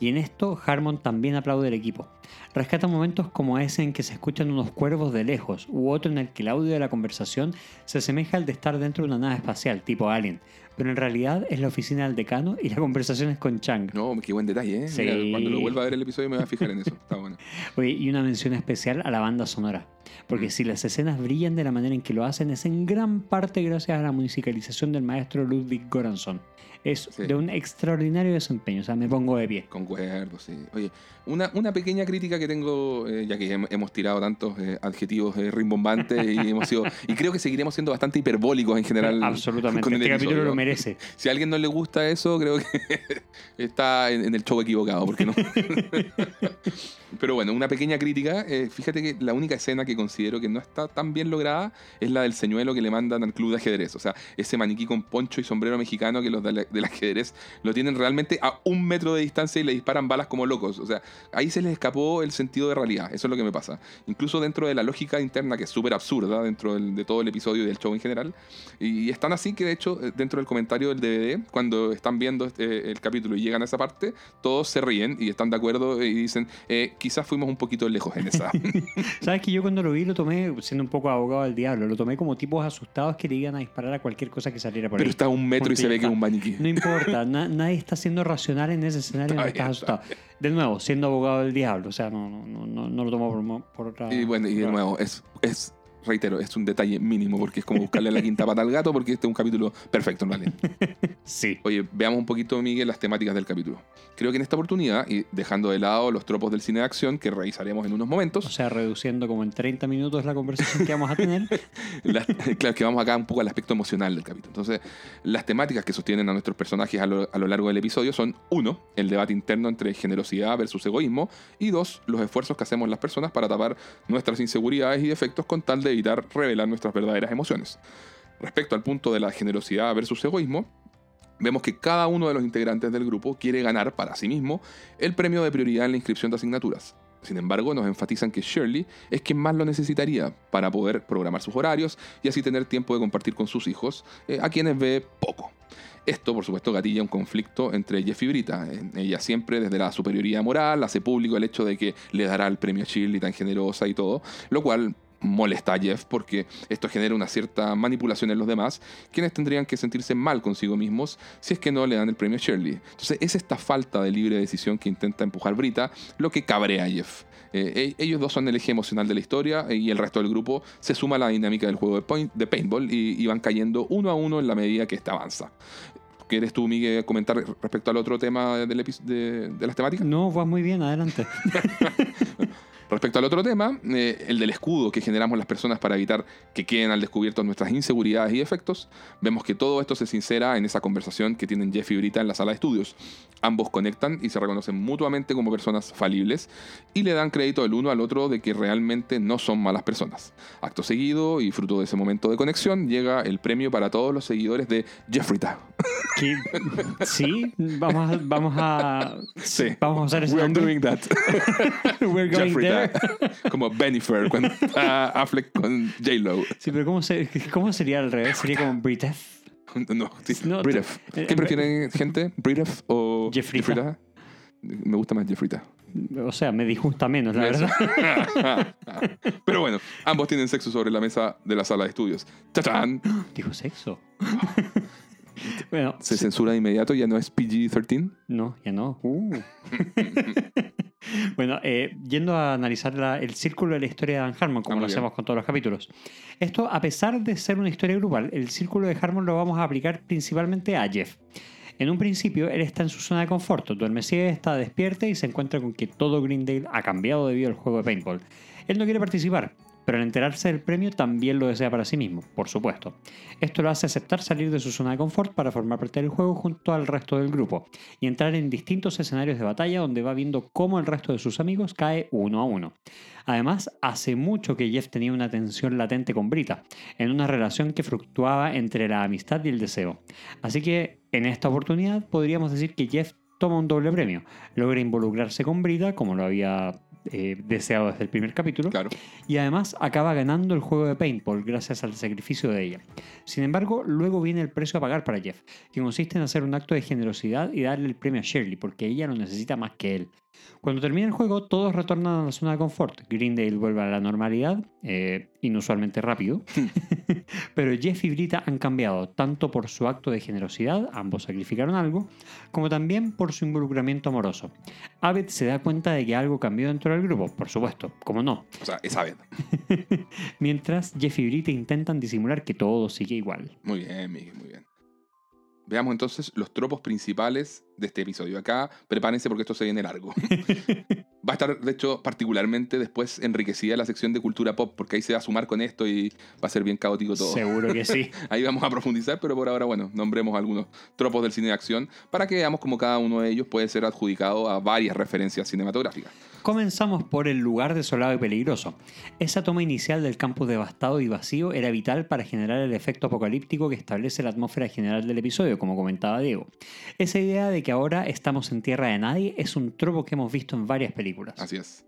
Y en esto Harmon también aplaude al equipo. Rescata momentos como ese en que se escuchan unos cuervos de lejos, u otro en el que el audio de la conversación se asemeja al de estar dentro de una nave espacial, tipo Alien. Pero en realidad es la oficina del decano y la conversación es con Chang. No, qué buen detalle, ¿eh? Sí. Mira, cuando lo vuelva a ver el episodio me voy a fijar en eso. Está bueno. Oye, y una mención especial a la banda sonora. Porque Mm. si las escenas brillan de la manera en que lo hacen, es en gran parte gracias a la musicalización del maestro Ludwig Göransson. Es Sí. de un extraordinario desempeño, o sea, me pongo de pie. Concuerdo, sí. Oye, una, una pequeña crítica que tengo, eh, ya que hem- hemos tirado tantos eh, adjetivos eh, rimbombantes y hemos sido, y creo que seguiremos siendo bastante hiperbólicos en general. Absolutamente, con el este capítulo lo merece. Si a alguien no le gusta eso, creo que está en, en el show equivocado, porque no. Pero bueno, una pequeña crítica. fíjate que la única escena que considero que no está tan bien lograda es la del señuelo que le mandan al club de ajedrez. O sea, ese maniquí con poncho y sombrero mexicano que los del, del ajedrez lo tienen realmente a un metro de distancia y le disparan balas como locos. O sea, ahí se les escapó el sentido de realidad. Eso es lo que me pasa. Incluso dentro de la lógica interna, que es súper absurda dentro del- de todo el episodio y del show en general. Y es tan así que, de hecho, eh, dentro del comentario del DVD, cuando están viendo este- el capítulo y llegan a esa parte, todos se ríen y están de acuerdo y dicen, eh, quizás fuimos un poquito lejos en esa. Sabes que yo cuando lo vi lo tomé, siendo un poco abogado del diablo, lo tomé como tipos asustados que le iban a disparar a cualquier cosa que saliera por Pero ahí. está a un metro y se ve que es un maniquí. No importa, na- nadie está siendo racional en ese escenario donde estás asustado. De nuevo, siendo abogado del diablo, o sea, no, no, no, no, no lo tomo por, por otra. Y bueno, y de nuevo, es, es, reitero, es un detalle mínimo porque es como buscarle la quinta pata al gato porque este es un capítulo perfecto, en realidad. Sí. Oye, veamos un poquito, Miguel, las temáticas del capítulo. Creo que en esta oportunidad, y dejando de lado los tropos del cine de acción que revisaremos en unos momentos, O sea, reduciendo como en 30 minutos la conversación que vamos a tener. Las- claro, que vamos acá un poco al aspecto emocional del capítulo. Entonces, las temáticas que sostienen a nuestros personajes a lo, a lo largo del episodio son, uno, el debate interno entre generosidad versus egoísmo, y dos, los esfuerzos que hacemos las personas para tapar nuestras inseguridades y defectos con tal de evitar revelar nuestras verdaderas emociones. Respecto al punto de la generosidad versus egoísmo, vemos que cada uno de los integrantes del grupo quiere ganar para sí mismo el premio de prioridad en la inscripción de asignaturas. Sin embargo, nos enfatizan que Shirley es quien más lo necesitaría para poder programar sus horarios y así tener tiempo de compartir con sus hijos, eh, a quienes ve poco. Esto, por supuesto, gatilla un conflicto entre Jeff y Brita. Ella siempre, desde la superioridad moral, hace público el hecho de que le dará el premio a Shirley tan generosa y todo, lo cual molesta a Jeff porque esto genera una cierta manipulación en los demás, quienes tendrían que sentirse mal consigo mismos si es que no le dan el premio a Shirley. Entonces es esta falta de libre decisión que intenta empujar Brita lo que cabrea a Jeff. Eh, e- ellos dos son el eje emocional de la historia eh, y el resto del grupo se suma a la dinámica del juego de, point- de paintball y, y van cayendo uno a uno en la medida que este avanza. ¿Quieres tú, Miguel, comentar respecto al otro tema del epi- de, de las temáticas? No, vas muy bien, adelante. Respecto al otro tema, eh, el del escudo que generamos las personas para evitar que queden al descubierto nuestras inseguridades y defectos, vemos que todo esto se sincera en esa conversación que tienen Jeff y Brita en la sala de estudios. Ambos conectan y se reconocen mutuamente como personas falibles y le dan crédito el uno al otro de que realmente no son malas personas. Acto seguido y fruto de ese momento de conexión llega el premio para todos los seguidores de Jeffrita. Que- sí, vamos a, vamos a, Sí. vamos a usar ese We're doing that. We're going there. Como Benifer cuando está Affleck con J-Lo. Sí, pero ¿cómo, se- ¿cómo sería al revés? Sería como Britef. No, sí, No, Britef. eh, ¿Qué eh, prefieren, gente? ¿Britef o Jeffrita. Jeffrita? Me gusta más Jeffrita. O sea, me disgusta menos, la Eso. verdad. Pero bueno, ambos tienen sexo sobre la mesa de la sala de estudios. ¡Chachán! Dijo sexo. Bueno, Se censura de inmediato, ya no es PG-13. No, ya no. Uh. bueno, eh, yendo a analizar la- el círculo de la historia de Dan Harmon, como Ah, lo bien. hacemos con todos los capítulos. Esto, a pesar de ser una historia grupal, el círculo de Harmon lo vamos a aplicar principalmente a Jeff. En un principio, él está en su zona de confort, duerme siesta, está despierta y se encuentra con que todo Greendale ha cambiado debido al juego de paintball. Él no quiere participar, pero al enterarse del premio también lo desea para sí mismo, por supuesto. Esto lo hace aceptar salir de su zona de confort para formar parte del juego junto al resto del grupo y entrar en distintos escenarios de batalla donde va viendo cómo el resto de sus amigos cae uno a uno. Además, hace mucho que Jeff tenía una tensión latente con Brita, en una relación que fluctuaba entre la amistad y el deseo. Así que, en esta oportunidad, podríamos decir que Jeff toma un doble premio. Logra involucrarse con Brita, como lo había eh, deseado desde el primer capítulo, Claro. y además acaba ganando el juego de paintball gracias al sacrificio de ella. Sin embargo, luego viene el precio a pagar para Jeff, que consiste en hacer un acto de generosidad y darle el premio a Shirley, porque ella lo necesita más que él. Cuando termina el juego, todos retornan a la zona de confort. Greendale vuelve a la normalidad, eh, inusualmente rápido. Pero Jeff y Brita han cambiado, tanto por su acto de generosidad, ambos sacrificaron algo, como también por su involucramiento amoroso. Abed se da cuenta de que algo cambió dentro del grupo, por supuesto, como no. O sea, esa vez. Mientras Jeff y Brita intentan disimular que todo sigue igual. Muy bien, Miguel, muy bien. Veamos entonces los tropos principales de este episodio. Acá, prepárense porque esto se viene largo. Va a estar, de hecho, particularmente después enriquecida la sección de cultura pop, porque ahí se va a sumar con esto y va a ser bien caótico todo. Seguro que sí. Ahí vamos a profundizar, pero por ahora, bueno, nombremos algunos tropos del cine de acción para que veamos cómo cada uno de ellos puede ser adjudicado a varias referencias cinematográficas. Comenzamos por el lugar desolado y peligroso. Esa toma inicial del campus devastado y vacío era vital para generar el efecto apocalíptico que establece la atmósfera general del episodio, como comentaba Diego. Esa idea de que ahora estamos en tierra de nadie es un tropo que hemos visto en varias películas. Así es.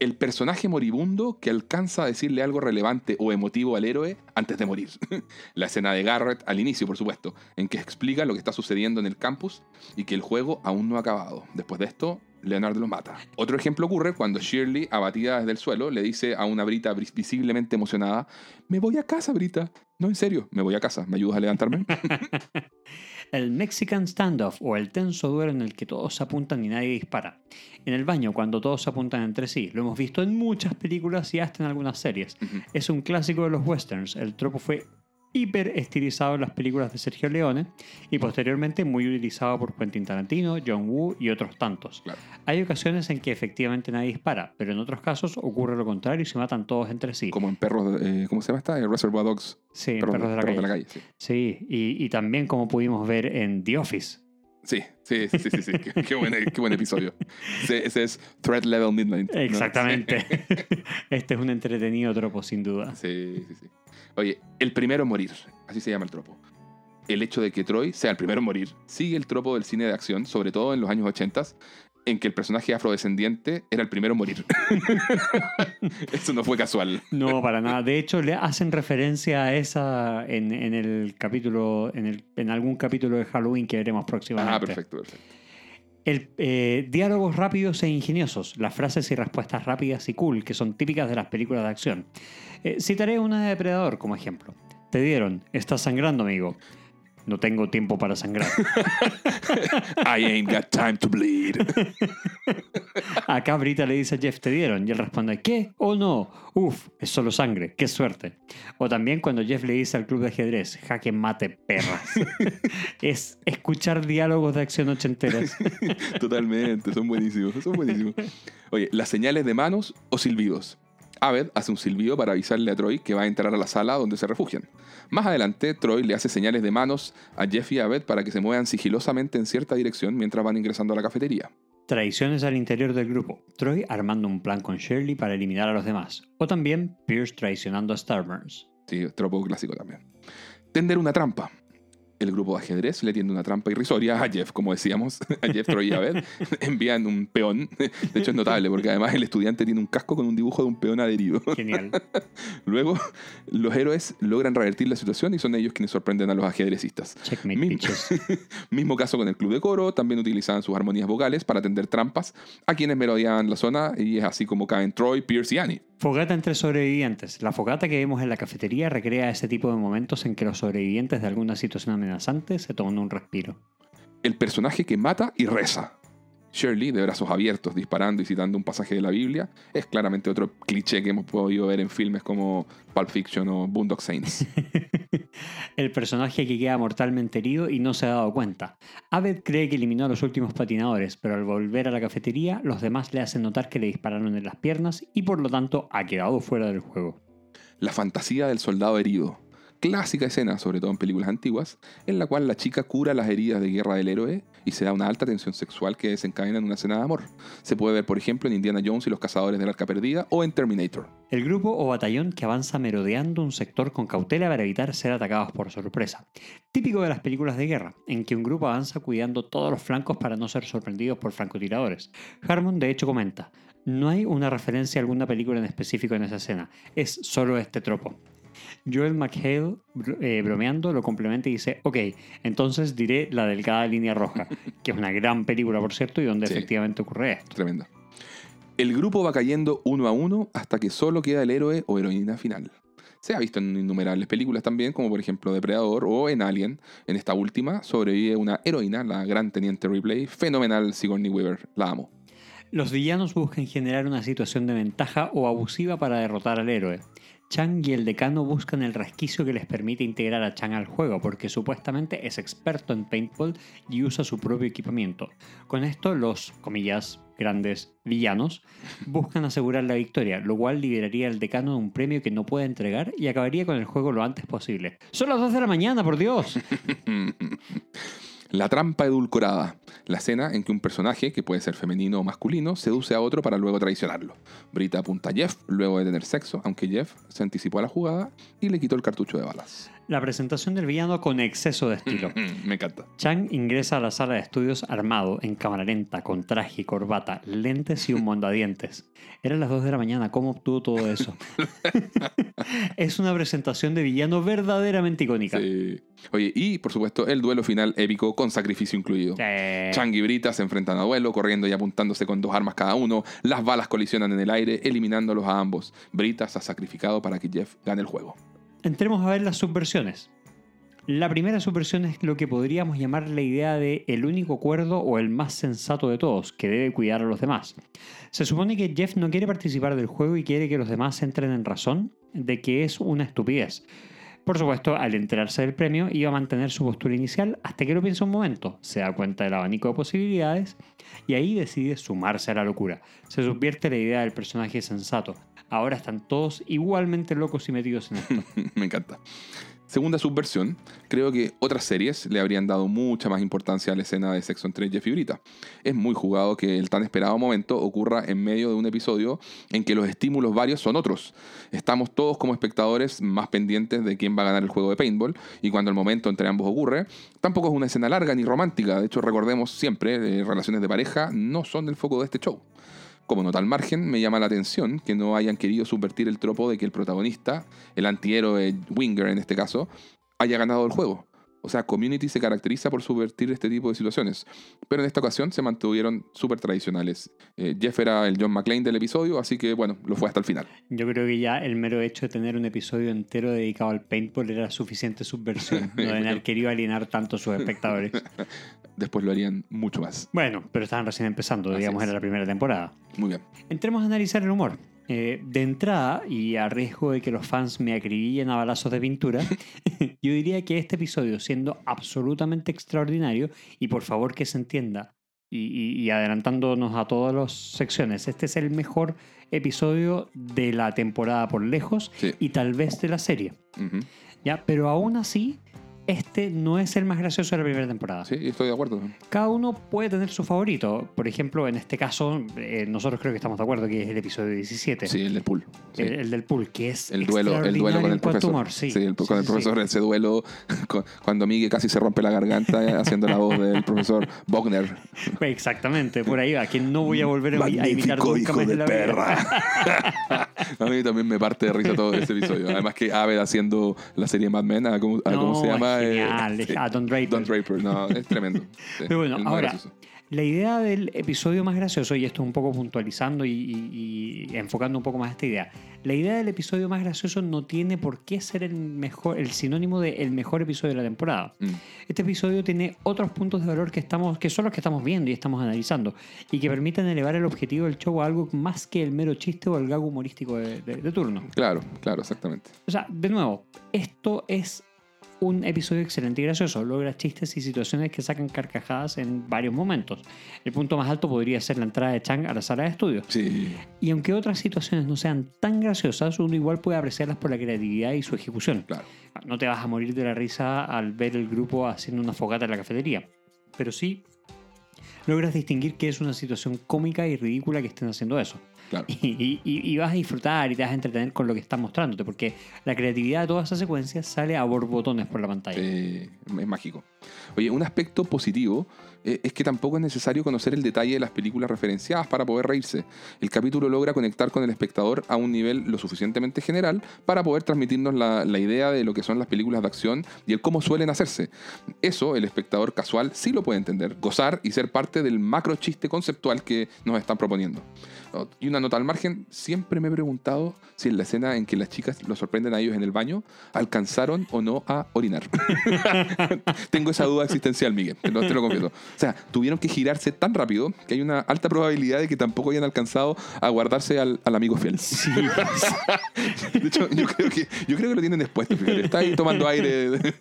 El personaje moribundo que alcanza a decirle algo relevante o emotivo al héroe antes de morir. La escena de Garrett al inicio, por supuesto, en que explica lo que está sucediendo en el campus y que el juego aún no ha acabado. Después de esto, Leonard lo mata. Otro ejemplo ocurre cuando Shirley, abatida desde el suelo, le dice a una Brita vis- visiblemente emocionada, me voy a casa, Brita. No, en serio, me voy a casa. ¿Me ayudas a levantarme? El Mexican Standoff o el tenso duelo en el que todos apuntan y nadie dispara. En el baño, cuando todos apuntan entre sí. Lo hemos visto en muchas películas y hasta en algunas series. Es un clásico de los westerns. El tropo fue hiper estilizado en las películas de Sergio Leone y posteriormente muy utilizado por Quentin Tarantino, John Woo y otros tantos. Claro. Hay ocasiones en que efectivamente nadie dispara, pero en otros casos ocurre lo contrario y se matan todos entre sí. Como en Perros, eh, ¿cómo se llama esta? El Reservoir Dogs. Sí, en Perros, Perros de la Perros Calle. sí. Sí, y, y también como pudimos ver en The Office. Sí, sí, sí, sí. Qué, qué buen, qué buen episodio. Ese, ese es Threat Level Midnight. ¿no? Exactamente. este es un entretenido tropo, sin duda. Sí, sí, sí. Oye, el primero en morir, así se llama el tropo. El hecho de que Troy sea el primero en morir sigue el tropo del cine de acción, sobre todo en los años 80, en que el personaje afrodescendiente era el primero en morir. Eso no fue casual. No, para nada. De hecho, le hacen referencia a esa en, en el capítulo, en, el, en algún capítulo de Halloween que veremos próximamente. Ah, perfecto, perfecto. El, eh, diálogos rápidos e ingeniosos, las frases y respuestas rápidas y cool que son típicas de las películas de acción. Eh, citaré una de Depredador como ejemplo. Te dieron, estás sangrando, amigo. No tengo tiempo para sangrar. I ain't got time to bleed. Acá Brita le dice a Jeff, te dieron. Y él responde, ¿qué? Oh no. Uf, es solo sangre. Qué suerte. O también cuando Jeff le dice al club de ajedrez, jaque mate perras. es escuchar diálogos de acción ochenteras. Totalmente, son buenísimos, son buenísimos. Oye, las señales de manos o silbidos. Aved hace un silbido para avisarle a Troy que va a entrar a la sala donde se refugian. Más adelante, Troy le hace señales de manos a Jeff y Aved para que se muevan sigilosamente en cierta dirección mientras van ingresando a la cafetería. Traiciones al interior del grupo. Troy armando un plan con Shirley para eliminar a los demás. O también Pierce traicionando a Starburns. Sí, tropo clásico también. Tender una trampa. El grupo de ajedrez le tiende una trampa irrisoria a Jeff, como decíamos. A Jeff, Troy y Aved envían un peón. De hecho, es notable porque además el estudiante tiene un casco con un dibujo de un peón adherido. Genial. Luego, los héroes logran revertir la situación y son ellos quienes sorprenden a los ajedrecistas. Checkmate. Mismo caso con el club de coro, también utilizaban sus armonías vocales para tender trampas a quienes merodeaban la zona y es así como caen Troy, Pierce y Annie. Fogata entre sobrevivientes. La fogata que vemos en la cafetería recrea ese tipo de momentos en que los sobrevivientes de alguna situación amenazante se toman un respiro. El personaje que mata y reza. Shirley, de brazos abiertos, disparando y citando un pasaje de la Biblia, es claramente otro cliché que hemos podido ver en filmes como Pulp Fiction o Boondock Saints. El personaje que queda mortalmente herido y no se ha dado cuenta. Abed cree que eliminó a los últimos patinadores, pero al volver a la cafetería, los demás le hacen notar que le dispararon en las piernas y por lo tanto ha quedado fuera del juego. La fantasía del soldado herido. Clásica escena, sobre todo en películas antiguas, en la cual la chica cura las heridas de guerra del héroe y se da una alta tensión sexual que desencadena en una escena de amor. Se puede ver, por ejemplo, en Indiana Jones y los cazadores del arca perdida o en Terminator. El grupo o batallón que avanza merodeando un sector con cautela para evitar ser atacados por sorpresa. Típico de las películas de guerra, en que un grupo avanza cuidando todos los flancos para no ser sorprendidos por francotiradores. Harmon de hecho comenta, no hay una referencia a alguna película en específico en esa escena, es solo este tropo. Joel McHale, eh, bromeando, lo complementa y dice, ok, entonces diré La Delgada Línea Roja, que es una gran película, por cierto, y donde Sí. efectivamente ocurre esto. Tremendo. El grupo va cayendo uno a uno hasta que solo queda el héroe o heroína final. Se ha visto en innumerables películas también, como por ejemplo Depredador o en Alien. En esta última sobrevive una heroína, la gran teniente Ripley, fenomenal Sigourney Weaver, la amo. Los villanos buscan generar una situación de ventaja o abusiva para derrotar al héroe. Chang y el decano buscan el resquicio que les permite integrar a Chang al juego, porque supuestamente es experto en paintball y usa su propio equipamiento. Con esto, los, comillas, grandes villanos buscan asegurar la victoria, lo cual liberaría al decano de un premio que no puede entregar y acabaría con el juego lo antes posible. Son las 2 de la mañana, por Dios. La trampa edulcorada. La escena en que un personaje, que puede ser femenino o masculino, seduce a otro para luego traicionarlo. Brita apunta a Jeff luego de tener sexo, aunque Jeff se anticipó a la jugada y le quitó el cartucho de balas. La presentación del villano con exceso de estilo. Me encanta. Chang ingresa a la sala de estudios armado, en cámara lenta, con traje y corbata, lentes y un mondadientes. Eran las 2 de la mañana, ¿cómo obtuvo todo eso? es una presentación de villano verdaderamente icónica. Sí. Oye, y por supuesto, el duelo final épico con sacrificio incluido. Eh, Chang y Brita se enfrentan a duelo, corriendo y apuntándose con dos armas cada uno. Las balas colisionan en el aire, eliminándolos a ambos. Brita se ha sacrificado para que Jeff gane el juego. Entremos a ver las subversiones. La primera subversión es lo que podríamos llamar la idea de el único cuerdo o el más sensato de todos, que debe cuidar a los demás. Se supone que Jeff no quiere participar del juego y quiere que los demás entren en razón de que es una estupidez. Por supuesto, al enterarse del premio, iba a mantener su postura inicial hasta que lo piensa un momento, se da cuenta del abanico de posibilidades y ahí decide sumarse a la locura. Se subvierte la idea del personaje sensato. Ahora están todos igualmente locos y metidos en esto. Me encanta. Segunda subversión, creo que otras series le habrían dado mucha más importancia a la escena de sexo entre Jeff y Brita. Es muy jugado que el tan esperado momento ocurra en medio de un episodio en que los estímulos varios son otros. Estamos todos como espectadores más pendientes de quién va a ganar el juego de paintball y cuando el momento entre ambos ocurre, tampoco es una escena larga ni romántica. De hecho, recordemos siempre, eh, relaciones de pareja no son el foco de este show. Como nota al margen, me llama la atención que no hayan querido subvertir el tropo de que el protagonista, el antihéroe Winger en este caso, haya ganado el juego. O sea, Community se caracteriza por subvertir este tipo de situaciones. Pero en esta ocasión se mantuvieron súper tradicionales. Eh, Jeff era el John McClane del episodio, así que bueno, lo fue hasta el final. Yo creo que ya el mero hecho de tener un episodio entero dedicado al paintball era suficiente subversión. No deben haber querido alienar tanto a sus espectadores. Después lo harían mucho más. Bueno, pero estaban recién empezando, digamos, es. era la primera temporada. Muy bien. Entremos a analizar el humor. Eh, de entrada, y a riesgo de que los fans me acribillen a balazos de pintura, yo diría que este episodio, siendo absolutamente extraordinario, y por favor que se entienda, y, y- y adelantándonos a todas las secciones, este es el mejor episodio de la temporada por lejos Sí. y tal vez de la serie. ¿ya? Pero aún así, este no es el más gracioso de la primera temporada. Sí, estoy de acuerdo. Cada uno puede tener su favorito. Por ejemplo, en este caso, eh, nosotros creo que estamos de acuerdo que es el episodio 17. Sí, el del pool. Sí. El, el del pool, que es El duelo, el duelo con el profesor. humor, sí. el- Sí, con el profesor, ese duelo con- cuando Miguel casi se rompe la garganta haciendo la voz del profesor Bogner. Exactamente, por ahí va. Que no voy a volver a, a imitar nunca hijo más de la perra. a mí también me parte de risa todo ese episodio. Además que Aved haciendo la serie Mad Men, ¿a ¿cómo, a cómo No, se llama? Eh, genial. sí. Ah, Don Draper. Don Draper, no, es tremendo. Sí, Pero bueno, ahora, gracioso. La idea del episodio más gracioso, y esto un poco puntualizando y, y- y enfocando un poco más esta idea, la idea del episodio más gracioso no tiene por qué ser el mejor, el sinónimo de el mejor episodio de la temporada. Mm. Este episodio tiene otros puntos de valor que, estamos, que son los que estamos viendo y estamos analizando y que permiten elevar el objetivo del show a algo más que el mero chiste o el gag humorístico de, de- de turno. Claro, claro, exactamente. O sea, de nuevo, esto es un episodio excelente y gracioso. Logra chistes y situaciones que sacan carcajadas en varios momentos. El punto más alto podría ser la entrada de Chang a la sala de estudio. Sí, Y aunque otras situaciones no sean tan graciosas, uno igual puede apreciarlas por la creatividad y su ejecución. claro. No te vas a morir de la risa al ver el grupo haciendo una fogata en la cafetería, pero sí logras distinguir que es una situación cómica y ridícula que estén haciendo eso. Claro. Y, y- y- y vas a disfrutar y te vas a entretener con lo que están mostrándote, porque la creatividad de toda esa secuencia sale a borbotones por la pantalla. Eh, es mágico. Oye, un aspecto positivo eh, es que tampoco es necesario conocer el detalle de las películas referenciadas para poder reírse. El capítulo logra conectar con el espectador a un nivel lo suficientemente general para poder transmitirnos la, la idea de lo que son las películas de acción y el cómo suelen hacerse. Eso el espectador casual sí lo puede entender, gozar y ser parte del macro chiste conceptual que nos están proponiendo. Y una nota al margen, siempre me he preguntado si en la escena en que las chicas lo sorprenden a ellos en el baño, alcanzaron o no a orinar. Tengo esa duda existencial, Miguel, te lo, te lo confieso. O sea, tuvieron que girarse tan rápido que hay una alta probabilidad de que tampoco hayan alcanzado a guardarse al, al amigo fiel. Sí, De hecho, yo creo que, yo creo que lo tienen después. fíjate. Está ahí tomando aire,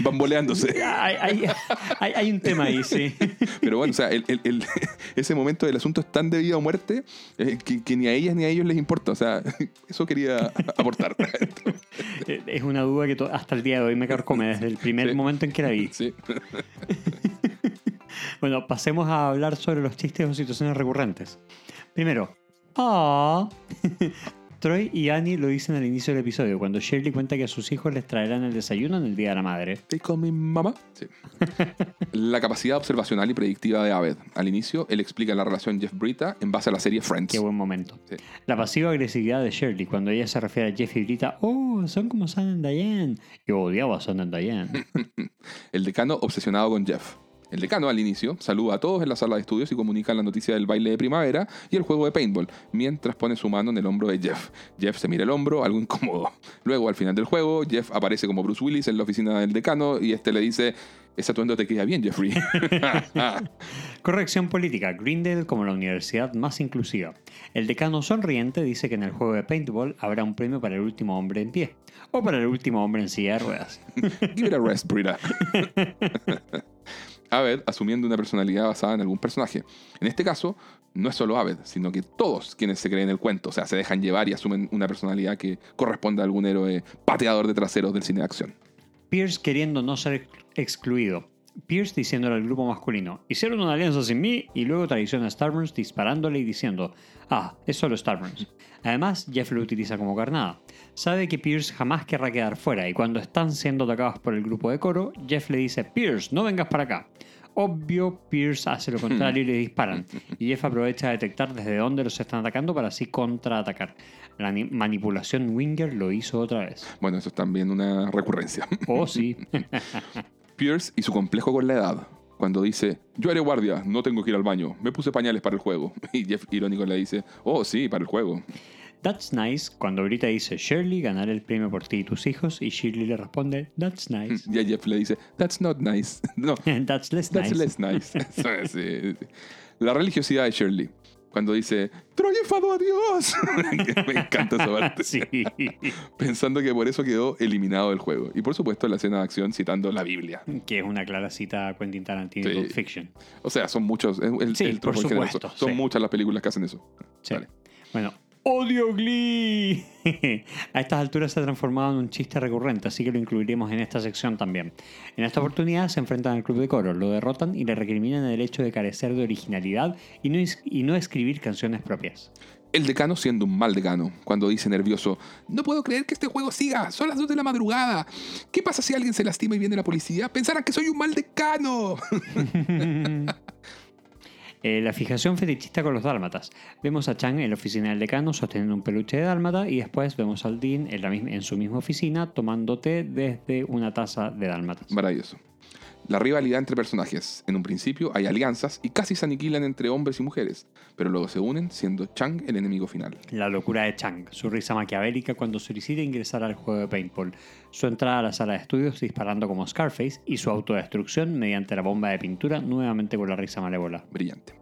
bamboleándose. hay, hay- hay- hay un tema ahí, sí. Pero bueno, o sea, el- el- el- ese momento del asunto es tan de vida o muerte eh, que, que ni a ellas ni a ellos les importa. O sea, eso quería aportar. Es una duda que hasta el día de hoy me carcome desde el primer Sí. momento en que la vi. Sí. Bueno, pasemos a hablar sobre los chistes o situaciones recurrentes. Primero, ah. Troy y Annie lo dicen al inicio del episodio, cuando Shirley cuenta que a sus hijos les traerán el desayuno en el Día de la Madre. Take on me, mamá. Sí. La capacidad observacional y predictiva de Aved. Al inicio, él explica la relación Jeff-Brita en base a la serie Friends. Qué buen momento. Sí. La pasiva agresividad de Shirley, cuando ella se refiere a Jeff y grita, oh, son como San and Diane. Yo odiaba a San and Diane. El decano obsesionado con Jeff. El decano al inicio saluda a todos en la sala de estudios y comunica la noticia del baile de primavera y el juego de paintball, mientras pone su mano en el hombro de Jeff. Jeff se mira el hombro, algo incómodo. Luego, al final del juego, Jeff aparece como Bruce Willis en la oficina del decano y este le dice, ese atuendo te queda bien, Jeffrey. Corrección política. Greendale como la universidad más inclusiva. El decano sonriente dice que en el juego de paintball habrá un premio para el último hombre en pie. O para el último hombre en silla de ruedas. Give it a rest, Brita. Aved asumiendo una personalidad basada en algún personaje. En este caso, no es solo Aved, sino que todos quienes se creen el cuento, o sea, se dejan llevar y asumen una personalidad que corresponde a algún héroe pateador de traseros del cine de acción. Pierce queriendo no ser ex- excluido. Pierce diciéndole al grupo masculino, hicieron una alianza sin mí y luego traiciona a Starburns disparándole y diciendo, ah, es solo Starburns. Además, Jeff lo utiliza como carnada. Sabe que Pierce jamás querrá quedar fuera y cuando están siendo atacados por el grupo de coro, Jeff le dice, Pierce, no vengas para acá. Obvio, Pierce hace lo contrario y le disparan. Y Jeff aprovecha a detectar desde dónde los están atacando para así contraatacar. La ni- manipulación Winger lo hizo otra vez. Bueno, eso es también una recurrencia. Oh, sí. Pierce y su complejo con la edad. Cuando dice, yo haré guardia, no tengo que ir al baño, me puse pañales para el juego. Y Jeff irónico le dice, oh sí, para el juego. That's nice. Cuando Brita dice Shirley, ganar el premio por ti y tus hijos. Y Shirley le responde, That's nice. Y a Jeff le dice, that's not nice. No, That's less That's nice. less nice. Sí, sí. La religiosidad de Shirley. Cuando dice, Troy enfadó a Dios. Me encanta esa parte. Sí. Pensando que por eso quedó eliminado del juego. Y por supuesto la escena de acción citando la Biblia. Que es una clara cita a Quentin Tarantino Sí. Fiction. O sea, son muchos. el, Sí, el por supuesto, Son, muchas las películas que hacen eso. Sí. Vale. Bueno, odio Glee. a estas alturas se ha transformado en un chiste recurrente, así que lo incluiremos en esta sección también. En esta oportunidad se enfrentan al club de coro, lo derrotan y le recriminan el hecho de carecer de originalidad y no, es- y no escribir canciones propias. El decano siendo un mal decano, cuando dice nervioso, no puedo creer que este juego siga, son las 2 de la madrugada. ¿Qué pasa si alguien se lastima y viene la policía? Pensarán que soy un mal decano. Eh, la fijación fetichista con los dálmatas. Vemos a Chang en la oficina del decano sosteniendo un peluche de dálmata y después vemos al Dean en, la misma- en su misma oficina tomando té desde una taza de dálmatas. Maravilloso. La rivalidad entre personajes. En un principio hay alianzas y casi se aniquilan entre hombres y mujeres, pero luego se unen siendo Chang el enemigo final. La locura de Chang, su risa maquiavélica cuando solicita ingresar al juego de paintball, su entrada a la sala de estudios disparando como Scarface y su autodestrucción mediante la bomba de pintura nuevamente con la risa malévola. Brillante.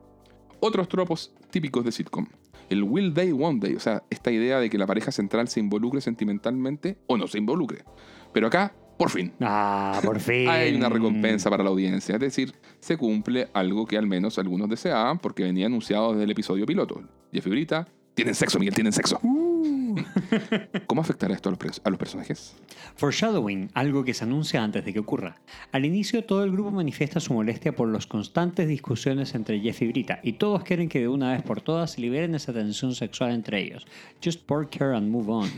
Otros tropos típicos de sitcom. El will they, won't they, o sea, esta idea de que la pareja central se involucre sentimentalmente o no se involucre. Pero acá, por fin, Ah, por fin. hay una recompensa para la audiencia, es decir, se cumple algo que al menos algunos deseaban porque venía anunciado desde el episodio piloto. Jeff y Brita tienen sexo, Miguel, tienen sexo. ¿Cómo afectará esto a los, a los personajes? Foreshadowing, algo que se anuncia antes de que ocurra. Al inicio, todo el grupo manifiesta su molestia por las constantes discusiones entre Jeff y Brita, y todos quieren que de una vez por todas liberen esa tensión sexual entre ellos. Just pork her and move on.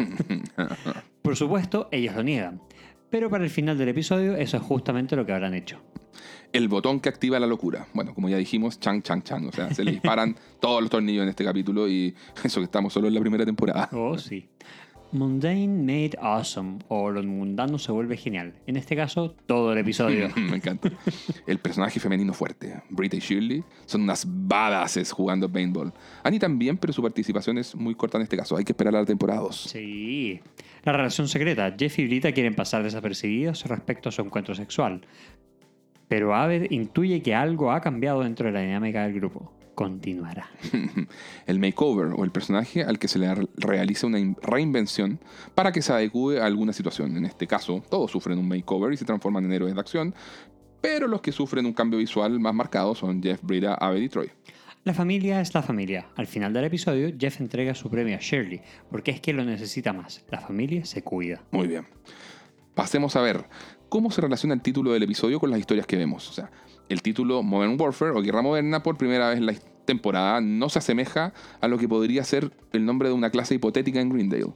por supuesto, ellos lo niegan. Pero para el final del episodio, eso es justamente lo que habrán hecho. El botón que activa la locura. Bueno, como ya dijimos, Chang, Chang, Chang. O sea, se le disparan todos los tornillos en este capítulo y eso que estamos solo en la primera temporada. Oh, sí. Mundane made awesome, o lo mundano se vuelve genial. En este caso, todo el episodio. Me encanta. El personaje femenino fuerte, Brita y Shirley, son unas badasses jugando paintball. Annie también, pero su participación es muy corta en este caso. Hay que esperar a la temporada 2. Sí. La relación secreta. Jeff y Brita quieren pasar desapercibidos respecto a su encuentro sexual. Pero Aved intuye que algo ha cambiado dentro de la dinámica del grupo. Continuará. El makeover o el personaje al que se le re- realiza una in- reinvención para que se adecue a alguna situación. En este caso, todos sufren un makeover y se transforman en héroes de acción, pero los que sufren un cambio visual más marcado son Jeff, Brita, Aved y Troy. La familia es la familia. Al final del episodio, Jeff entrega su premio a Shirley, porque es que lo necesita más. La familia se cuida. Muy bien. Pasemos a ver cómo se relaciona el título del episodio con las historias que vemos. O sea, el título Modern Warfare o Guerra Moderna por primera vez en la temporada no se asemeja a lo que podría ser el nombre de una clase hipotética en Greendale.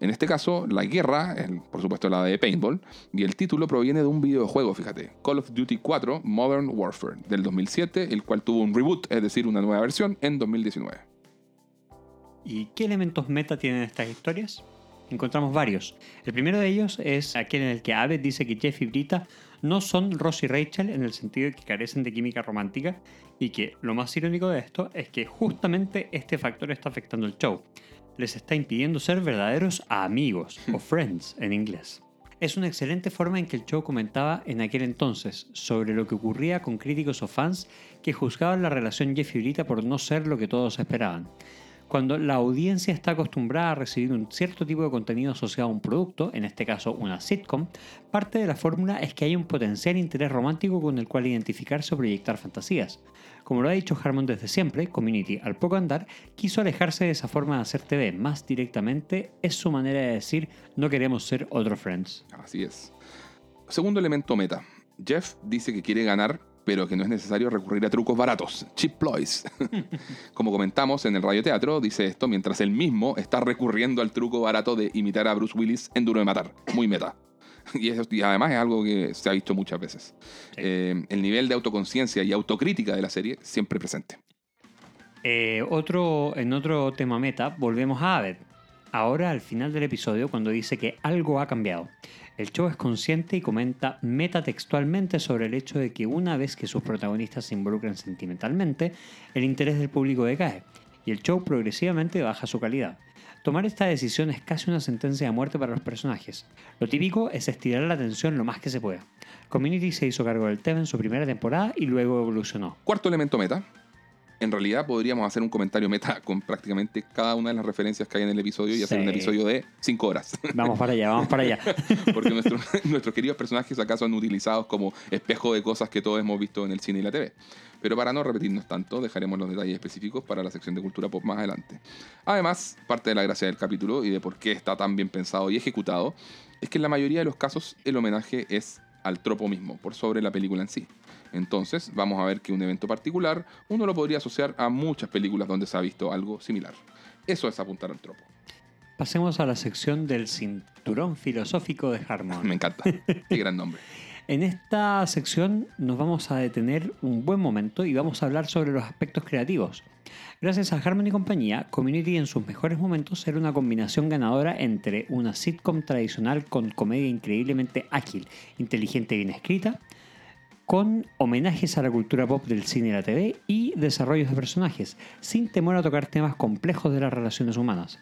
En este caso, la guerra, el- por supuesto la de Paintball, y el título proviene de un videojuego, fíjate, Call of Duty 4 Modern Warfare del 2007, el cual tuvo un reboot, es decir, una nueva versión en 2019. ¿Y qué elementos meta tienen estas historias? Encontramos varios. El primero de ellos es aquel en el que Abed dice que Jeff y Brita no son Ross y Rachel en el sentido de que carecen de química romántica y que lo más irónico de esto es que justamente este factor está afectando el show. Les está impidiendo ser verdaderos amigos o friends en inglés. Es una excelente forma en que el show comentaba en aquel entonces sobre lo que ocurría con críticos o fans que juzgaban la relación Jeff y Brita por no ser lo que todos esperaban. Cuando la audiencia está acostumbrada a recibir un cierto tipo de contenido asociado a un producto, en este caso una sitcom, parte de la fórmula es que hay un potencial interés romántico con el cual identificarse o proyectar fantasías. Como lo ha dicho Harmon desde siempre, Community, al poco andar, quiso alejarse de esa forma de hacer TV más directamente, es su manera de decir no queremos ser otro Friends. Así es. Segundo elemento meta. Jeff dice que quiere ganar, pero que no es necesario recurrir a trucos baratos, cheap ploys. Como comentamos en el radioteatro, dice esto mientras él mismo está recurriendo al truco barato de imitar a Bruce Willis en Duro de Matar. Muy meta. Y, eso- y además es algo que se ha visto muchas veces. Eh, el nivel de autoconciencia y autocrítica de la serie siempre presente. Eh, otro, en otro tema meta, volvemos a Abed. Ahora al final del episodio cuando dice que algo ha cambiado. El show es consciente y comenta metatextualmente sobre el hecho de que una vez que sus protagonistas se involucran sentimentalmente, el interés del público decae y el show progresivamente baja su calidad. Tomar esta decisión es casi una sentencia de muerte para los personajes. Lo típico es estirar la tensión lo más que se pueda. Community se hizo cargo del tema en su primera temporada y luego evolucionó. Cuarto elemento meta. En realidad podríamos hacer un comentario meta con prácticamente cada una de las referencias que hay en el episodio y hacer Sí. un episodio de 5 horas. Vamos para allá, vamos para allá. Porque nuestros, nuestros queridos personajes acá son utilizados como espejo de cosas que todos hemos visto en el cine y la TV. Pero para no repetirnos tanto, dejaremos los detalles específicos para la sección de cultura pop más adelante. Además, parte de la gracia del capítulo y de por qué está tan bien pensado y ejecutado, es que en la mayoría de los casos el homenaje es al tropo mismo, por sobre la película en sí. Entonces, vamos a ver que un evento particular uno lo podría asociar a muchas películas donde se ha visto algo similar. Eso es apuntar al tropo. Pasemos a la sección del cinturón filosófico de Harmon. Me encanta. Qué gran nombre. En esta sección nos vamos a detener un buen momento y vamos a hablar sobre los aspectos creativos. Gracias a Harmon y compañía, Community en sus mejores momentos era una combinación ganadora entre una sitcom tradicional con comedia increíblemente ágil, inteligente y bien escrita, con homenajes a la cultura pop del cine y la TV y desarrollos de personajes, sin temor a tocar temas complejos de las relaciones humanas.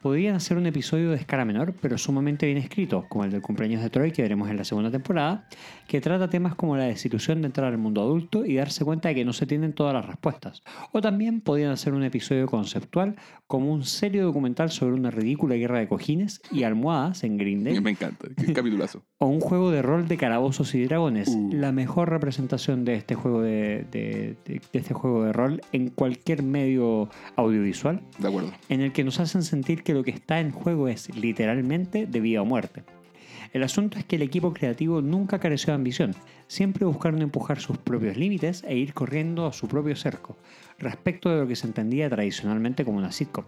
Podrían hacer un episodio de escala menor, pero sumamente bien escrito, como el del cumpleaños de Troy que veremos en la segunda temporada, que trata temas como la desilusión de entrar al mundo adulto y darse cuenta de que no se tienen todas las respuestas. O también podrían hacer un episodio conceptual como un serio documental sobre una ridícula guerra de cojines y almohadas en Green Day. Me encanta, qué capitulazo. O un juego de rol de calabozos y dragones. Uh. La mejor representación de este juego de, de- de- de este juego de rol en cualquier medio audiovisual De acuerdo. en el que nos hacen sentir que lo que está en juego es literalmente de vida o muerte. El asunto es que el equipo creativo nunca careció de ambición, siempre buscaron empujar sus propios límites e ir corriendo a su propio cerco, respecto de lo que se entendía tradicionalmente como una sitcom.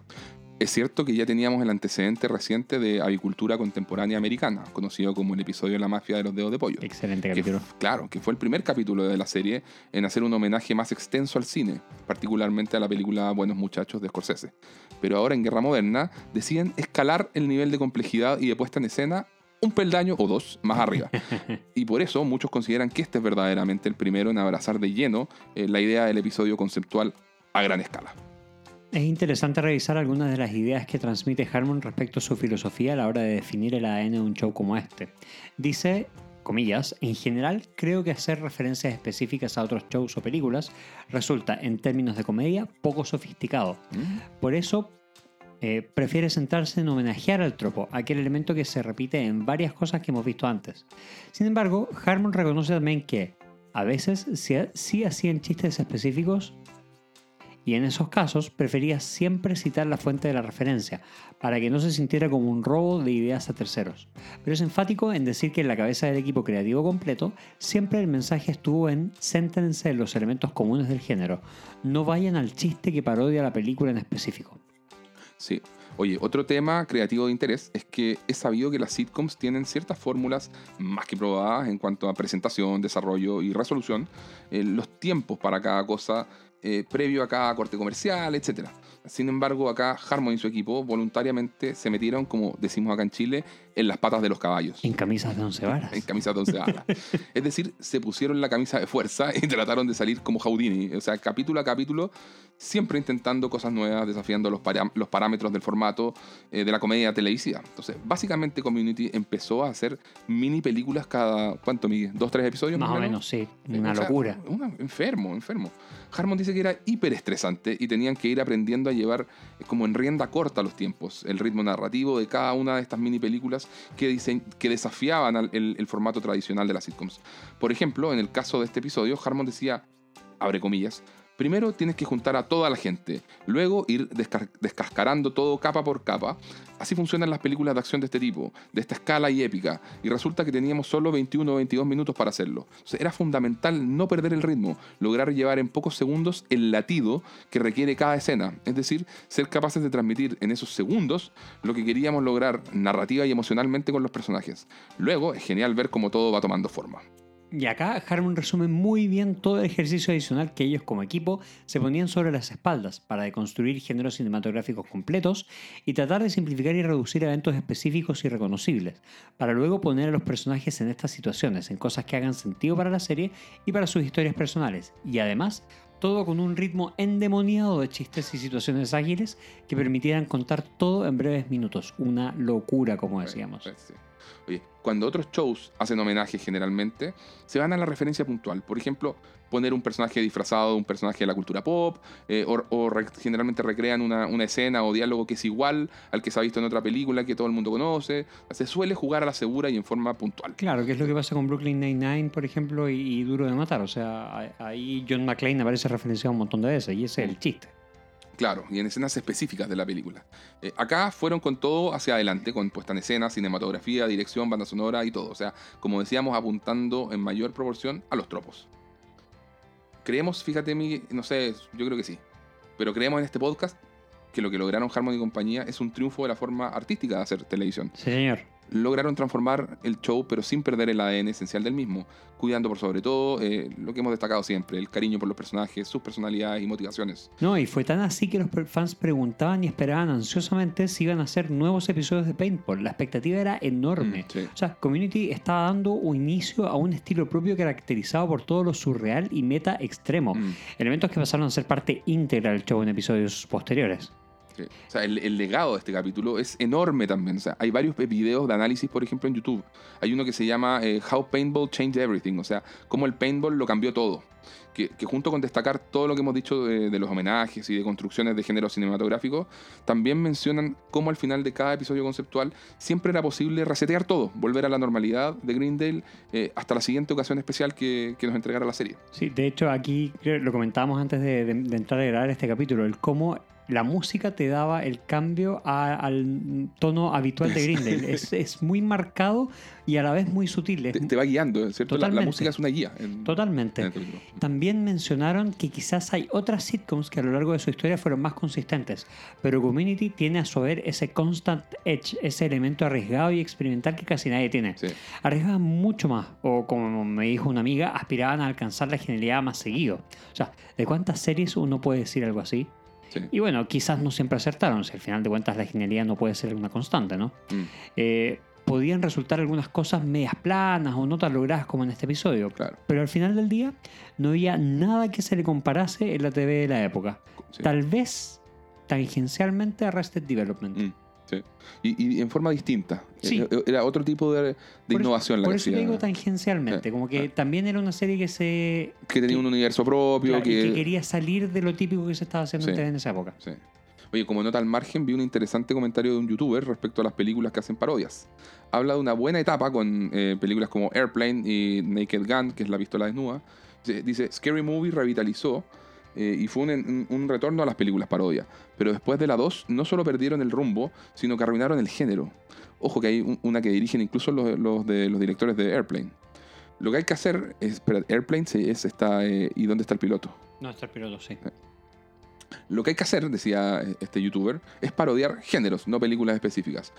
Es cierto que ya teníamos el antecedente reciente de avicultura contemporánea americana, conocido como el episodio de la mafia de los dedos de pollo. Excelente capítulo. claro, que fue el primer capítulo de la serie en hacer un homenaje más extenso al cine, particularmente a la película Buenos Muchachos de Scorsese. Pero ahora en Guerra Moderna deciden escalar el nivel de complejidad y de puesta en escena un peldaño o dos más arriba. y por eso muchos consideran que este es verdaderamente el primero en abrazar de lleno eh, la idea del episodio conceptual a gran escala. Es interesante revisar algunas de las ideas que transmite Harmon respecto a su filosofía a la hora de definir el ADN de un show como este. Dice, comillas, en general creo que hacer referencias específicas a otros shows o películas resulta, en términos de comedia, poco sofisticado. Por eso, eh, prefiere centrarse en homenajear al tropo, aquel elemento que se repite en varias cosas que hemos visto antes. Sin embargo, Harmon reconoce también que, a veces, sí, sí hacían chistes específicos y en esos casos prefería siempre citar la fuente de la referencia, para que no se sintiera como un robo de ideas a terceros. Pero es enfático en decir que en la cabeza del equipo creativo completo siempre el mensaje estuvo en céntrense en los elementos comunes del género, no vayan al chiste que parodia la película en específico. Sí. Oye, otro tema creativo de interés es que es sabido que las sitcoms tienen ciertas fórmulas más que probadas en cuanto a presentación, desarrollo y resolución, eh, los tiempos para cada cosa eh, previo a cada corte comercial, etc. Sin embargo, acá Harmon y su equipo voluntariamente se metieron, como decimos acá en Chile, en las patas de los caballos. En camisas de once varas. En camisas de once varas. es decir, se pusieron la camisa de fuerza y trataron de salir como Houdini. O sea, capítulo a capítulo, siempre intentando cosas nuevas, desafiando los, pará- los parámetros del formato eh, de la comedia televisiva. Entonces, básicamente Community empezó a hacer mini películas cada, ¿cuánto, Miguel? ¿Dos, tres episodios? Más o menos, sí. Una O sea, locura. una- enfermo, enfermo. Harmon dice que era hiper estresante y tenían que ir aprendiendo a llevar eh, como en rienda corta los tiempos, el ritmo narrativo de cada una de estas mini películas que, que desafiaban el, el formato tradicional de las sitcoms. Por ejemplo, en el caso de este episodio, Harmon decía, abre comillas, Primero tienes que juntar a toda la gente, luego ir descascarando todo capa por capa. Así funcionan las películas de acción de este tipo, de esta escala y épica, y resulta que teníamos solo 21 o 22 minutos para hacerlo. Era fundamental no perder el ritmo, lograr llevar en pocos segundos el latido que requiere cada escena, es decir, ser capaces de transmitir en esos segundos lo que queríamos lograr narrativa y emocionalmente con los personajes. Luego es genial ver cómo todo va tomando forma. Y acá Harmon resume muy bien todo el ejercicio adicional que ellos como equipo se ponían sobre las espaldas para deconstruir géneros cinematográficos completos y tratar de simplificar y reducir eventos específicos y reconocibles, para luego poner a los personajes en estas situaciones, en cosas que hagan sentido para la serie y para sus historias personales. Y además, todo con un ritmo endemoniado de chistes y situaciones ágiles que permitieran contar todo en breves minutos. Una locura, como decíamos. Sí. Oye, cuando otros shows hacen homenaje generalmente, se van a la referencia puntual. Por ejemplo, poner un personaje disfrazado de un personaje de la cultura pop, eh, o, o generalmente recrean una, una escena o diálogo que es igual al que se ha visto en otra película que todo el mundo conoce. Se suele jugar a la segura y en forma puntual. Claro, que es lo que pasa con Brooklyn Nine-Nine, por ejemplo, y, y Duro de Matar. O sea, ahí John McClane aparece referenciado un montón de veces y ese es el chiste. Claro, y en escenas específicas de la película. Eh, acá fueron con todo hacia adelante, con puesta en escena, cinematografía, dirección, banda sonora y todo. O sea, como decíamos, apuntando en mayor proporción a los tropos. Creemos, fíjate, Miguel, no sé, yo creo que sí. Pero creemos en este podcast que lo que lograron Harmony y compañía es un triunfo de la forma artística de hacer televisión. Señor. Lograron transformar el show, pero sin perder el ADN esencial del mismo, cuidando por sobre todo eh, lo que hemos destacado siempre, el cariño por los personajes, sus personalidades y motivaciones. No, y fue tan así que los fans preguntaban y esperaban ansiosamente si iban a hacer nuevos episodios de Paintball. La expectativa era enorme. Mm, sí. O sea, Community estaba dando un inicio a un estilo propio caracterizado por todo lo surreal y meta extremo. Mm, Elementos que pasaron a ser parte íntegra del show en episodios posteriores. O sea, el, legado de este capítulo es enorme también. O sea, hay varios videos de análisis, por ejemplo, en YouTube. Hay uno que se llama eh, How Paintball Changed Everything, o sea, cómo el paintball lo cambió todo. Que, junto con destacar todo lo que hemos dicho de, los homenajes y de construcciones de género cinematográfico, también mencionan cómo al final de cada episodio conceptual siempre era posible resetear todo, volver a la normalidad de Greendale eh, hasta la siguiente ocasión especial que, nos entregara la serie. Sí, de hecho aquí lo comentábamos antes de entrar a grabar este capítulo, el cómo la música te daba el cambio a- al tono habitual de Grindel. es, es muy marcado y a la vez muy sutil. Te, te va guiando, ¿cierto? La, la música es una guía. en- Totalmente. en. También mencionaron que quizás hay otras sitcoms que a lo largo de su historia fueron más consistentes, pero Community tiene a su haber ese constant edge, ese elemento arriesgado y experimental que casi nadie tiene. Sí. Arriesgaban mucho más, o como me dijo una amiga, aspiraban a alcanzar la genialidad más seguido. O sea, ¿de cuántas series uno puede decir algo así? Sí. Y bueno, quizás no siempre acertaron, si al final de cuentas la genialidad no puede ser una constante, ¿no? Mm, Eh, podían resultar algunas cosas medias planas o no tan logradas como en este episodio. claro. Pero al final del día no había nada que se le comparase en la TV de la época. Sí. Tal vez tangencialmente a Arrested Development. Mm, sí. Y, y en forma distinta. Sí. Era- Era otro tipo de, de Por eso- innovación la Por que eso hacía, digo tangencialmente, Sí, como que sí. también era una serie que se que tenía un universo propio. claro, que, que quería salir de lo típico que se estaba haciendo en esa época. Sí. Oye, como nota al margen, vi un interesante comentario de un youtuber respecto a las películas que hacen parodias. Habla de una buena etapa con eh, películas como Airplane y Naked Gun, que es la pistola desnuda. Dice, Scary Movie revitalizó eh, y fue un, un- retorno a las películas parodia. Pero después de la 2, no solo perdieron el rumbo, sino que arruinaron el género. Ojo que hay un- una que dirigen incluso los, los de, los directores de Airplane. Lo que hay que hacer es. Espera, Airplane sí, es esta. eh, ¿Y dónde está el piloto? No, está el piloto, sí. Lo que hay que hacer, decía este youtuber, es parodiar géneros, no películas específicas.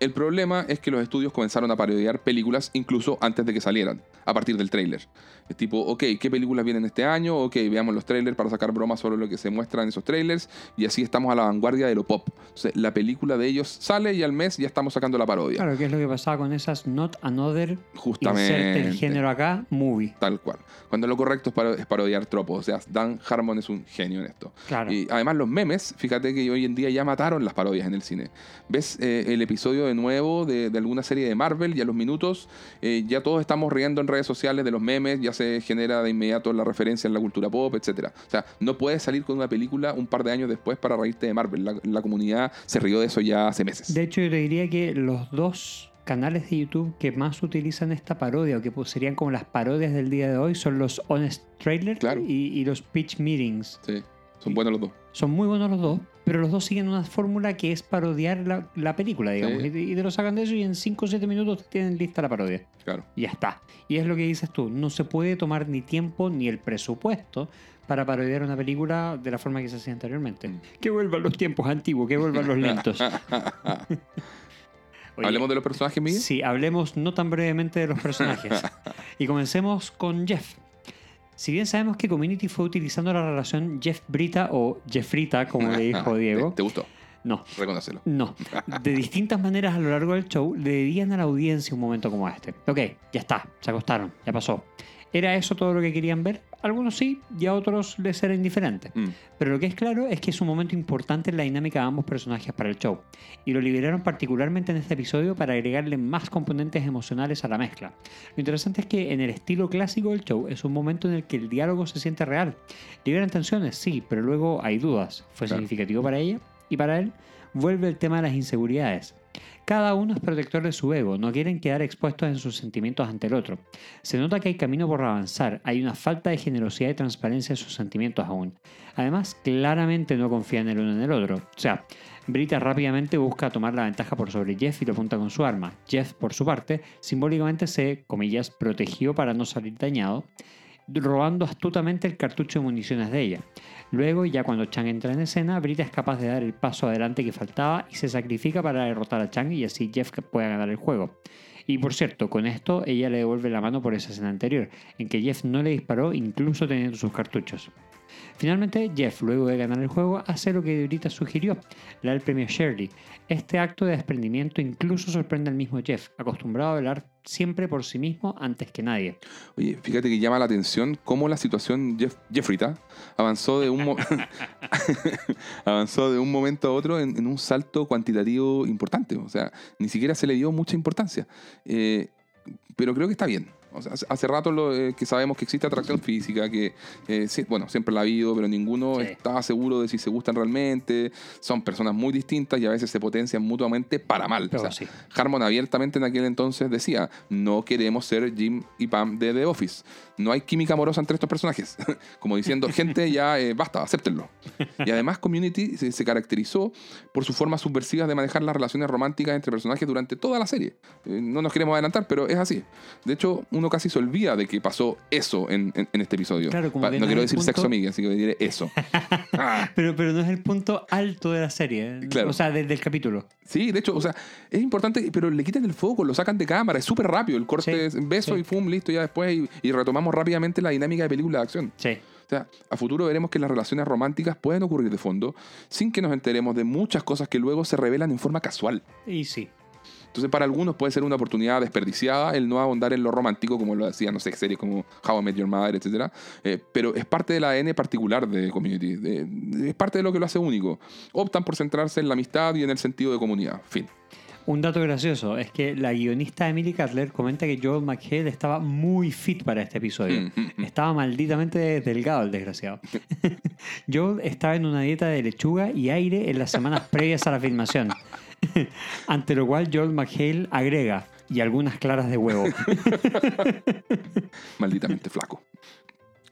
El problema es que los estudios comenzaron a parodiar películas incluso antes de que salieran, a partir del tráiler. Es tipo, ok, ¿qué películas vienen este año? Ok, veamos los trailers para sacar bromas sobre lo que se muestra en esos trailers y así estamos a la vanguardia de lo pop. Entonces, la película de ellos sale y al mes ya estamos sacando la parodia. Claro, que es lo que pasaba con esas Not Another, Justamente. el género acá, movie. Tal cual. Cuando lo correcto es, paro- es parodiar tropos. O sea, Dan Harmon es un genio en esto. Claro. Y además los memes, fíjate que hoy en día ya mataron las parodias en el cine. Ves eh, el episodio de nuevo de, de alguna serie de Marvel y a los minutos eh, ya todos estamos riendo en redes sociales de los memes, ya se genera de inmediato la referencia en la cultura pop, etcétera. O sea, no puedes salir con una película un par de años después para reírte de Marvel. La, la comunidad se rió de eso ya hace meses. De hecho, yo te diría que los dos canales de YouTube que más utilizan esta parodia, o que pues serían como las parodias del día de hoy, son los Honest Trailers Claro. y, y los Pitch Meetings. Sí, son buenos los dos. Son muy buenos los dos, pero los dos siguen una fórmula que es parodiar la, la película, digamos. Sí. Y, y te lo sacan de eso y en 5 o 7 minutos tienen lista la parodia. Claro. Y ya está. Y es lo que dices tú, no se puede tomar ni tiempo ni el presupuesto para parodiar una película de la forma que se hacía anteriormente. Mm. Que vuelvan los tiempos antiguos, que vuelvan los lentos. Oye, Hablemos de los personajes, Miguel. Sí, hablemos no tan brevemente de los personajes. y comencemos con Jeff. Si bien sabemos que Community fue utilizando la relación Jeff Brita o Jeffrita, como le dijo Diego, ¿Te, gustó? no, Reconócelo. no. De distintas maneras a lo largo del show le debían a la audiencia un momento como este. Ok, ya está, se acostaron, ya pasó. ¿Era eso todo lo que querían ver? Algunos sí y a otros les era indiferente. Mm. Pero lo que es claro es que es un momento importante en la dinámica de ambos personajes para el show, y lo liberaron particularmente en este episodio para agregarle más componentes emocionales a la mezcla. Lo interesante es que en el estilo clásico del show es un momento en el que el diálogo se siente real. Liberan tensiones, sí, pero luego hay dudas. ¿Fue Claro. significativo para ella? ¿Y para él? Vuelve el tema de las inseguridades. Cada uno es protector de su ego, no quieren quedar expuestos en sus sentimientos ante el otro. Se nota que hay camino por avanzar, hay una falta de generosidad y transparencia en sus sentimientos aún. Además, claramente no confían el uno en el otro. O sea, Brita rápidamente busca tomar la ventaja por sobre Jeff y lo apunta con su arma. Jeff, por su parte, simbólicamente se, comillas, protegió para no salir dañado. robando astutamente el cartucho de municiones de ella. Luego, ya cuando Chang entra en escena, Brita es capaz de dar el paso adelante que faltaba y se sacrifica para derrotar a Chang y así Jeff pueda ganar el juego. Y por cierto, con esto ella le devuelve la mano por esa escena anterior, en que Jeff no le disparó incluso teniendo sus cartuchos. Finalmente, Jeff, luego de ganar el juego, hace lo que Brita sugirió, le da el premio a Shirley. Este acto de desprendimiento incluso sorprende al mismo Jeff, acostumbrado a hablar siempre por sí mismo antes que nadie. Oye, fíjate que llama la atención cómo la situación Jeff, Jeffrita avanzó de un, avanzó de un momento a otro en, en un salto cuantitativo importante. O sea, ni siquiera se le dio mucha importancia. Eh, pero creo que está bien. O sea, hace- rato lo, eh, que sabemos que existe atracción física, que, eh, sí, bueno, siempre la ha habido, pero ninguno Sí. estaba seguro de si se gustan realmente. Son personas muy distintas y a veces se potencian mutuamente para mal. O sea, sí. Harmon abiertamente en aquel entonces decía, no queremos ser Jim y Pam de The Office. No hay química amorosa entre estos personajes. Como diciendo, gente, ya eh, basta, acéptenlo. Y además Community se, se caracterizó por su forma subversiva de manejar las relaciones románticas entre personajes durante toda la serie. No nos queremos adelantar, pero es así. De hecho, uno casi se olvida de que pasó eso en, en- en este episodio. Claro, como Pa- que no no quiero decir sexo punto- amiga, así que diré eso. Ah. Pero, pero no es el punto alto de la serie. ¿eh? Claro. O sea, del, del capítulo. Sí, de hecho, o sea, es importante, pero le quitan el foco, lo sacan de cámara, es súper rápido, el corte Sí, es beso sí. y fum, listo, ya después, y, y retomamos rápidamente la dinámica de película de acción. Sí. O sea, a futuro veremos que las relaciones románticas pueden ocurrir de fondo, sin que nos enteremos de muchas cosas que luego se revelan en forma casual. Y sí. Entonces, para algunos puede ser una oportunidad desperdiciada el no ahondar en lo romántico, como lo hacían, no sé, series como How I Met Your Mother, etc. Eh, pero es parte del ADN particular de Community. de- es parte de lo que lo hace único. Optan por centrarse en la amistad y en el sentido de comunidad. Fin. Un dato gracioso es que la guionista Emily Cutler comenta que Joel McHale estaba muy fit para este episodio. Mm, mm, mm. Estaba malditamente delgado el desgraciado. Joel estaba en una dieta de lechuga y aire en las semanas previas a la filmación. Ante lo cual Joel McHale agrega y algunas claras de huevo. Malditamente flaco.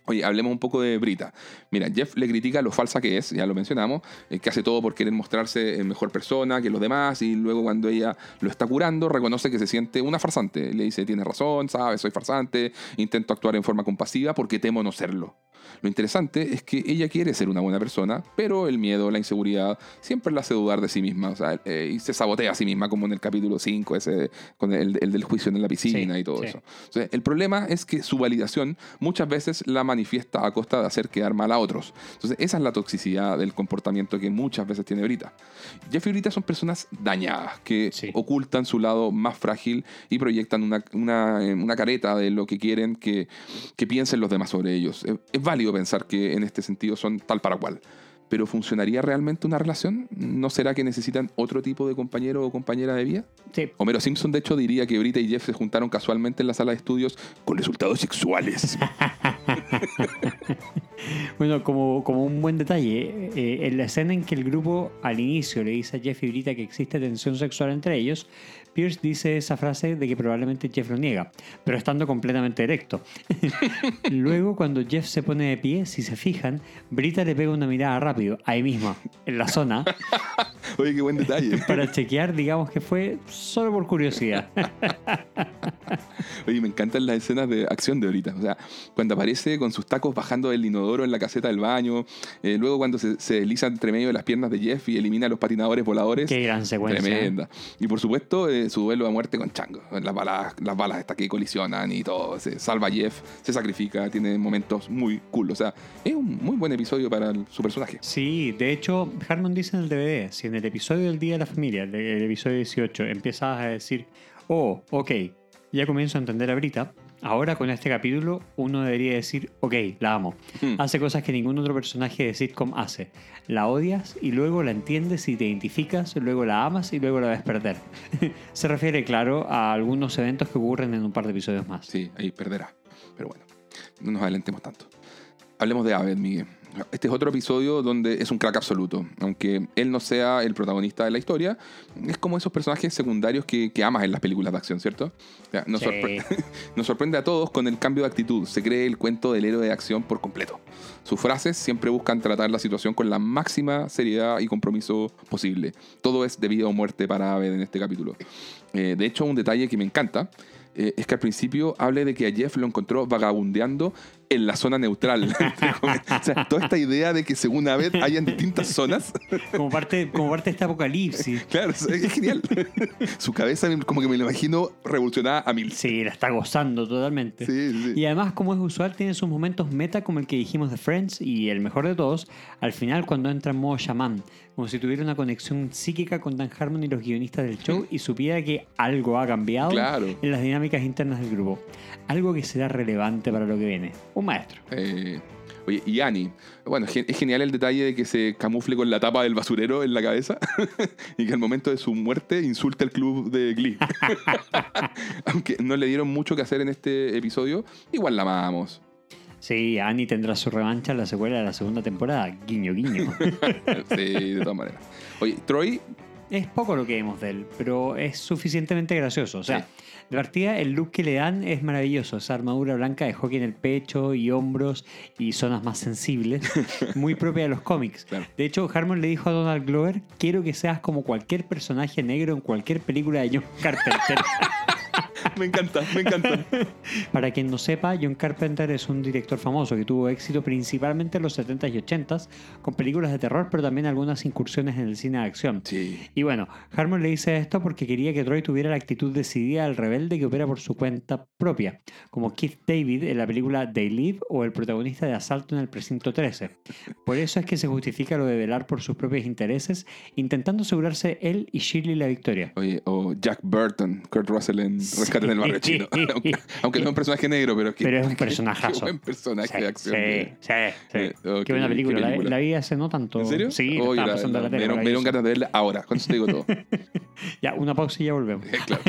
Oye, hablemos un poco de Brita. Mira, Jeff le critica lo falsa que es, ya lo mencionamos, eh, que hace todo por querer mostrarse eh, mejor persona que los demás y luego cuando ella lo está curando reconoce que se siente una farsante. Le dice, tienes razón, sabes, soy farsante, intento actuar en forma compasiva porque temo no serlo. Lo interesante es que ella quiere ser una buena persona, pero el miedo, la inseguridad, siempre la hace dudar de sí misma. O sea, eh, y se sabotea a sí misma, como en el capítulo 5, ese, con el, el del juicio en la piscina Sí, y todo sí. eso. Entonces, el problema es que su validación muchas veces la manifiesta a costa de hacer quedar mal a otros. Entonces, esa es la toxicidad del comportamiento que muchas veces tiene Brita. Jeff y Brita son personas dañadas, que Sí. ocultan su lado más frágil y proyectan una, una, eh, una careta de lo que quieren que, que piensen los demás sobre ellos. Es, es válido pensar que en este sentido son tal para cual. Pero ¿funcionaría realmente una relación? ¿No será que necesitan otro tipo de compañero o compañera de vida? Sí. Homero Simpson, de hecho, diría que Brita y Jeff se juntaron casualmente en la sala de estudios con resultados sexuales. Bueno, como, como un buen detalle, eh, en la escena en que el grupo al inicio le dice a Jeff y Brita que existe tensión sexual entre ellos, Pierce dice esa frase de que probablemente Jeff lo niega, pero estando completamente erecto. Luego, cuando Jeff se pone de pie, si se fijan, Brita le pega una mirada rápido, ahí mismo, en la zona, Oye, qué buen detalle. para chequear, digamos que fue solo por curiosidad. Oye, me encantan las escenas de acción de ahorita. O sea, cuando aparece con sus tacos bajando del inodoro en la caseta del baño. eh, luego cuando se, se desliza entre medio de las piernas de Jeff y elimina a los patinadores voladores. Qué gran secuencia. Tremenda. Y por supuesto, eh, su duelo a muerte con Chango. Las balas, las balas hasta que colisionan y todo. Se salva a Jeff, se sacrifica, tiene momentos muy cool. O sea, es un muy buen episodio para su personaje. Sí, de hecho, Harmon dice en el DVD, si en el episodio del Día de la Familia, el, el episodio 18, empiezas a decir, oh, ok, ya comienzo a entender a Brita, ahora con este capítulo uno debería decir, ok, la amo. Hmm. Hace cosas que ningún otro personaje de sitcom hace. La odias y luego la entiendes y te identificas, luego la amas y luego la ves perder. Se refiere, claro, a algunos eventos que ocurren en un par de episodios más. Sí, ahí perderá. Pero bueno, no nos adelantemos tanto. Hablemos de Abed, Miguel. Este es otro episodio donde es un crack absoluto. Aunque él no sea el protagonista de la historia, es como esos personajes secundarios que, que amas en las películas de acción, ¿cierto? O sea, nos, Sí. sorpre- nos sorprende a todos con el cambio de actitud. Se cree el cuento del héroe de acción por completo. Sus frases siempre buscan tratar la situación con la máxima seriedad y compromiso posible. Todo es de vida o muerte para Abed en este capítulo. Eh, de hecho, un detalle que me encanta eh, es que al principio hable de que a Jeff lo encontró vagabundeando en la zona neutral. o sea, toda esta idea de que según Abed hayan distintas zonas. Como parte, como parte de este apocalipsis. Claro, es, es genial. Su cabeza como que me lo imagino revolucionada a mil. Sí, la está gozando totalmente. Sí, sí. Y además, como es usual, tiene sus momentos meta como el que dijimos de Friends y el mejor de todos, al final cuando entra en modo shaman, como si tuviera una conexión psíquica con Dan Harmon y los guionistas del show y supiera que algo ha cambiado Claro. en las dinámicas internas del grupo. Algo que será relevante para lo que viene. Un maestro. Eh, oye, y Annie. Bueno, es genial el detalle de que se camufle con la tapa del basurero en la cabeza y que al momento de su muerte insulte al club de Glee. Aunque no le dieron mucho que hacer en este episodio, igual la amamos. Sí, Annie tendrá su revancha en la secuela de la segunda temporada. Guiño, guiño. Sí, de todas maneras. Oye, Troy, es poco lo que vemos de él, pero es suficientemente gracioso. O sea, Sí. de partida, el look que le dan es maravilloso. Esa armadura blanca de hockey en el pecho y hombros y zonas más sensibles, muy propia de los cómics. Claro. De hecho, Harmon le dijo a Donald Glover: Quiero que seas como cualquier personaje negro en cualquier película de John Carpenter. me encanta, me encanta. Para quien no sepa, John Carpenter es un director famoso que tuvo éxito principalmente en los 70s y 80s con películas de terror, pero también algunas incursiones en el cine de acción. Sí. Y bueno, Harmon le dice esto porque quería que Troy tuviera la actitud decidida del rebelde que opera por su cuenta propia, como Keith David en la película They Live o el protagonista de Asalto en el Precinto 13. Por eso es que se justifica lo de velar por sus propios intereses, intentando asegurarse él y Shirley la victoria. Oye, o Jack Burton, Kurt Russell en Rescate en el Barrio Chino. aunque, aunque no es un personaje negro, pero, que, Pero es un personajazo. Qué buen personaje Sí, de acción. sí, sí, sí. Eh, oh, Qué buena película. La, la vi hace no tanto. ¿En serio? Sí, estaba la- la- la me dieron- ganas de verla ahora. Con eso te digo todo. Ya, una pausa y ya volvemos. Claro.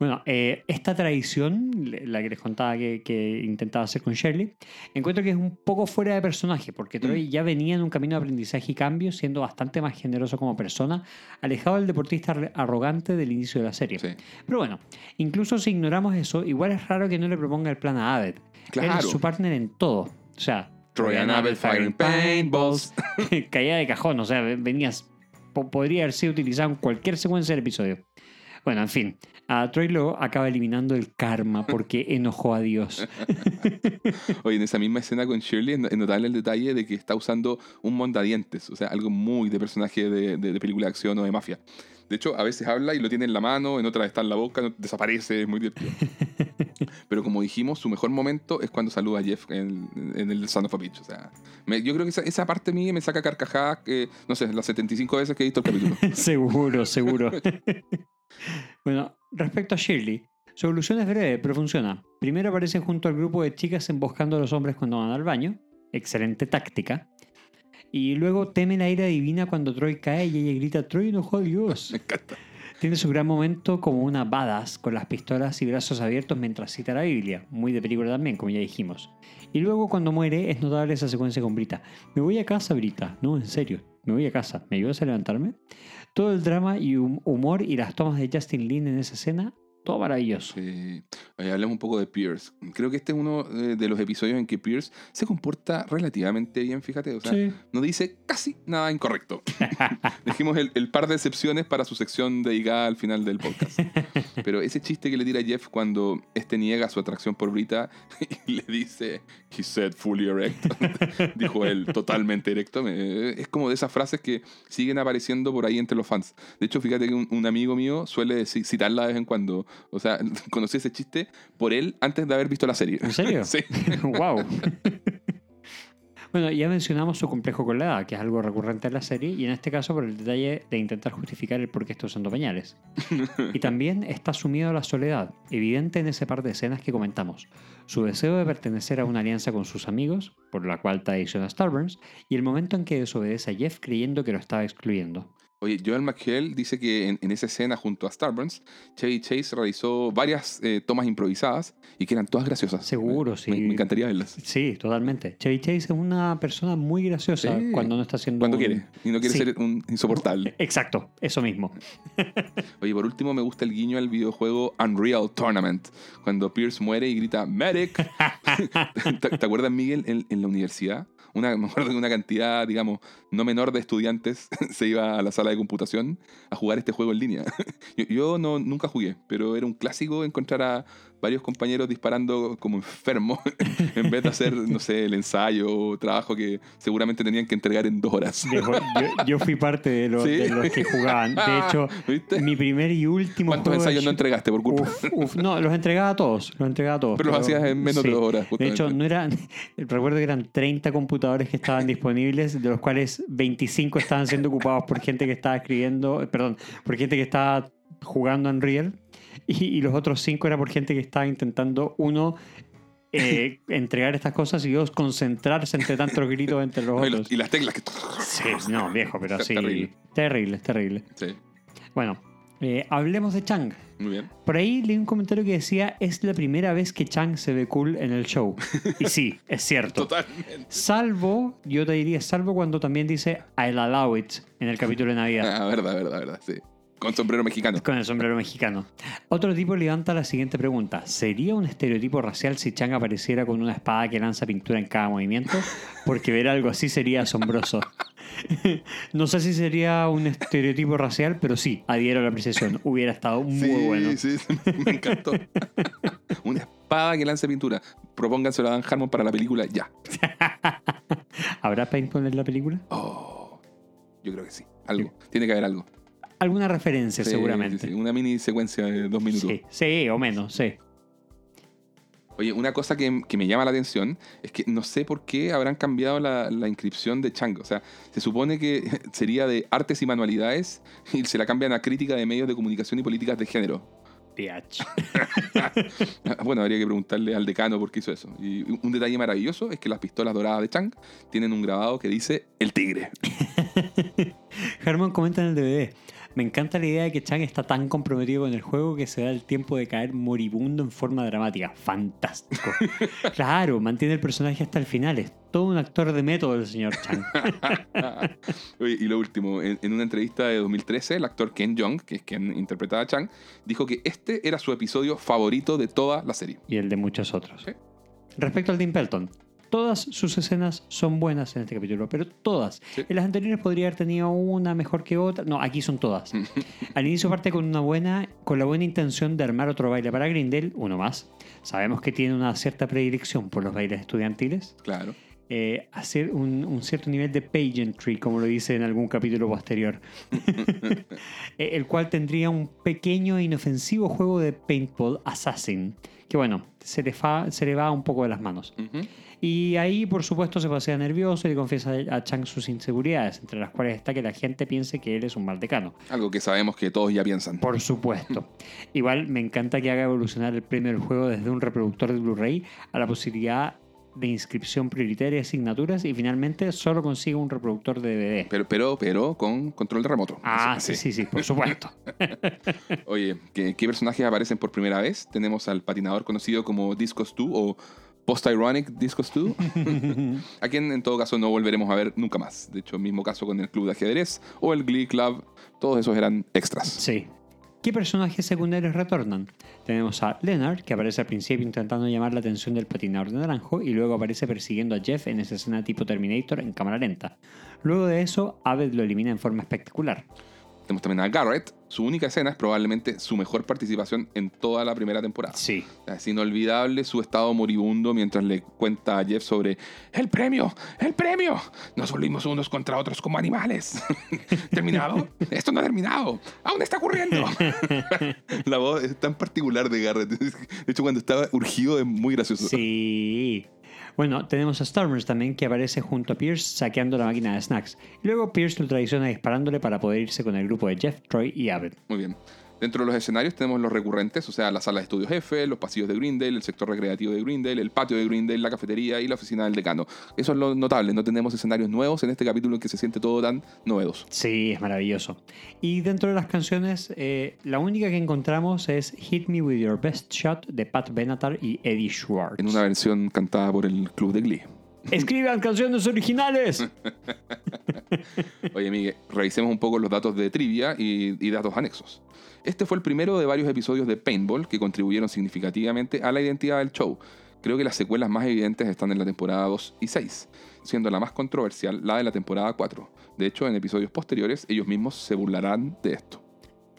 Bueno, eh, esta tradición, la que les contaba que, que intentaba hacer con Shirley, encuentro que es un poco fuera de personaje, porque Troy ya venía en un camino de aprendizaje y cambio, siendo bastante más generoso como persona, alejado del deportista arrogante del inicio de la serie. Sí. Pero bueno, incluso si ignoramos eso, igual es raro que no le proponga el plan a Abed. Él Claro. es su partner en todo. O sea, Troy and Abed firing paintballs. caía de cajón, o sea, venías. po- podría haber sido utilizado en cualquier secuencia del episodio. Bueno, en fin, a Troy lo acaba eliminando el karma porque enojó a Dios. Oye, en esa misma escena con Shirley es no- es notable el detalle de que está usando un mondadientes, o sea, algo muy de personaje de, de- de película de acción o de mafia. De hecho, a veces habla y lo tiene en la mano, en otras está en la boca, desaparece, es muy divertido. Pero como dijimos, su mejor momento es cuando saluda a Jeff en, en el Son of a Bitch. O sea, me- yo creo que esa, esa parte a mí me saca carcajadas, que, no sé, las 75 veces que he visto el capítulo. seguro, seguro. bueno, respecto a Shirley, su evolución es breve, pero funciona. Primero aparece junto al grupo de chicas emboscando a los hombres cuando van al baño. Excelente táctica. Y luego teme la ira divina cuando Troy cae y ella grita, Troy enojó a Dios. Me encanta. Tiene su gran momento como una badass con las pistolas y brazos abiertos mientras cita la Biblia, muy de película también, como ya dijimos. Y luego cuando muere es notable esa secuencia con Brita. Me voy a casa, Brita. No, en serio, me voy a casa. ¿Me ayudas a levantarme? Todo el drama y hum- humor y las tomas de Justin Lin en esa escena, todo maravilloso. Sí. Oye, hablemos un poco de Pierce. Creo que este es uno de los episodios en que Pierce se comporta relativamente bien, fíjate. O sea, Sí. no dice casi nada incorrecto. Dijimos el, el par de excepciones para su sección dedicada al final del podcast. Pero ese chiste que le tira Jeff cuando este niega su atracción por Brita y le dice, he said fully erect, dijo él, totalmente erecto. Es como de esas frases que siguen apareciendo por ahí entre los fans. De hecho, fíjate que un, un amigo mío suele ci- citarla de vez en cuando. O sea, conocí ese chiste por él antes de haber visto la serie. ¿En serio? Sí. wow. Bueno, ya mencionamos su complejo con la edad, que es algo recurrente en la serie, y en este caso por el detalle de intentar justificar el por qué está usando pañales. Y también está sumido a la soledad, evidente en ese par de escenas que comentamos. Su deseo de pertenecer a una alianza con sus amigos, por la cual traiciona a Starburns, y el momento en que desobedece a Jeff creyendo que lo estaba excluyendo. Oye, Joel McHale dice que en, en esa escena junto a Starburns, Chevy Chase realizó varias eh, tomas improvisadas y que eran todas graciosas. Seguro, sí. Me, me encantaría verlas. Sí, totalmente. Chevy Chase es una persona muy graciosa Sí. cuando no está haciendo Cuando un- quiere. Y no quiere Sí. ser un insoportable. Exacto, eso mismo. Oye, por último me gusta el guiño al videojuego Unreal Tournament, cuando Pierce muere y grita ¡Medic! ¿Te, te acuerdas, Miguel, en, en la universidad? Una, me acuerdo una cantidad, digamos, no menor de estudiantes se iba a la sala de computación a jugar este juego en línea. Yo, yo no, nunca jugué, pero era un clásico encontrar a varios compañeros disparando como enfermos en vez de hacer, no sé, el ensayo o trabajo que seguramente tenían que entregar en dos horas. Yo, yo fui parte de los, ¿Sí? de los que jugaban. De hecho, ¿Viste? mi primer y último ¿Cuántos juego ensayos no entregaste por culpa? Uf, uf, no, los entregaba a todos, los entregaba a todos. Pero los hacías en menos de dos horas, De hecho, justamente. no eran, recuerdo que eran 30 computadores que estaban disponibles, de los cuales 25 estaban siendo ocupados por gente que estaba escribiendo, perdón, por gente que estaba jugando en Unreal, y, y los otros 5 era por gente que estaba intentando, uno, eh, entregar estas cosas y dos, concentrarse entre tantos gritos entre los No, y, los- otros. y las teclas que... Sí, no, viejo, pero Es sí. terrible. Terrible, terrible. Sí, Bueno, eh, hablemos de Chang. muy bien. Por ahí leí un comentario que decía, es la primera vez que Chang se ve cool en el show. Y sí, es cierto. Totalmente. Salvo, yo te diría, salvo cuando también dice I'll allow it en el capítulo de Navidad. Ah, verdad, verdad, verdad, sí. Con sombrero mexicano. Con el sombrero mexicano. Otro tipo levanta la siguiente pregunta. ¿Sería un estereotipo racial si Chang apareciera con una espada que lanza pintura en cada movimiento? Porque ver algo así sería asombroso. no sé si sería un estereotipo racial, pero sí, adhiero a la apreciación. Hubiera estado muy sí, bueno. sí, sí, me encantó. Una espada que lance pintura. Propónganselo a Dan Harmon para la película ya. ¿Habrá paintball en la película? Oh, yo creo que sí. Algo. Tiene que haber algo. Alguna referencia, Sí, seguramente. sí. Una mini secuencia de dos minutos. Sí, sí, o menos, sí. Oye, una cosa que, que me llama la atención es que no sé por qué habrán cambiado la, la inscripción de Chang. O sea, se supone que sería de artes y manualidades y se la cambian a crítica de medios de comunicación y políticas de género. Bueno, habría que preguntarle al decano por qué hizo eso. Y un detalle maravilloso es que las pistolas doradas de Chang tienen un grabado que dice el tigre. Herman comenta en el DVD. Me encanta la idea de que Chang está tan comprometido con el juego que se da el tiempo de caer moribundo en forma dramática. Fantástico. claro, mantiene el personaje hasta el final. Es todo un actor de método el señor Chang. Oye, y lo último, en, en una entrevista de 2013, el actor Ken Jeong, que es quien interpretaba a Chang, dijo que este era su episodio favorito de toda la serie. y el de muchos otros. Sí. Respecto al Tim Pelton, todas sus escenas son buenas en este capítulo, pero todas. Sí. En las anteriores podría haber tenido una mejor que otra. No, aquí son todas. Al inicio parte con una buena, con la buena intención de armar otro baile para Grindel, uno más. Sabemos que tiene una cierta predilección por los bailes estudiantiles. Claro. Eh, hacer un, un cierto nivel de pageantry, como lo dice en algún capítulo posterior. Eh, el cual tendría un pequeño e inofensivo juego de paintball assassin. Que bueno, se le, fa- se le va un poco de las manos. Ujú. Y ahí, por supuesto, se pasea nervioso y le confiesa a Chang sus inseguridades, entre las cuales está que la gente piense que él es un mal decano. Algo que sabemos que todos ya piensan. Por supuesto. Igual me encanta que haga evolucionar el premio del juego desde un reproductor de Blu-ray a la posibilidad de inscripción prioritaria de asignaturas y finalmente solo consiga un reproductor de DVD. Pero, pero, pero con control de remoto. Ah, sí, sí, sí, por supuesto. Oye, ¿qué, qué personajes aparecen por primera vez? Tenemos al patinador conocido como Discos 2 o Post-Ironic Discos 2, a quien en todo caso no volveremos a ver nunca más. De hecho, mismo caso con el Club de Ajedrez o el Glee Club, todos esos eran extras. Sí. ¿Qué personajes secundarios retornan? Tenemos a Leonard, que aparece al principio intentando llamar la atención del patinador de naranjo y luego aparece persiguiendo a Jeff en esa escena tipo Terminator en cámara lenta. Luego de eso, Abed lo elimina en forma espectacular. Tenemos también a Garrett. Su única escena es probablemente su mejor participación en toda la primera temporada. Sí. Es inolvidable su estado moribundo mientras le cuenta a Jeff sobre el premio, el premio. Nos volvimos unos contra otros como animales. ¿Terminado? Esto no ha terminado. Aún está ocurriendo. La voz es tan particular de Garrett. De hecho, cuando estaba urgido es muy gracioso. Sí. Bueno, tenemos a Stormers también que aparece junto a Pierce saqueando la máquina de snacks. Y luego Pierce lo traiciona disparándole para poder irse con el grupo de Jeff, Troy y Abed. Muy bien. Dentro de los escenarios tenemos los recurrentes, o sea, la sala de estudios F, los pasillos de Grindel, el sector recreativo de Grindel, el patio de Grindel, la cafetería y la oficina del decano. Eso es lo notable, no tenemos escenarios nuevos en este capítulo en que se siente todo tan novedoso. Sí, es maravilloso. Y dentro de las canciones, eh, la única que encontramos es Hit Me With Your Best Shot de Pat Benatar y Eddie Schwartz. En una versión cantada por el Club de Glee. ¡Escriban canciones originales! Oye, Miguel, revisemos un poco los datos de trivia y, y datos anexos. Este fue el primero de varios episodios de Paintball que contribuyeron significativamente a la identidad del show. Creo que las secuelas más evidentes están en la temporada 2 y 6, siendo la más controversial la de la temporada 4. De hecho, en episodios posteriores ellos mismos se burlarán de esto.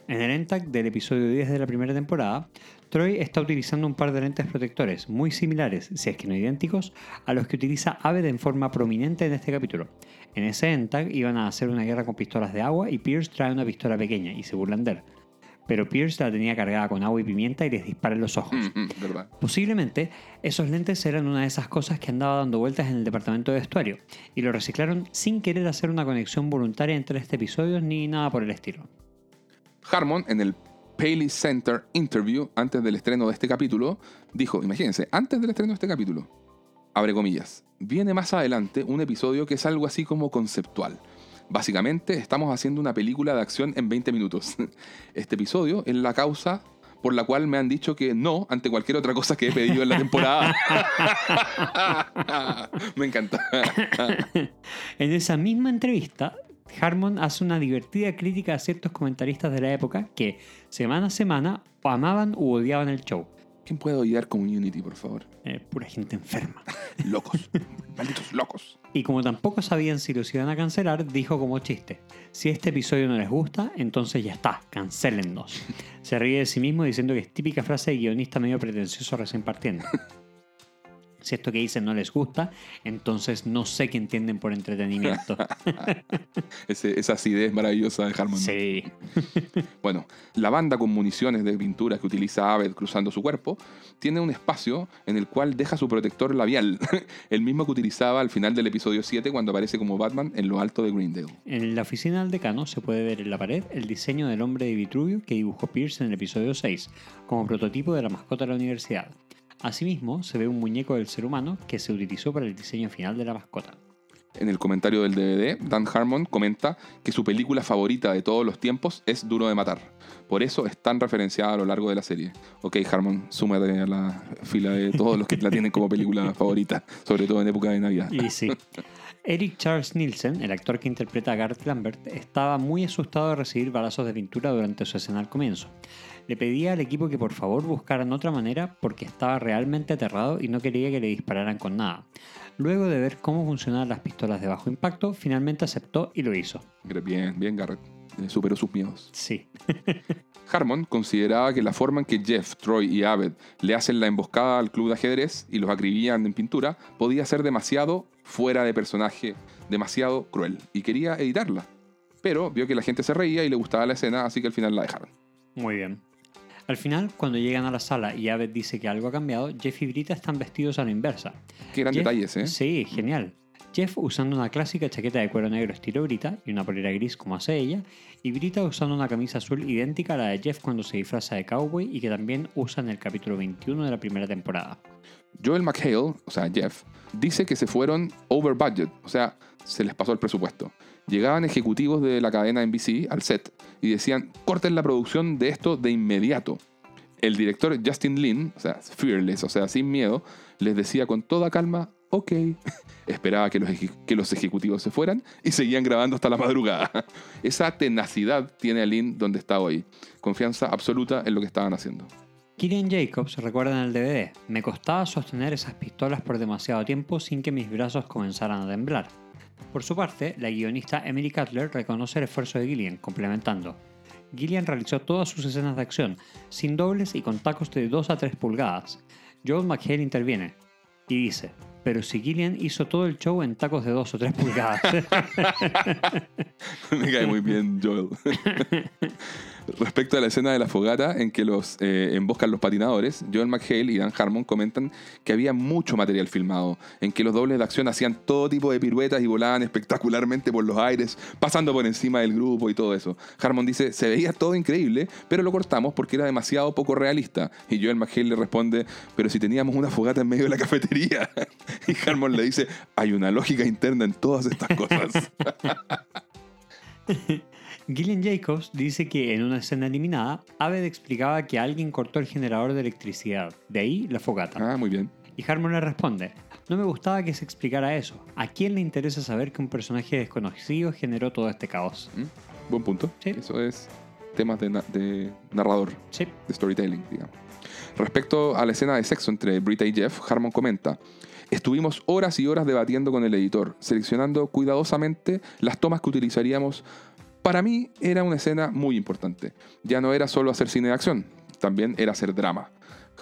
En el ENTAC del episodio 10 de la primera temporada, Troy está utilizando un par de lentes protectores muy similares, si es que no idénticos, a los que utiliza Aved en forma prominente en este capítulo. En ese ENTAC iban a hacer una guerra con pistolas de agua y Pierce trae una pistola pequeña y se burlan de él. Pero Pierce la tenía cargada con agua y pimienta y les dispara en los ojos. Mm, mm, ¿Verdad? Posiblemente esos lentes eran una de esas cosas que andaba dando vueltas en el departamento de vestuario y lo reciclaron sin querer hacer una conexión voluntaria entre este episodio ni nada por el estilo. Harmon, en el Paley Center Interview, antes del estreno de este capítulo, dijo, imagínense, antes del estreno de este capítulo, abre comillas, viene más adelante un episodio que es algo así como conceptual. Básicamente estamos haciendo una película de acción en 20 minutos. Este episodio es la causa por la cual me han dicho que no ante cualquier otra cosa que he pedido en la temporada. me encanta. En esa misma entrevista, Harmon hace una divertida crítica a ciertos comentaristas de la época que, semana a semana, amaban u odiaban el show. ¿Quién puede odiar Community, por favor? Eh, pura gente enferma. Locos. Malditos locos. Y como tampoco sabían si los iban a cancelar, dijo como chiste: Si este episodio no les gusta, entonces ya está, cancélennos. Se ríe de sí mismo diciendo que es típica frase de guionista medio pretencioso recién partiendo. Si esto que dicen no les gusta, entonces no sé qué entienden por entretenimiento. Ese- esa acidez maravillosa de Harmon. Sí. Bueno, la banda con municiones de pintura que utiliza Aved cruzando su cuerpo tiene un espacio en el cual deja su protector labial, el mismo que utilizaba al final del episodio 7 cuando aparece como Batman en lo alto de Greendale. En la oficina del decano se puede ver en la pared el diseño del hombre de Vitruvio que dibujó Pierce en el episodio 6, como prototipo de la mascota de la universidad. Asimismo, se ve un muñeco del ser humano que se utilizó para el diseño final de la mascota. En el comentario del DVD, Dan Harmon comenta que su película favorita de todos los tiempos es Duro de Matar. Por eso es tan referenciada a lo largo de la serie. Ok, Harmon, súmate a la fila de todos los que la tienen como película favorita, sobre todo en época de Navidad. Y sí. Eric Charles Nielsen, el actor que interpreta a Garth Lambert, estaba muy asustado de recibir balazos de pintura durante su escena al comienzo. Le pedía al equipo que por favor buscaran otra manera porque estaba realmente aterrado y no quería que le dispararan con nada. Luego de ver cómo funcionaban las pistolas de bajo impacto, finalmente aceptó y lo hizo. Bien, bien, Garrett. Eh, Superó sus miedos. Sí. Harmon consideraba que la forma en que Jeff, Troy y Abed le hacen la emboscada al club de ajedrez y los acribillan en pintura podía ser demasiado fuera de personaje, demasiado cruel, y quería editarla. Pero vio que la gente se reía y le gustaba la escena, así que al final la dejaron. Muy bien. Al final, cuando llegan a la sala y Abed dice que algo ha cambiado, Jeff y Brita están vestidos a la inversa. Qué gran Jeff- detalles, ¿eh? Sí, genial. Jeff usando una clásica chaqueta de cuero negro estilo Brita y una polera gris como hace ella, y Brita usando una camisa azul idéntica a la de Jeff cuando se disfraza de cowboy y que también usa en el capítulo 21 de la primera temporada. Joel McHale, o sea, Jeff, dice que se fueron over budget, o sea, se les pasó el presupuesto. Llegaban ejecutivos de la cadena NBC al set y decían, corten la producción de esto de inmediato. El director Justin Lin, o sea, fearless, o sea, sin miedo, les decía con toda calma, ok. Esperaba que los, que los ejecutivos se fueran y seguían grabando hasta la madrugada. Esa tenacidad tiene a Lin donde está hoy. Confianza absoluta en lo que estaban haciendo. Killian Jacobs recuerda en el DVD, me costaba sostener esas pistolas por demasiado tiempo sin que mis brazos comenzaran a temblar. Por su parte, la guionista Emily Cutler reconoce el esfuerzo de Gillian, complementando. Gillian realizó todas sus escenas de acción, sin dobles y con tacos de 2 a 3 pulgadas. Joel McHale interviene y dice, pero si Gillian hizo todo el show en tacos de 2 o 3 pulgadas. Me cae muy bien Joel. Respecto a la escena de la fogata en que los eh, emboscan los patinadores, Joel McHale y Dan Harmon comentan que había mucho material filmado, en que los dobles de acción hacían todo tipo de piruetas y volaban espectacularmente por los aires, pasando por encima del grupo y todo eso. Harmon dice, se veía todo increíble, pero lo cortamos porque era demasiado poco realista. Y Joel McHale le responde, pero si teníamos una fogata en medio de la cafetería. Y Harmon le dice, hay una lógica interna en todas estas cosas. Gillian Jacobs dice que en una escena eliminada, Aved explicaba que alguien cortó el generador de electricidad, de ahí la fogata. Ah, muy bien. Y Harmon le responde, no me gustaba que se explicara eso. ¿A quién le interesa saber que un personaje desconocido generó todo este caos? ¿Mm? Buen punto. Sí. Eso es temas de, na- de narrador, Sí, de storytelling, digamos. Respecto a la escena de sexo entre Brita y Jeff, Harmon comenta. Estuvimos horas y horas debatiendo con el editor, seleccionando cuidadosamente las tomas que utilizaríamos Para mí era una escena muy importante. Ya no era solo hacer cine de acción, también era hacer drama.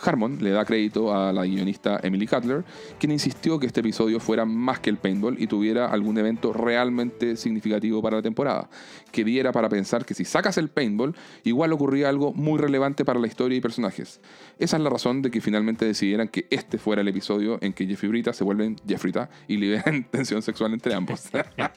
Harmon le da crédito a la guionista Emily Cutler, quien insistió que este episodio fuera más que el paintball y tuviera algún evento realmente significativo para la temporada, que diera para pensar que si sacas el paintball, igual ocurría algo muy relevante para la historia y personajes. Esa es la razón de que finalmente decidieran que este fuera el episodio en que Jeffy y Brita se vuelven Jeffrita y liberan tensión sexual entre ambos.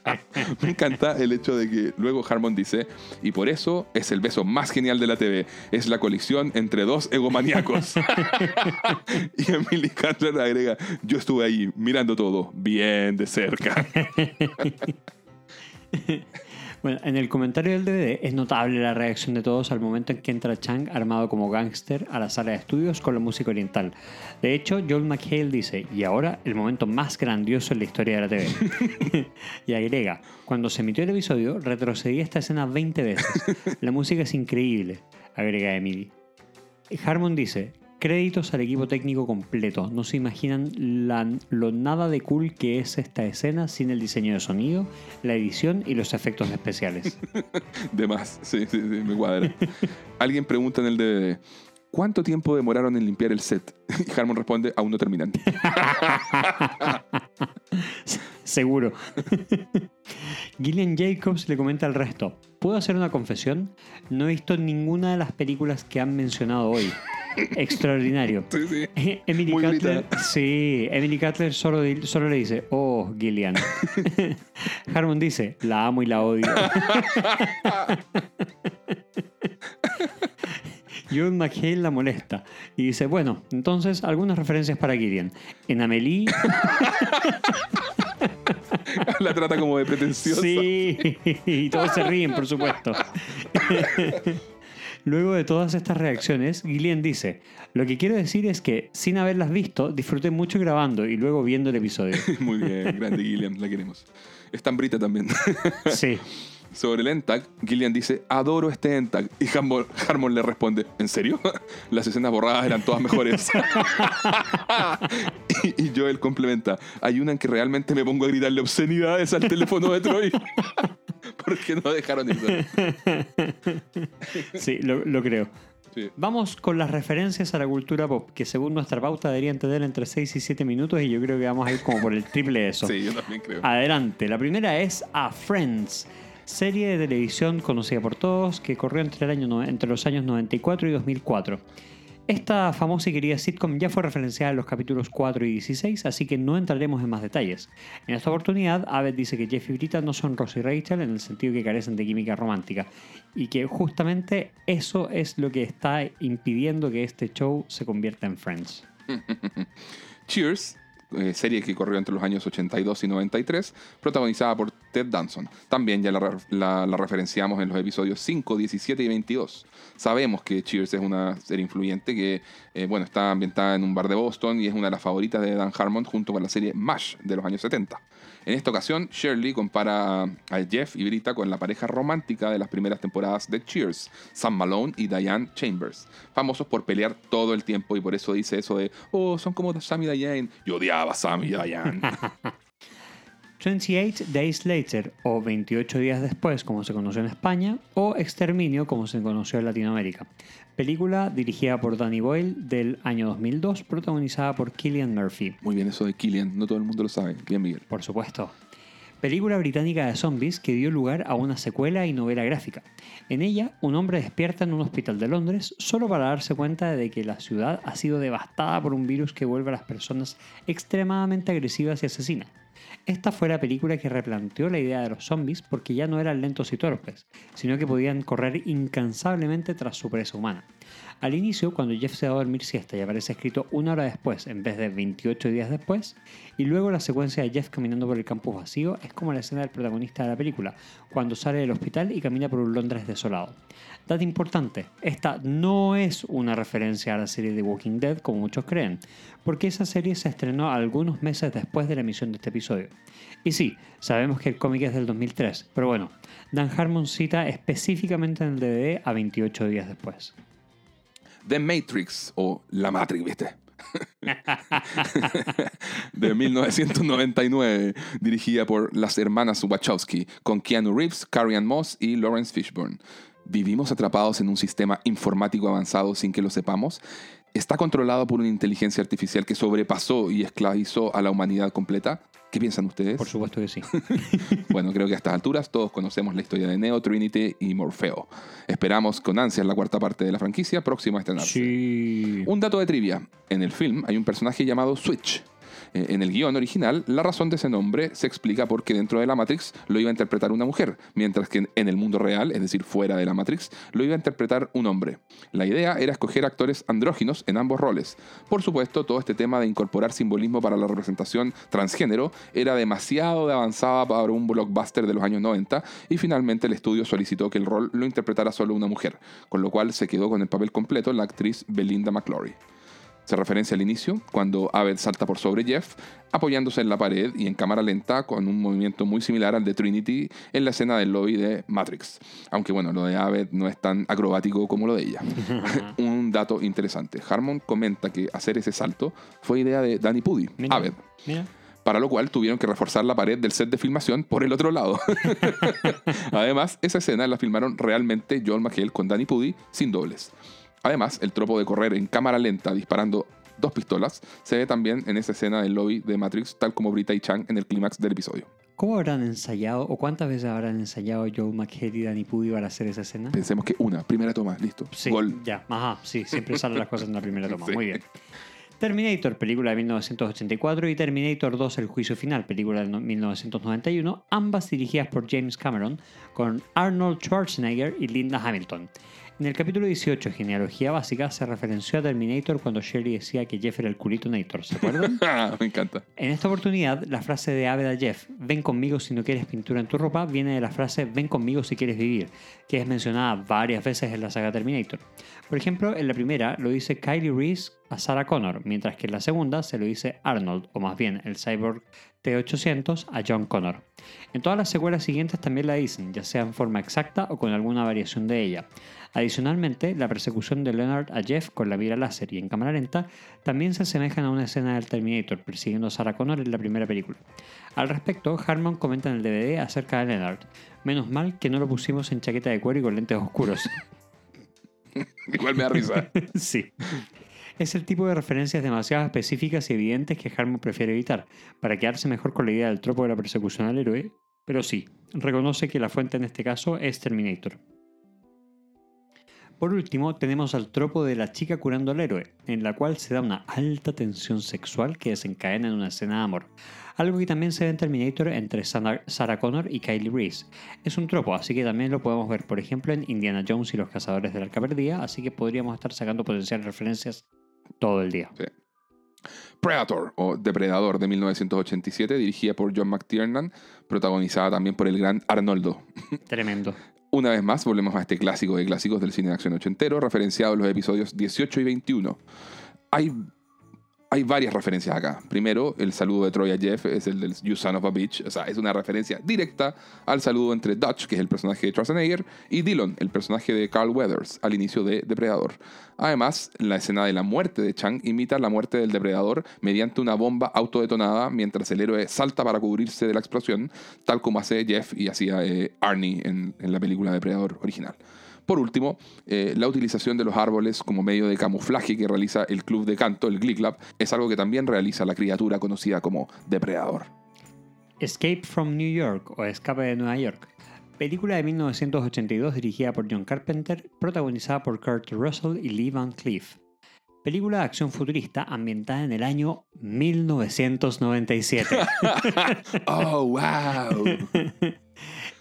Me encanta el hecho de que luego Harmon dice, y por eso es el beso más genial de la TV, es la colisión entre dos egomaníacos. y Emily Cutler agrega, yo estuve ahí mirando todo bien de cerca. Bueno, en el comentario del DVD es notable la reacción de todos al momento en que entra Chang armado como gángster a la sala de estudios con la música oriental. De hecho, Joel McHale dice, y ahora el momento más grandioso en la historia de la TV. y agrega, cuando se emitió el episodio, retrocedí esta escena 20 veces. La música es increíble, agrega Emily. Harmon dice, créditos al equipo técnico completo. No se imaginan la- lo nada de cool que es esta escena sin el diseño de sonido, la edición y los efectos especiales. De más, sí, sí, sí, me cuadra. Alguien pregunta en el DVD, ¿cuánto tiempo demoraron en limpiar el set? Y Harmon responde, aún no terminan. Seguro. Gillian Jacobs le comenta al resto. ¿Puedo hacer una confesión? No he visto ninguna de las películas que han mencionado hoy. Extraordinario. Sí, sí. Emily Muy Cutler, sí, Emily Cutler solo, solo le dice, oh, Gillian. Harmon dice, la amo y la odio. John McHale la molesta y dice, bueno, entonces algunas referencias para Gillian. En Amelie, La trata como de pretenciosa. sí, y todos se ríen, por supuesto. Luego de todas estas reacciones, Gillian dice, lo que quiero decir es que, sin haberlas visto, disfruté mucho grabando y luego viendo el episodio. Muy bien, grande Gillian, la queremos. Es tan brita también. Sí. Sobre el ENTAG, Gillian dice, adoro este ENTAG. Y Harmon, Harmon le responde, ¿en serio? Las escenas borradas eran todas mejores. y, y Joel complementa, hay una en que realmente me pongo a gritarle obscenidades al teléfono de Troy. ¿Por qué no dejaron eso? Sí, lo, lo creo. Sí. Vamos con las referencias a la cultura pop, que según nuestra pauta deberían tener entre 6 y 7 minutos y yo creo que vamos a ir como por el triple de eso. Sí, yo también creo. Adelante, la primera es A Friends, serie de televisión conocida por todos que corrió entre, el año, entre los años 94 y 2004. Esta famosa y querida sitcom ya fue referenciada en los capítulos 4 y 16, así que no entraremos en más detalles. En esta oportunidad, Abed dice que Jeff y Brita no son Ross y Rachel en el sentido que carecen de química romántica, y que justamente eso es lo que está impidiendo que este show se convierta en Friends. Cheers, eh, serie que corrió entre los años 82 y 93, protagonizada por Ted Danson. También ya la, re- la- la referenciamos en los episodios 5, 17 y 22. Sabemos que Cheers es una serie influyente que eh, bueno, está ambientada en un bar de Boston y es una de las favoritas de Dan Harmon junto con la serie MASH de los años 70. En esta ocasión, Shirley compara a Jeff y Brita con la pareja romántica de las primeras temporadas de Cheers, Sam Malone y Diane Chambers, famosos por pelear todo el tiempo y por eso dice eso de, oh, son como Sam y Diane. Yo odiaba a Sam y Diane. 28 Days Later, o 28 días después, como se conoció en España, o Exterminio, como se conoció en Latinoamérica. Película dirigida por Danny Boyle del año 2002, protagonizada por Killian Murphy. Muy bien, eso de Killian, no todo el mundo lo sabe. Bien, Miguel. Por supuesto. Película británica de zombies que dio lugar a una secuela y novela gráfica. En ella, un hombre despierta en un hospital de Londres solo para darse cuenta de que la ciudad ha sido devastada por un virus que vuelve a las personas extremadamente agresivas y asesinas. Esta fue la película que replanteó la idea de los zombies porque ya no eran lentos y torpes, sino que podían correr incansablemente tras su presa humana. Al inicio, cuando Jeff se va a dormir siesta y aparece escrito una hora después en vez de 28 días después, y luego la secuencia de Jeff caminando por el campus vacío es como la escena del protagonista de la película, cuando sale del hospital y camina por un Londres desolado. Dato importante, esta no es una referencia a la serie de Walking Dead como muchos creen, porque esa serie se estrenó algunos meses después de la emisión de este episodio. Y sí, sabemos que el cómic es del 2003, pero bueno, Dan Harmon cita específicamente en el DVD a 28 días después. The Matrix, o La Matrix, ¿viste? de 1999, dirigida por las hermanas Wachowski, con Keanu Reeves, Carrie Ann Moss y Lawrence Fishburne. ¿Vivimos atrapados en un sistema informático avanzado sin que lo sepamos? ¿Está controlado por una inteligencia artificial que sobrepasó y esclavizó a la humanidad completa? ¿Qué piensan ustedes? Por supuesto que sí. Bueno, creo que a estas alturas todos conocemos la historia de Neo, Trinity y Morfeo. Esperamos con ansias la cuarta parte de la franquicia próxima a estrenarse. Sí. Un dato de trivia. En el film hay un personaje llamado Switch. Eh, En el guion original, la razón de ese nombre se explica porque dentro de la Matrix lo iba a interpretar una mujer, mientras que en el mundo real, es decir, fuera de la Matrix, lo iba a interpretar un hombre. La idea era escoger actores andróginos en ambos roles. Por supuesto, todo este tema de incorporar simbolismo para la representación transgénero era demasiado de avanzada para un blockbuster de los años 90 y finalmente el estudio solicitó que el rol lo interpretara solo una mujer, con lo cual se quedó con el papel completo la actriz Belinda McClory. Se referencia al inicio, cuando Abed salta por sobre Jeff, apoyándose en la pared y en cámara lenta con un movimiento muy similar al de Trinity en la escena del lobby de Matrix. Aunque bueno, lo de Abed no es tan acrobático como lo de ella. un dato interesante. Harmon comenta que hacer ese salto fue idea de Danny Pudi, Mira. Abed. Mira. Para lo cual tuvieron que reforzar la pared del set de filmación por el otro lado. Además, esa escena la filmaron realmente Joel McHale con Danny Pudi sin dobles. Además, el tropo de correr en cámara lenta disparando dos pistolas se ve también en esa escena del lobby de Matrix, tal como Brita y Chang en el clímax del episodio. ¿Cómo habrán ensayado o cuántas veces habrán ensayado Joe McHale y Danny Pudi para hacer esa escena? Pensemos que una, primera toma, listo. Sí, Gol. ya, ajá, sí, siempre salen las cosas en la primera toma. Sí. Muy bien. Terminator, película de 1984, y Terminator 2, El Juicio Final, película de no- 1991, ambas dirigidas por James Cameron, con Arnold Schwarzenegger y Linda Hamilton. En el capítulo 18, Genealogía Básica, se referenció a Terminator cuando Shirley decía que Jeff era el culito Nator, ¿se acuerdan? Ah, Me encanta. En esta oportunidad, la frase de Abed a Jeff, ven conmigo si no quieres pintura en tu ropa, viene de la frase ven conmigo si quieres vivir, que es mencionada varias veces en la saga Terminator. Por ejemplo, en la primera lo dice Kylie Reese a Sarah Connor, mientras que en la segunda se lo dice Arnold, o más bien el cyborg T-800 a John Connor. En todas las secuelas siguientes también la dicen, ya sea en forma exacta o con alguna variación de ella. Adicionalmente, la persecución de Leonard a Jeff con la mira láser y en cámara lenta también se asemejan a una escena del Terminator persiguiendo a Sarah Connor en la primera película. Al respecto, Harmon comenta en el DVD acerca de Leonard. Menos mal que no lo pusimos en chaqueta de cuero y con lentes oscuros. Igual me da risa. sí. Es el tipo de referencias demasiado específicas y evidentes que Harmon prefiere evitar, para quedarse mejor con la idea del tropo de la persecución al héroe, pero sí, reconoce que la fuente en este caso es Terminator. Por último, tenemos al tropo de la chica curando al héroe, en la cual se da una alta tensión sexual que desencadena en una escena de amor. Algo que también se ve en Terminator entre Sarah Connor y Kylie Reese. Es un tropo, así que también lo podemos ver, por ejemplo, en Indiana Jones y los cazadores del arca perdida, así que podríamos estar sacando potenciales referencias todo el día. Predator o Depredador de 1987, dirigida por John McTiernan, protagonizada también por el gran Arnoldo. Tremendo. Una vez más, volvemos a este clásico de clásicos del cine de acción ochentero, referenciado en los episodios 18 y 21. Hay, hay varias referencias acá. Primero, el saludo de Troy a Jeff es el del You Son of a Bitch. O sea, es una referencia directa al saludo entre Dutch, que es el personaje de Schwarzenegger, y Dillon, el personaje de Carl Weathers, al inicio de Depredador. Además, la escena de la muerte de Chang imita la muerte del depredador mediante una bomba autodetonada mientras el héroe salta para cubrirse de la explosión, tal como hace Jeff y hacía eh, Arnie en, en la película Depredador original. Por último, eh, la utilización de los árboles como medio de camuflaje que realiza el club de canto, el Glee Club, es algo que también realiza la criatura conocida como Depredador. Escape from New York o Escape de Nueva York. Película de 1982 dirigida por John Carpenter, protagonizada por Kurt Russell y Lee Van Cleef. Película de acción futurista ambientada en el año 1997. ¡Oh, wow!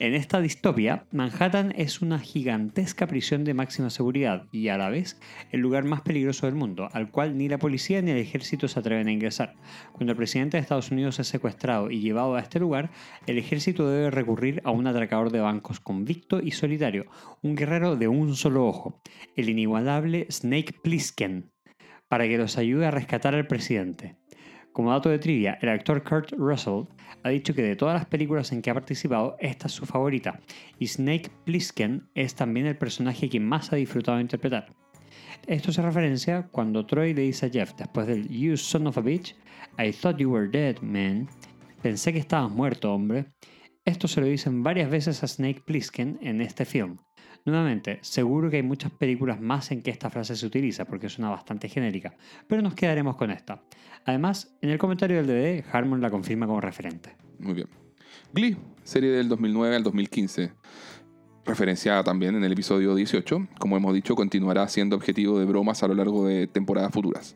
En esta distopia, Manhattan es una gigantesca prisión de máxima seguridad y a la vez el lugar más peligroso del mundo, al cual ni la policía ni el ejército se atreven a ingresar. Cuando el presidente de Estados Unidos es secuestrado y llevado a este lugar, el ejército debe recurrir a un atracador de bancos convicto y solitario, un guerrero de un solo ojo, el inigualable Snake Plissken, para que los ayude a rescatar al presidente. Como dato de trivia, el actor Kurt Russell ha dicho que de todas las películas en que ha participado, esta es su favorita, y Snake Plissken es también el personaje que más ha disfrutado de interpretar. Esto se referencia cuando Troy le dice a Jeff, después del You son of a bitch, I thought you were dead, man. Pensé que estabas muerto, hombre. Esto se lo dicen varias veces a Snake Plissken en este film. Nuevamente, seguro que hay muchas películas más en que esta frase se utiliza porque suena bastante genérica, pero nos quedaremos con esta. Además, en el comentario del DVD, Harmon la confirma como referente. Muy bien. Glee, serie del 2009 al 2015. Referenciada también en el episodio 18, como hemos dicho, continuará siendo objetivo de bromas a lo largo de temporadas futuras.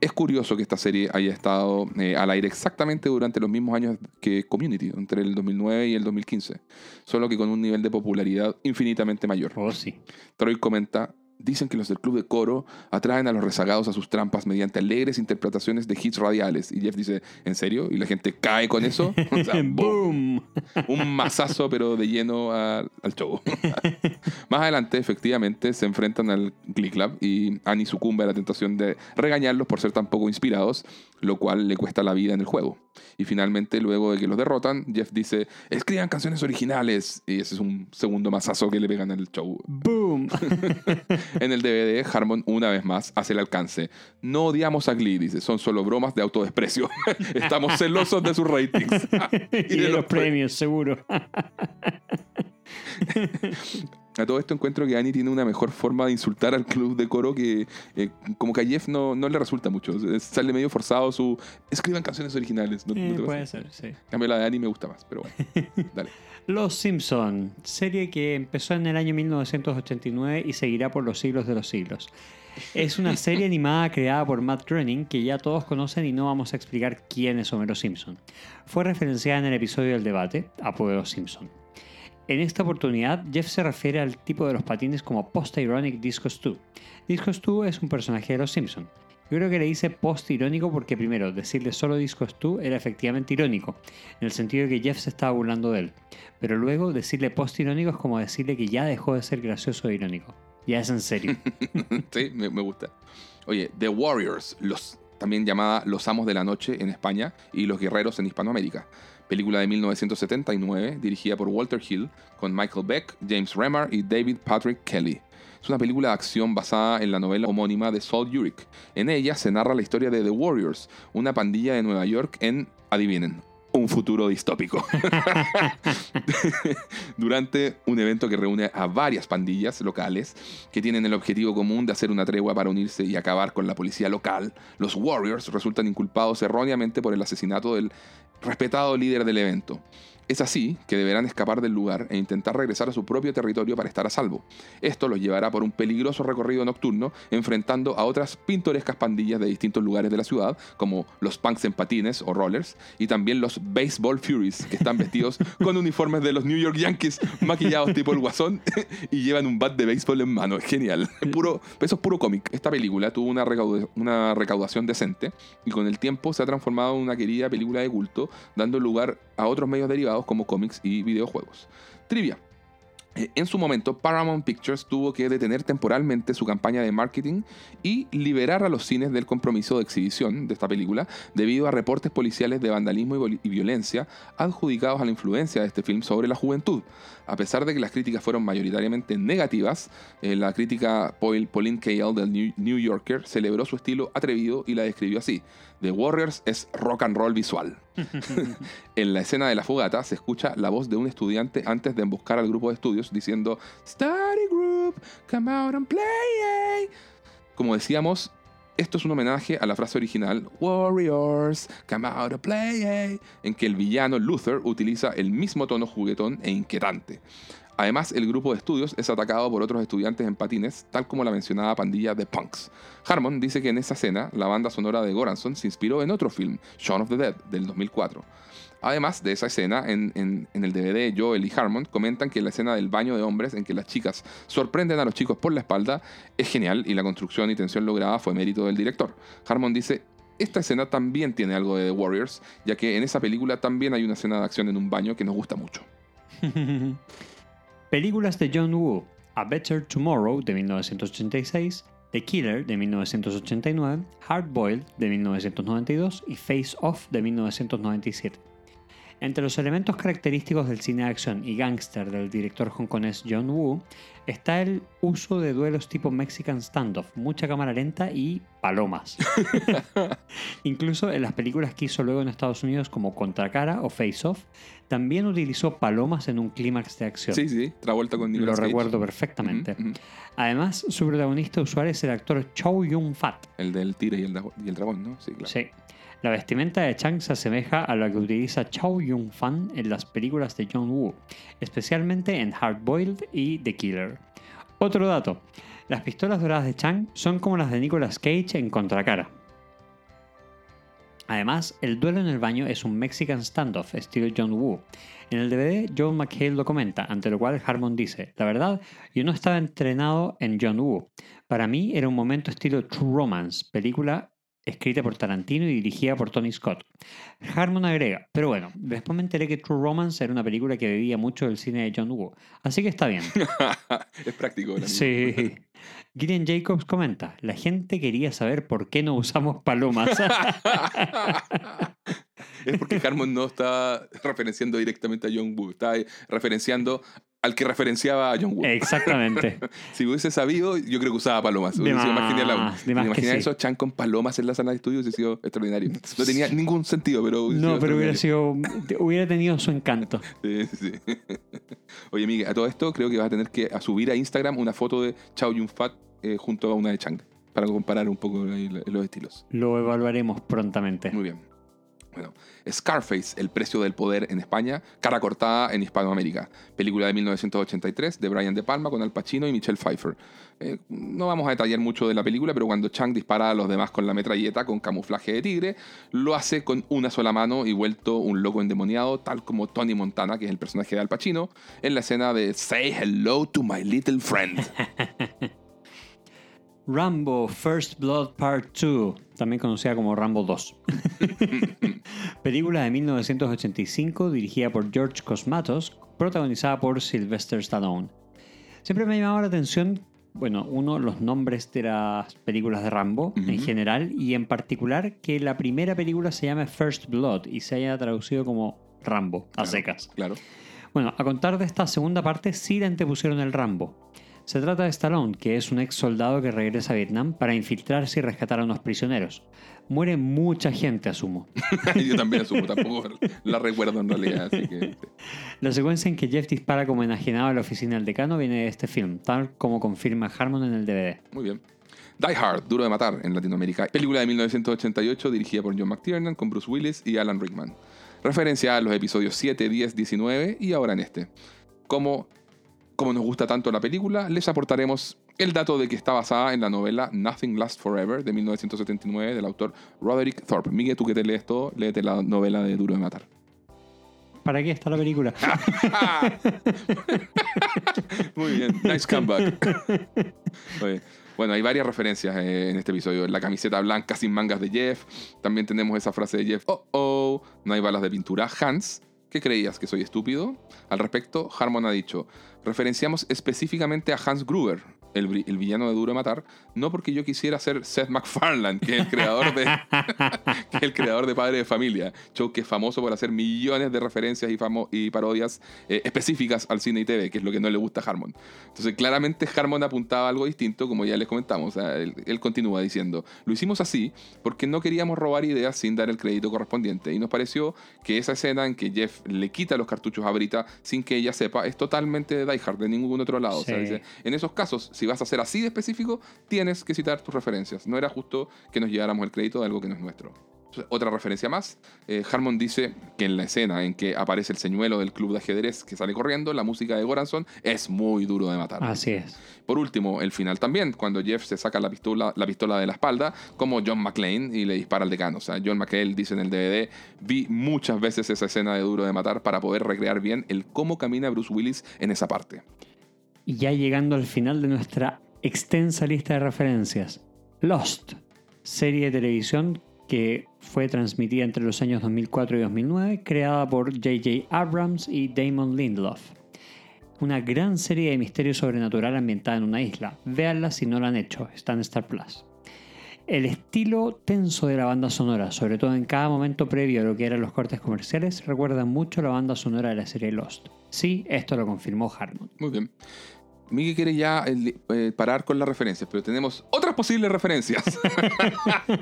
Es curioso que esta serie haya estado eh, al aire exactamente durante los mismos años que Community, entre el 2009 y el 2015, solo que con un nivel de popularidad infinitamente mayor. Oh, sí. Troy comenta, dicen que los del club de coro atraen a los rezagados a sus trampas mediante alegres interpretaciones de hits radiales. Y Jeff dice, ¿en serio? ¿Y la gente cae con eso? O sea, boom. Un mazazo, pero de lleno a- al show. Más adelante, efectivamente, se enfrentan al Glee Club y Annie sucumbe a la tentación de regañarlos por ser tan poco inspirados, lo cual le cuesta la vida en el juego. Y finalmente, luego de que los derrotan, Jeff dice, escriban canciones originales. Y ese es un segundo mazazo que le pegan al show. ¡Boom! En el DVD, Harmon una vez más hace el alcance. No odiamos a Glee, dice, son solo bromas de autodesprecio. Estamos celosos de sus ratings. y de los premios, seguro. A todo esto encuentro que Annie tiene una mejor forma de insultar al club de coro que eh, como que a Jeff no, no le resulta mucho. Sale medio forzado su... Escriban canciones originales. ¿No- Eh, puede ser, sí. En cambio, la de Annie me gusta más, pero bueno. Dale. Los Simpson, serie que empezó en el año 1989 y seguirá por los siglos de los siglos. Es una serie animada creada por Matt Groening que ya todos conocen y no vamos a explicar quién es Homero Simpson. Fue referenciada en el episodio del debate, Apodo de los Simpson. En esta oportunidad, Jeff se refiere al tipo de los patines como Post-Ironic Disco Stu. Disco Stu es un personaje de los Simpson. Yo creo que le dice post-irónico porque primero, decirle solo Disco Stu era efectivamente irónico, en el sentido de que Jeff se estaba burlando de él. Pero luego decirle post-irónico es como decirle que ya dejó de ser gracioso e irónico. Ya es en serio. sí, me, me gusta. Oye, The Warriors, los, también llamada Los Amos de la Noche en España y Los Guerreros en Hispanoamérica. Película de 1979, dirigida por Walter Hill, con Michael Beck, James Remar y David Patrick Kelly. Es una película de acción basada en la novela homónima de Saul Urich. En ella se narra la historia de The Warriors, una pandilla de Nueva York en, adivinen, un futuro distópico. Durante un evento que reúne a varias pandillas locales que tienen el objetivo común de hacer una tregua para unirse y acabar con la policía local, los Warriors resultan inculpados erróneamente por el asesinato del respetado líder del evento. Es así que deberán escapar del lugar e intentar regresar a su propio territorio para estar a salvo. Esto los llevará por un peligroso recorrido nocturno, enfrentando a otras pintorescas pandillas de distintos lugares de la ciudad, como los punks en patines o rollers, y también los Baseball Furies, que están vestidos con uniformes de los New York Yankees, maquillados tipo el guasón, y llevan un bat de béisbol en mano. Es genial. Es puro, eso es puro cómic. Esta película tuvo una recaudación decente, y con el tiempo se ha transformado en una querida película de culto, dando lugar a otros medios derivados como cómics y videojuegos. Trivia. Eh, En su momento, Paramount Pictures tuvo que detener temporalmente su campaña de marketing y liberar a los cines del compromiso de exhibición de esta película debido a reportes policiales de vandalismo y violencia adjudicados a la influencia de este film sobre la juventud. A pesar de que las críticas fueron mayoritariamente negativas, eh, la crítica Paul- Pauline Kael del New Yorker celebró su estilo atrevido y la describió así. The Warriors es rock and roll visual. En la escena de la fogata se escucha la voz de un estudiante antes de emboscar al grupo de estudios diciendo Study group, come out and play. eh". Como decíamos, esto es un homenaje a la frase original Warriors, come out and play, eh", en que el villano Luther utiliza el mismo tono juguetón e inquietante. Además, el grupo de estudios es atacado por otros estudiantes en patines, tal como la mencionada pandilla de punks. Harmon dice que en esa escena, la banda sonora de Goranson se inspiró en otro film, Shaun of the Dead, del 2004. Además de esa escena, en, el DVD Joel y Harmon comentan que la escena del baño de hombres en que las chicas sorprenden a los chicos por la espalda es genial y la construcción y tensión lograda fue mérito del director. Harmon dice, esta escena también tiene algo de The Warriors, ya que en esa película también hay una escena de acción en un baño que nos gusta mucho. Películas de John Woo: A Better Tomorrow de 1986, The Killer de 1989, Hard Boiled de 1992 y Face Off de 1997. Entre los elementos característicos del cine de acción y gángster del director hongkonés John Woo está el uso de duelos tipo Mexican Standoff, mucha cámara lenta y palomas. Incluso en las películas que hizo luego en Estados Unidos como Contracara o Face Off, también utilizó palomas en un clímax de acción. Sí, sí, Travolta con Lo Nicolas Cage. recuerdo perfectamente. Además, su protagonista usual es el actor Chow Yun-fat. El del tigre y el, y el dragón, ¿no? Sí, claro. Sí. La vestimenta de Chang se asemeja a la que utiliza Chow Yun-fan en las películas de John Woo, especialmente en Hard Boiled y The Killer. Otro dato: las pistolas doradas de Chang son como las de Nicolas Cage en Contracara. Además, el duelo en el baño es un Mexican standoff estilo John Woo. En el DVD, John McHale lo comenta, ante lo cual Harmon dice: La verdad, yo no estaba entrenado en John Woo. Para mí era un momento estilo True Romance, película escrita por Tarantino y dirigida por Tony Scott. Harmon agrega, pero bueno, después me enteré que True Romance era una película que bebía mucho del cine de John Woo, así que está bien. es práctico. Sí. Gideon Jacobs comenta, la gente quería saber por qué no usamos palomas. es porque Harmon no está referenciando directamente a John Woo, está referenciando al que referenciaba a John Woo. Exactamente. Si hubiese sabido, yo creo que usaba palomas. Hubiese sido más genial sí. eso, Chan con palomas en la sala de estudio hubiese sido extraordinario. No tenía ningún sentido, pero hubiese No, pero hubiera sido, hubiera tenido su encanto. Sí, sí, sí. Oye, Miguel, a todo esto creo que vas a tener que a subir a Instagram una foto de Chao Yun Fat eh, junto a una de Chang para comparar un poco los estilos. Lo evaluaremos prontamente. Muy bien. Bueno, Scarface, El precio del poder en España, cara cortada en Hispanoamérica. Película de 1983 de Brian De Palma con Al Pacino y Michelle Pfeiffer. Eh, no vamos a detallar mucho de la película, pero cuando Chang dispara a los demás con la metralleta con camuflaje de tigre, lo hace con una sola mano y vuelto un loco endemoniado, tal como Tony Montana, que es el personaje de Al Pacino, en la escena de Say Hello to My Little Friend. Rambo First Blood Part 2, también conocida como Rambo 2. Película de 1985 dirigida por George Cosmatos, protagonizada por Sylvester Stallone. Siempre me ha llamado la atención, bueno, uno, los nombres de las películas de Rambo en general y en particular que la primera película se llame First Blood y se haya traducido como Rambo, a Claro, secas. Claro. Bueno, a contar de esta segunda parte, sí le antepusieron el Rambo. Se trata de Stallone, que es un ex soldado que regresa a Vietnam para infiltrarse y rescatar a unos prisioneros. Muere mucha gente, asumo. Yo también asumo, tampoco la recuerdo en realidad. Así que. La secuencia en que Jeff dispara como enajenado a la oficina del decano viene de este film, tal como confirma Harmon en el DVD. Muy bien. Die Hard, Duro de Matar en Latinoamérica. Película de 1988 dirigida por John McTiernan con Bruce Willis y Alan Rickman. Referencia a los episodios 7, 10, 19 y ahora en este. Como, como nos gusta tanto la película, les aportaremos el dato de que está basada en la novela Nothing Lasts Forever de 1979 del autor Roderick Thorpe. Miguel, tú que te lees todo, léete la novela de Duro de Matar. ¿Para qué está la película? Muy bien, nice comeback. Oye, bueno, hay varias referencias eh, en este episodio. La camiseta blanca sin mangas de Jeff. También tenemos esa frase de Jeff, oh, oh, no hay balas de pintura. Hans, ¿qué creías? ¿Que soy estúpido? Al respecto, Harmon ha dicho, referenciamos específicamente a Hans Gruber, el, villano de Duro de Matar, no porque yo quisiera ser Seth MacFarlane, que es el creador de, que es el creador de Padre de Familia, show que es famoso por hacer millones de referencias y, famo- y parodias eh, específicas al cine y TV, que es lo que no le gusta a Harmon. Entonces, claramente Harmon apuntaba a algo distinto, como ya les comentamos. O sea, él, él continúa diciendo, lo hicimos así porque no queríamos robar ideas sin dar el crédito correspondiente. Y nos pareció que esa escena en que Jeff le quita los cartuchos a Brita sin que ella sepa es totalmente de Die Hard, de ningún otro lado. O sea, Sí. dice, en esos casos, si vas a ser así de específico, tienes que citar tus referencias. No era justo que nos lleváramos el crédito de algo que no es nuestro. Entonces, Otra referencia más, eh, Harmon dice que en la escena en que aparece el señuelo del club de ajedrez que sale corriendo, la música de Goranson es muy duro de matar. Así es. Por último, el final también, cuando Jeff se saca la pistola, la pistola de la espalda, como John McClane, y le dispara al decano. O sea, John McClane dice en el DVD, vi muchas veces esa escena de duro de matar para poder recrear bien el cómo camina Bruce Willis en esa parte. Y ya llegando al final de nuestra extensa lista de referencias. Lost, serie de televisión que fue transmitida entre los años 2004 y 2009, creada por J.J. Abrams y Damon Lindelof. Una gran serie de misterio sobrenatural ambientada en una isla. Véanla si no la han hecho, está en Star Plus. El estilo tenso de la banda sonora, sobre todo en cada momento previo a lo que eran los cortes comerciales, recuerda mucho la banda sonora de la serie Lost. Sí, esto lo confirmó Harmon. Muy bien. Miguel quiere ya eh, parar con las referencias, pero tenemos otras posibles referencias.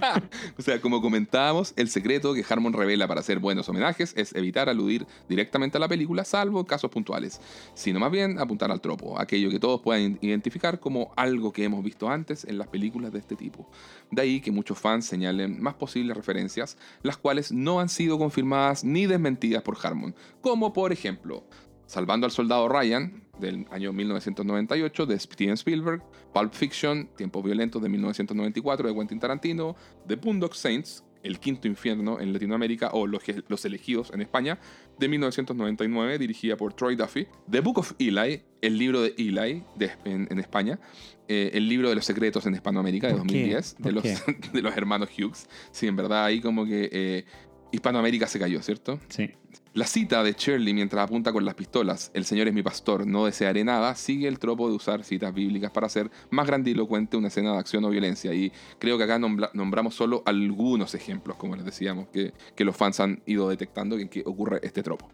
o sea, como comentábamos, el secreto que Harmon revela para hacer buenos homenajes es evitar aludir directamente a la película, salvo casos puntuales, sino más bien apuntar al tropo, aquello que todos puedan identificar como algo que hemos visto antes en las películas de este tipo. De ahí que muchos fans señalen más posibles referencias, las cuales no han sido confirmadas ni desmentidas por Harmon, como por ejemplo, Salvando al Soldado Ryan, del año 1998 de Steven Spielberg, Pulp Fiction, Tiempos Violentos de 1994 de Quentin Tarantino, The Boondock Saints, El Quinto Infierno en Latinoamérica o Los, Los Elegidos en España de 1999 dirigida por Troy Duffy, The Book of Eli, el libro de Eli de, en, España, eh, el libro de los secretos en Hispanoamérica de 2010 de los, de los, hermanos Hughes. Sí, en verdad ahí como que eh, Hispanoamérica se cayó, ¿cierto? Sí. La cita de Shirley mientras apunta con las pistolas, el Señor es mi pastor, no desearé nada, sigue el tropo de usar citas bíblicas para hacer más grandilocuente una escena de acción o violencia. Y creo que acá nombramos solo algunos ejemplos, como les decíamos, que, que los fans han ido detectando en que ocurre este tropo.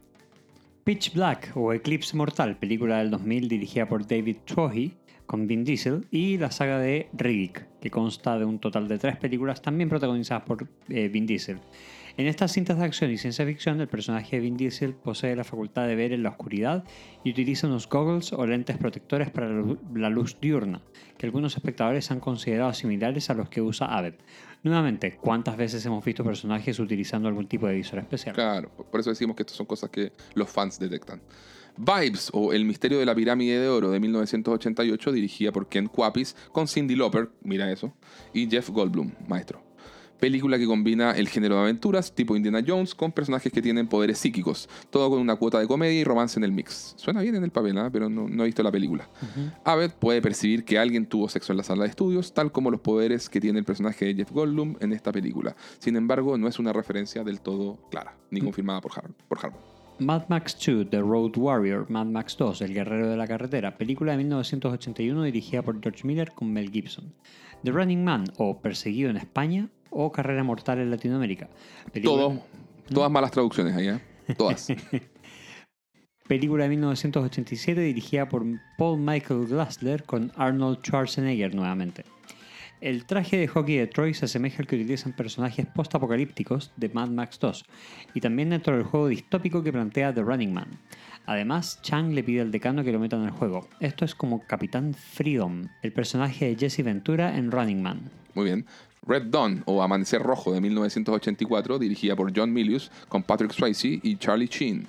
Pitch Black o Eclipse Mortal, película del 2000 dirigida por David Trohy con Vin Diesel, y la saga de Riddick, que consta de un total de tres películas también protagonizadas por eh, Vin Diesel. En estas cintas de acción y ciencia ficción, el personaje de Vin Diesel posee la facultad de ver en la oscuridad y utiliza unos goggles o lentes protectores para la luz diurna, que algunos espectadores han considerado similares a los que usa Abed. Nuevamente, ¿cuántas veces hemos visto personajes utilizando algún tipo de visor especial? Claro, por eso decimos que estas son cosas que los fans detectan. Vibes o El misterio de la pirámide de oro de 1988, dirigida por Ken Kwapis, con Cindy Lauper, mira eso, y Jeff Goldblum, maestro película que combina el género de aventuras tipo Indiana Jones con personajes que tienen poderes psíquicos, todo con una cuota de comedia y romance en el mix. Suena bien en el papel, ¿eh? pero no, he visto la película. Abed puede percibir que alguien tuvo sexo en la sala de estudios, tal como los poderes que tiene el personaje de Jeff Goldblum en esta película. Sin embargo, no es una referencia del todo clara, ni confirmada por, Har por Harmon. Mad Max 2, The Road Warrior, Mad Max 2, El Guerrero de la Carretera, película de 1981 dirigida por George Miller con Mel Gibson. The Running Man o Perseguido en España o Carrera Mortal en Latinoamérica. Todo, todas malas traducciones allá, todas. Película de 1987 dirigida por Paul Michael Glassler con Arnold Schwarzenegger nuevamente. El traje de hockey de Troy se asemeja al que utilizan personajes post-apocalípticos de Mad Max 2 y también dentro del juego distópico que plantea The Running Man. Además, Chang le pide al decano que lo metan en el juego. Esto es como Capitán Freedom, el personaje de Jesse Ventura en Running Man. Muy bien. Red Dawn o Amanecer Rojo de 1984, dirigida por John Milius, con Patrick Swayze y Charlie Sheen.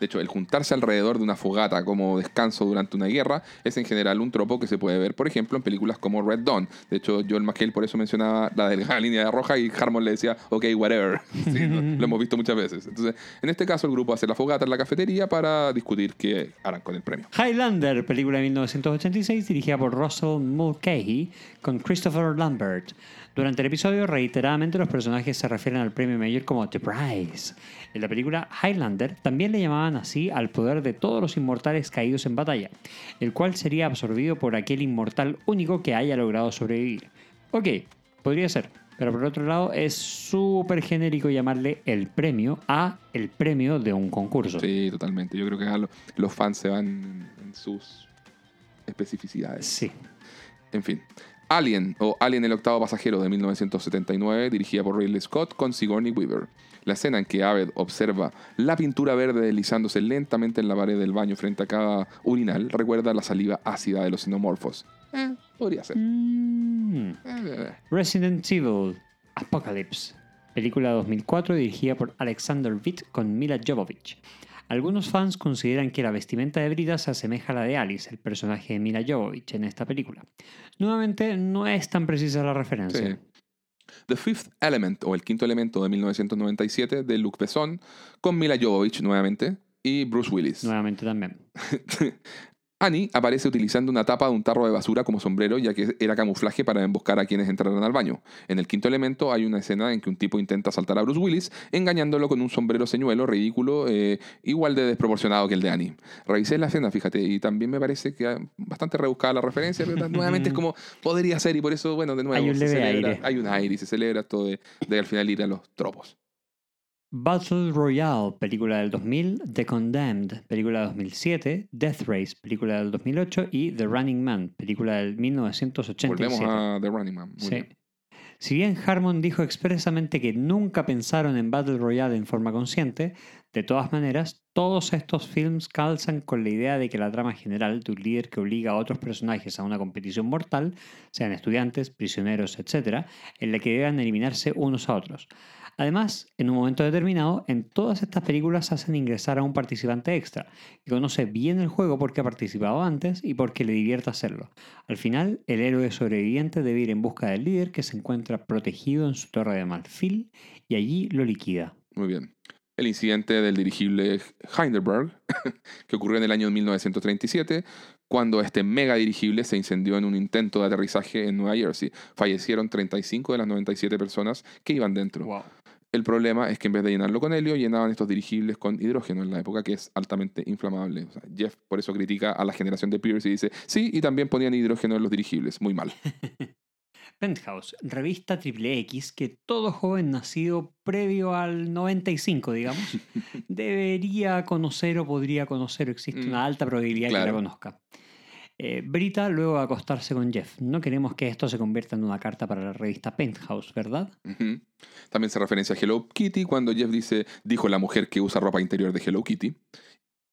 De hecho, el juntarse alrededor de una fogata como descanso durante una guerra es en general un tropo que se puede ver, por ejemplo, en películas como Red Dawn. De hecho, Joel McHale por eso mencionaba la delgada línea de roja y Harmon le decía, ok, whatever. lo, hemos visto muchas veces. Entonces, en este caso, el grupo hace la fogata en la cafetería para discutir qué harán con el premio. Highlander, película de 1986, dirigida por Russell Mulcahy con Christopher Lambert. Durante el episodio, reiteradamente los personajes se refieren al premio mayor como The Prize. En la película Highlander también le llamaban así al poder de todos los inmortales caídos en batalla, el cual sería absorbido por aquel inmortal único que haya logrado sobrevivir. Ok, podría ser, pero por otro lado es súper genérico llamarle el premio a el premio de un concurso. Sí, totalmente. Yo creo que los fans se van en sus especificidades. Sí. En fin. Alien o Alien el octavo pasajero de 1979, dirigida por Ridley Scott con Sigourney Weaver. La escena en que Aved observa la pintura verde deslizándose lentamente en la pared del baño frente a cada urinal recuerda la saliva ácida de los xenomorfos. Eh, podría ser. Mm. Eh, Resident Evil Apocalypse, película 2004 dirigida por Alexander Witt con Mila Jovovich. Algunos fans consideran que la vestimenta de Brida se asemeja a la de Alice, el personaje de Mila Jovovich en esta película. Nuevamente, no es tan precisa la referencia. The Fifth Element, o El Quinto Elemento de 1997, de Luc Besson, con Mila Jovovich nuevamente y Bruce Willis. Nuevamente también. Annie aparece utilizando una tapa de un tarro de basura como sombrero, ya que era camuflaje para emboscar a quienes entraran al baño. En el quinto elemento hay una escena en que un tipo intenta saltar a Bruce Willis, engañándolo con un sombrero señuelo ridículo, eh, igual de desproporcionado que el de Annie. Revisé la escena, fíjate, y también me parece que bastante rebuscada la referencia, pero nuevamente es como podría ser, y por eso, bueno, de nuevo, Hay un se celebra- aire. hay un aire y se celebra esto de, de al final ir a los tropos. Battle Royale, película del 2000, The Condemned, película del 2007, Death Race, película del 2008 y The Running Man, película del 1987. Volvemos a The Running Man. Muy Sí. bien. Si bien Harmon dijo expresamente que nunca pensaron en Battle Royale en forma consciente, de todas maneras, todos estos films calzan con la idea de que la trama general de un líder que obliga a otros personajes a una competición mortal, sean estudiantes, prisioneros, etc., en la que deban eliminarse unos a otros. Además, en un momento determinado, en todas estas películas hacen ingresar a un participante extra, que conoce bien el juego porque ha participado antes y porque le divierte hacerlo. Al final, el héroe sobreviviente debe ir en busca del líder que se encuentra protegido en su torre de marfil y allí lo liquida. Muy bien. El incidente del dirigible Hindenburg, que ocurrió en el año 1937, cuando este mega dirigible se incendió en un intento de aterrizaje en Nueva Jersey. Fallecieron 35 de las 97 personas que iban dentro. El problema es que en vez de llenarlo con helio, llenaban estos dirigibles con hidrógeno en la época, que es altamente inflamable. O sea, Jeff por eso critica a la generación de Pierce y dice, sí, y también ponían hidrógeno en los dirigibles. Muy mal. Penthouse, revista triple X que todo joven nacido previo al 95, digamos, debería conocer o podría conocer, o existe Mm, una alta probabilidad que claro. la conozca. Eh, Brita luego de acostarse con Jeff. No queremos que esto se convierta en una carta para la revista Penthouse, ¿verdad? También se referencia a Hello Kitty cuando Jeff dice, dijo la mujer que usa ropa interior de Hello Kitty.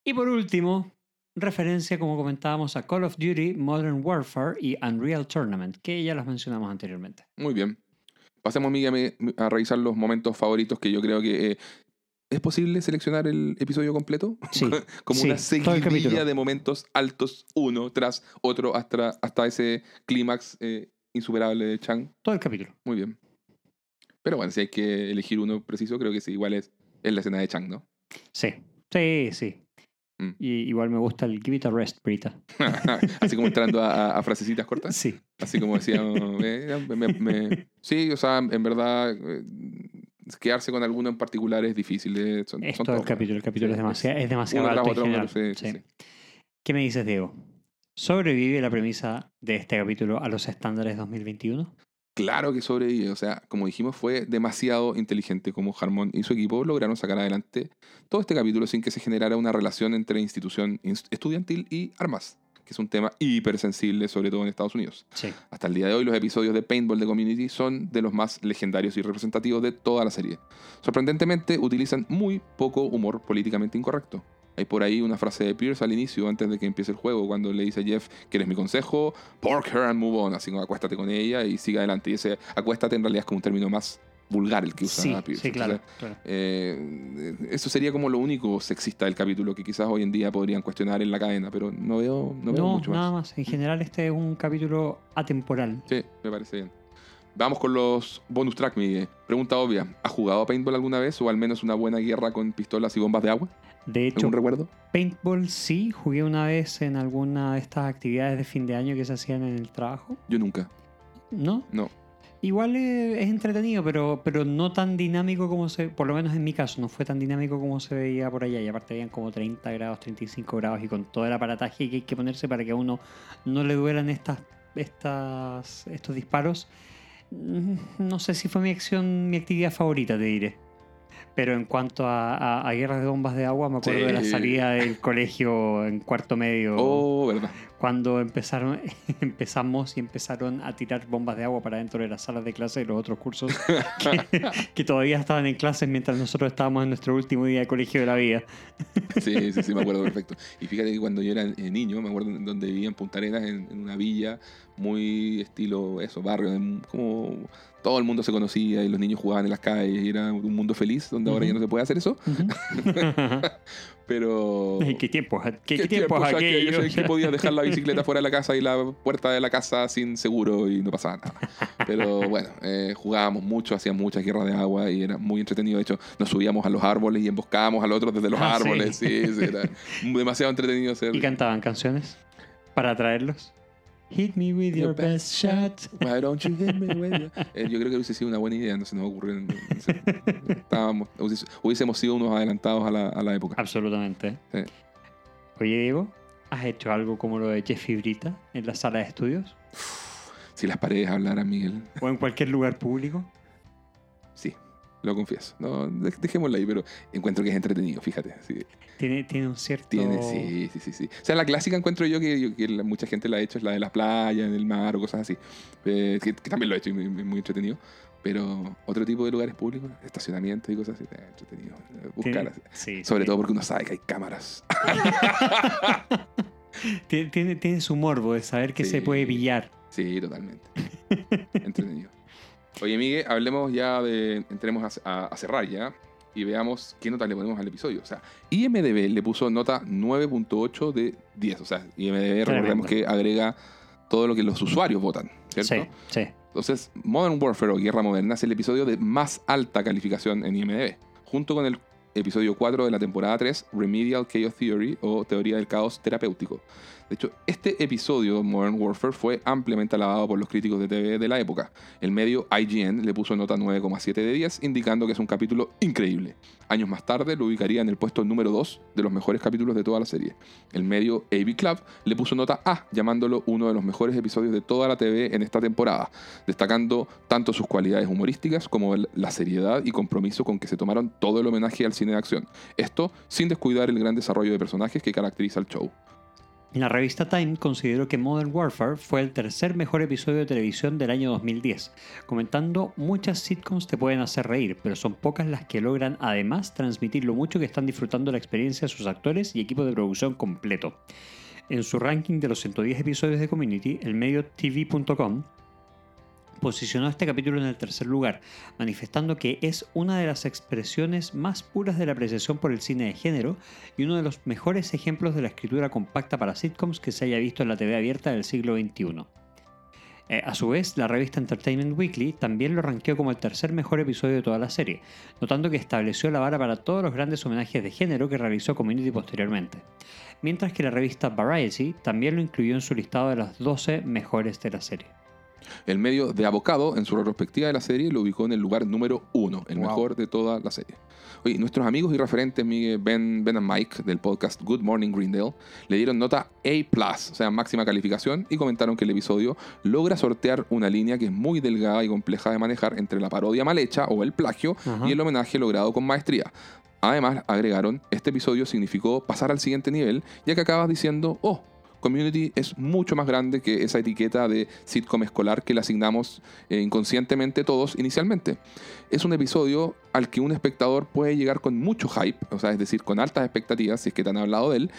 Y por último, referencia, como comentábamos, a Call of Duty, Modern Warfare y Unreal Tournament, que ya los mencionamos anteriormente. Muy bien. Pasemos, Miguel, a a revisar los momentos favoritos que yo creo que... eh, ¿Es posible seleccionar el episodio completo? Sí, Como sí, una seguidilla de momentos altos, uno tras otro, hasta, hasta ese clímax eh, insuperable de Chang. todo el capítulo. Muy bien. Pero bueno, si hay que elegir uno preciso, creo que sí, igual es, es la escena de Chang, ¿no? Sí, sí, sí. Mm. Y igual me gusta el Give It a Rest, Brita. Así como entrando a, a- a frasecitas cortas. Sí. Así como decía, eh, me- me- sí, o sea, en verdad, eh, quedarse con alguno en particular es difícil. eh, son- Es son todo el capítulo. El capítulo Sí, es demasiado, es demasiado alto en otro, general. sí, sí, Sí. sí. ¿Qué me dices, Diego? ¿Sobrevive la premisa de este capítulo a los estándares 2021? Claro que sobrevive. O sea, como dijimos, fue demasiado inteligente como Harmon y su equipo lograron sacar adelante todo este capítulo sin que se generara una relación entre institución ins- estudiantil y armas, que es un tema hipersensible, sobre todo en Estados Unidos. Sí. Hasta el día de hoy, los episodios de Paintball de Community son de los más legendarios y representativos de toda la serie. Sorprendentemente, utilizan muy poco humor políticamente incorrecto. Hay por ahí una frase de Pierce al inicio, antes de que empiece el juego, cuando le dice a Jeff, ¿quieres mi consejo? Pork her and move on. Así como acuéstate con ella y sigue adelante. Y ese acuéstate en realidad es como un término más vulgar el que usa Sí, Pierce. sí, claro. Entonces, claro. eh, eso sería como lo único sexista del capítulo que quizás hoy en día podrían cuestionar en la cadena, pero no veo, no veo No, mucho más. nada más. En general, este es un capítulo atemporal. Sí, me parece bien. Vamos con los bonus track, Miguel. Pregunta obvia. ¿Has jugado a paintball alguna vez o al menos una buena guerra con pistolas y bombas de agua? De hecho, ¿Algún recuerdo? paintball sí, jugué una vez en alguna de estas actividades de fin de año que se hacían en el trabajo. Yo nunca. ¿No? No. Igual es, es entretenido, pero, pero no tan dinámico como se... Por lo menos en mi caso, no fue tan dinámico como se veía por allá. Y aparte habían como 30 grados, 35 grados y con todo el aparataje que hay que ponerse para que a uno no le duelan estas, estas, estos disparos. mm, No sé si fue mi acción, mi actividad favorita, te diré. Pero en cuanto a, a- a guerras de bombas de agua, me acuerdo de la salida del colegio en cuarto medio Oh, verdad. Cuando empezaron, empezamos y empezaron a tirar bombas de agua para dentro de las salas de clase de los otros cursos que, que todavía estaban en clases mientras nosotros estábamos en nuestro último día de colegio de la vida. Sí, sí, sí, me acuerdo perfecto. Y fíjate que cuando yo era eh, niño, me acuerdo donde vivía en Punta Arenas, en, en una villa muy estilo, eso, barrio, como todo el mundo se conocía y los niños jugaban en las calles y era un mundo feliz donde ahora ya no se puede hacer eso. Pero. ¿Qué tiempos, qué, qué tiempos tiempos aquellos en aquellos? que podías dejar la bicicleta fuera de la casa y la puerta de la casa sin seguro y no pasaba nada. Pero bueno, eh, jugábamos mucho, hacíamos muchas guerras de agua y era muy entretenido. De hecho, nos subíamos a los árboles y emboscábamos al otro desde los Ah, árboles. Sí, sí, era demasiado entretenido ser. ¿Y cantaban canciones para atraerlos? Hit me with your best shot. Why don't you hit me with your- Eh, yo creo que hubiese sido una buena idea, no se nos ocurrió. no sé. Estábamos, hubiese- hubiésemos sido unos adelantados a la, a la época. Absolutamente. Sí. Oye, Diego, ¿has hecho algo como lo de Jeffy Brita en la sala de estudios? Si las paredes hablaran, Miguel. ¿O en cualquier lugar público? Lo confieso. No, de- dejémoslo ahí, pero encuentro que es entretenido, fíjate. sí. Tiene, tiene un cierto... Tiene, sí, sí, sí, sí. O sea, la clásica encuentro yo que, que mucha gente la ha hecho, es la de las playas, en el mar o cosas así. Eh, que, que también lo he hecho y muy, muy entretenido. Pero otro tipo de lugares públicos, estacionamientos y cosas así, eh, entretenido. Eh, Buscar sí, Sobre sí. todo porque uno sabe que hay cámaras. Tiene, tiene, tiene su morbo de saber que se puede pillar. Sí, totalmente. Entretenido. Oye, Miguel, hablemos ya de. Entremos a, a- a cerrar ya y veamos qué nota le ponemos al episodio. O sea, IMDB le puso nota 9.8 de 10. O sea, IMDB, recordemos que agrega todo lo que los usuarios votan, ¿cierto? Sí, sí. Entonces, Modern Warfare o Guerra Moderna es el episodio de más alta calificación en IMDb, junto con el episodio 4 de la temporada 3, Remedial Chaos Theory o Teoría del Caos Terapéutico. De hecho, este episodio, Modern Warfare, fue ampliamente alabado por los críticos de TV de la época. El medio IGN le puso nota 9,7 de 10, indicando que es un capítulo increíble. Años más tarde lo ubicaría en el puesto número 2 de los mejores capítulos de toda la serie. El medio AV Club le puso nota A, llamándolo uno de los mejores episodios de toda la TV en esta temporada, destacando tanto sus cualidades humorísticas como la seriedad y compromiso con que se tomaron todo el homenaje al cine de acción. Esto sin descuidar el gran desarrollo de personajes que caracteriza el show. La revista Time consideró que Modern Warfare fue el tercer mejor episodio de televisión del año 2010, comentando muchas sitcoms te pueden hacer reír, pero son pocas las que logran además transmitir lo mucho que están disfrutando la experiencia de sus actores y equipo de producción completo. En su ranking de los 110 episodios de Community, el medio TV.com posicionó este capítulo en el tercer lugar, manifestando que es una de las expresiones más puras de la apreciación por el cine de género y uno de los mejores ejemplos de la escritura compacta para sitcoms que se haya visto en la TV abierta del siglo XXI. Eh, a su vez, la revista Entertainment Weekly también lo ranqueó como el tercer mejor episodio de toda la serie, notando que estableció la vara para todos los grandes homenajes de género que realizó Community posteriormente. Mientras que la revista Variety también lo incluyó en su listado de las 12 mejores de la serie. El medio de Abocado, en su retrospectiva de la serie, lo ubicó en el lugar número uno, el Wow. mejor de toda la serie. Oye, nuestros amigos y referentes Miguel, Ben, ben and Mike del podcast Good Morning Greendale le dieron nota A, o sea, máxima calificación, y comentaron que el episodio logra sortear una línea que es muy delgada y compleja de manejar entre la parodia mal hecha o el plagio y el homenaje logrado con maestría. Además, agregaron, este episodio significó pasar al siguiente nivel, ya que acabas diciendo, oh, Community es mucho más grande que esa etiqueta de sitcom escolar que le asignamos eh, inconscientemente todos inicialmente. Es un episodio al que un espectador puede llegar con mucho hype, o sea, es decir, con altas expectativas, si es que te han hablado de él,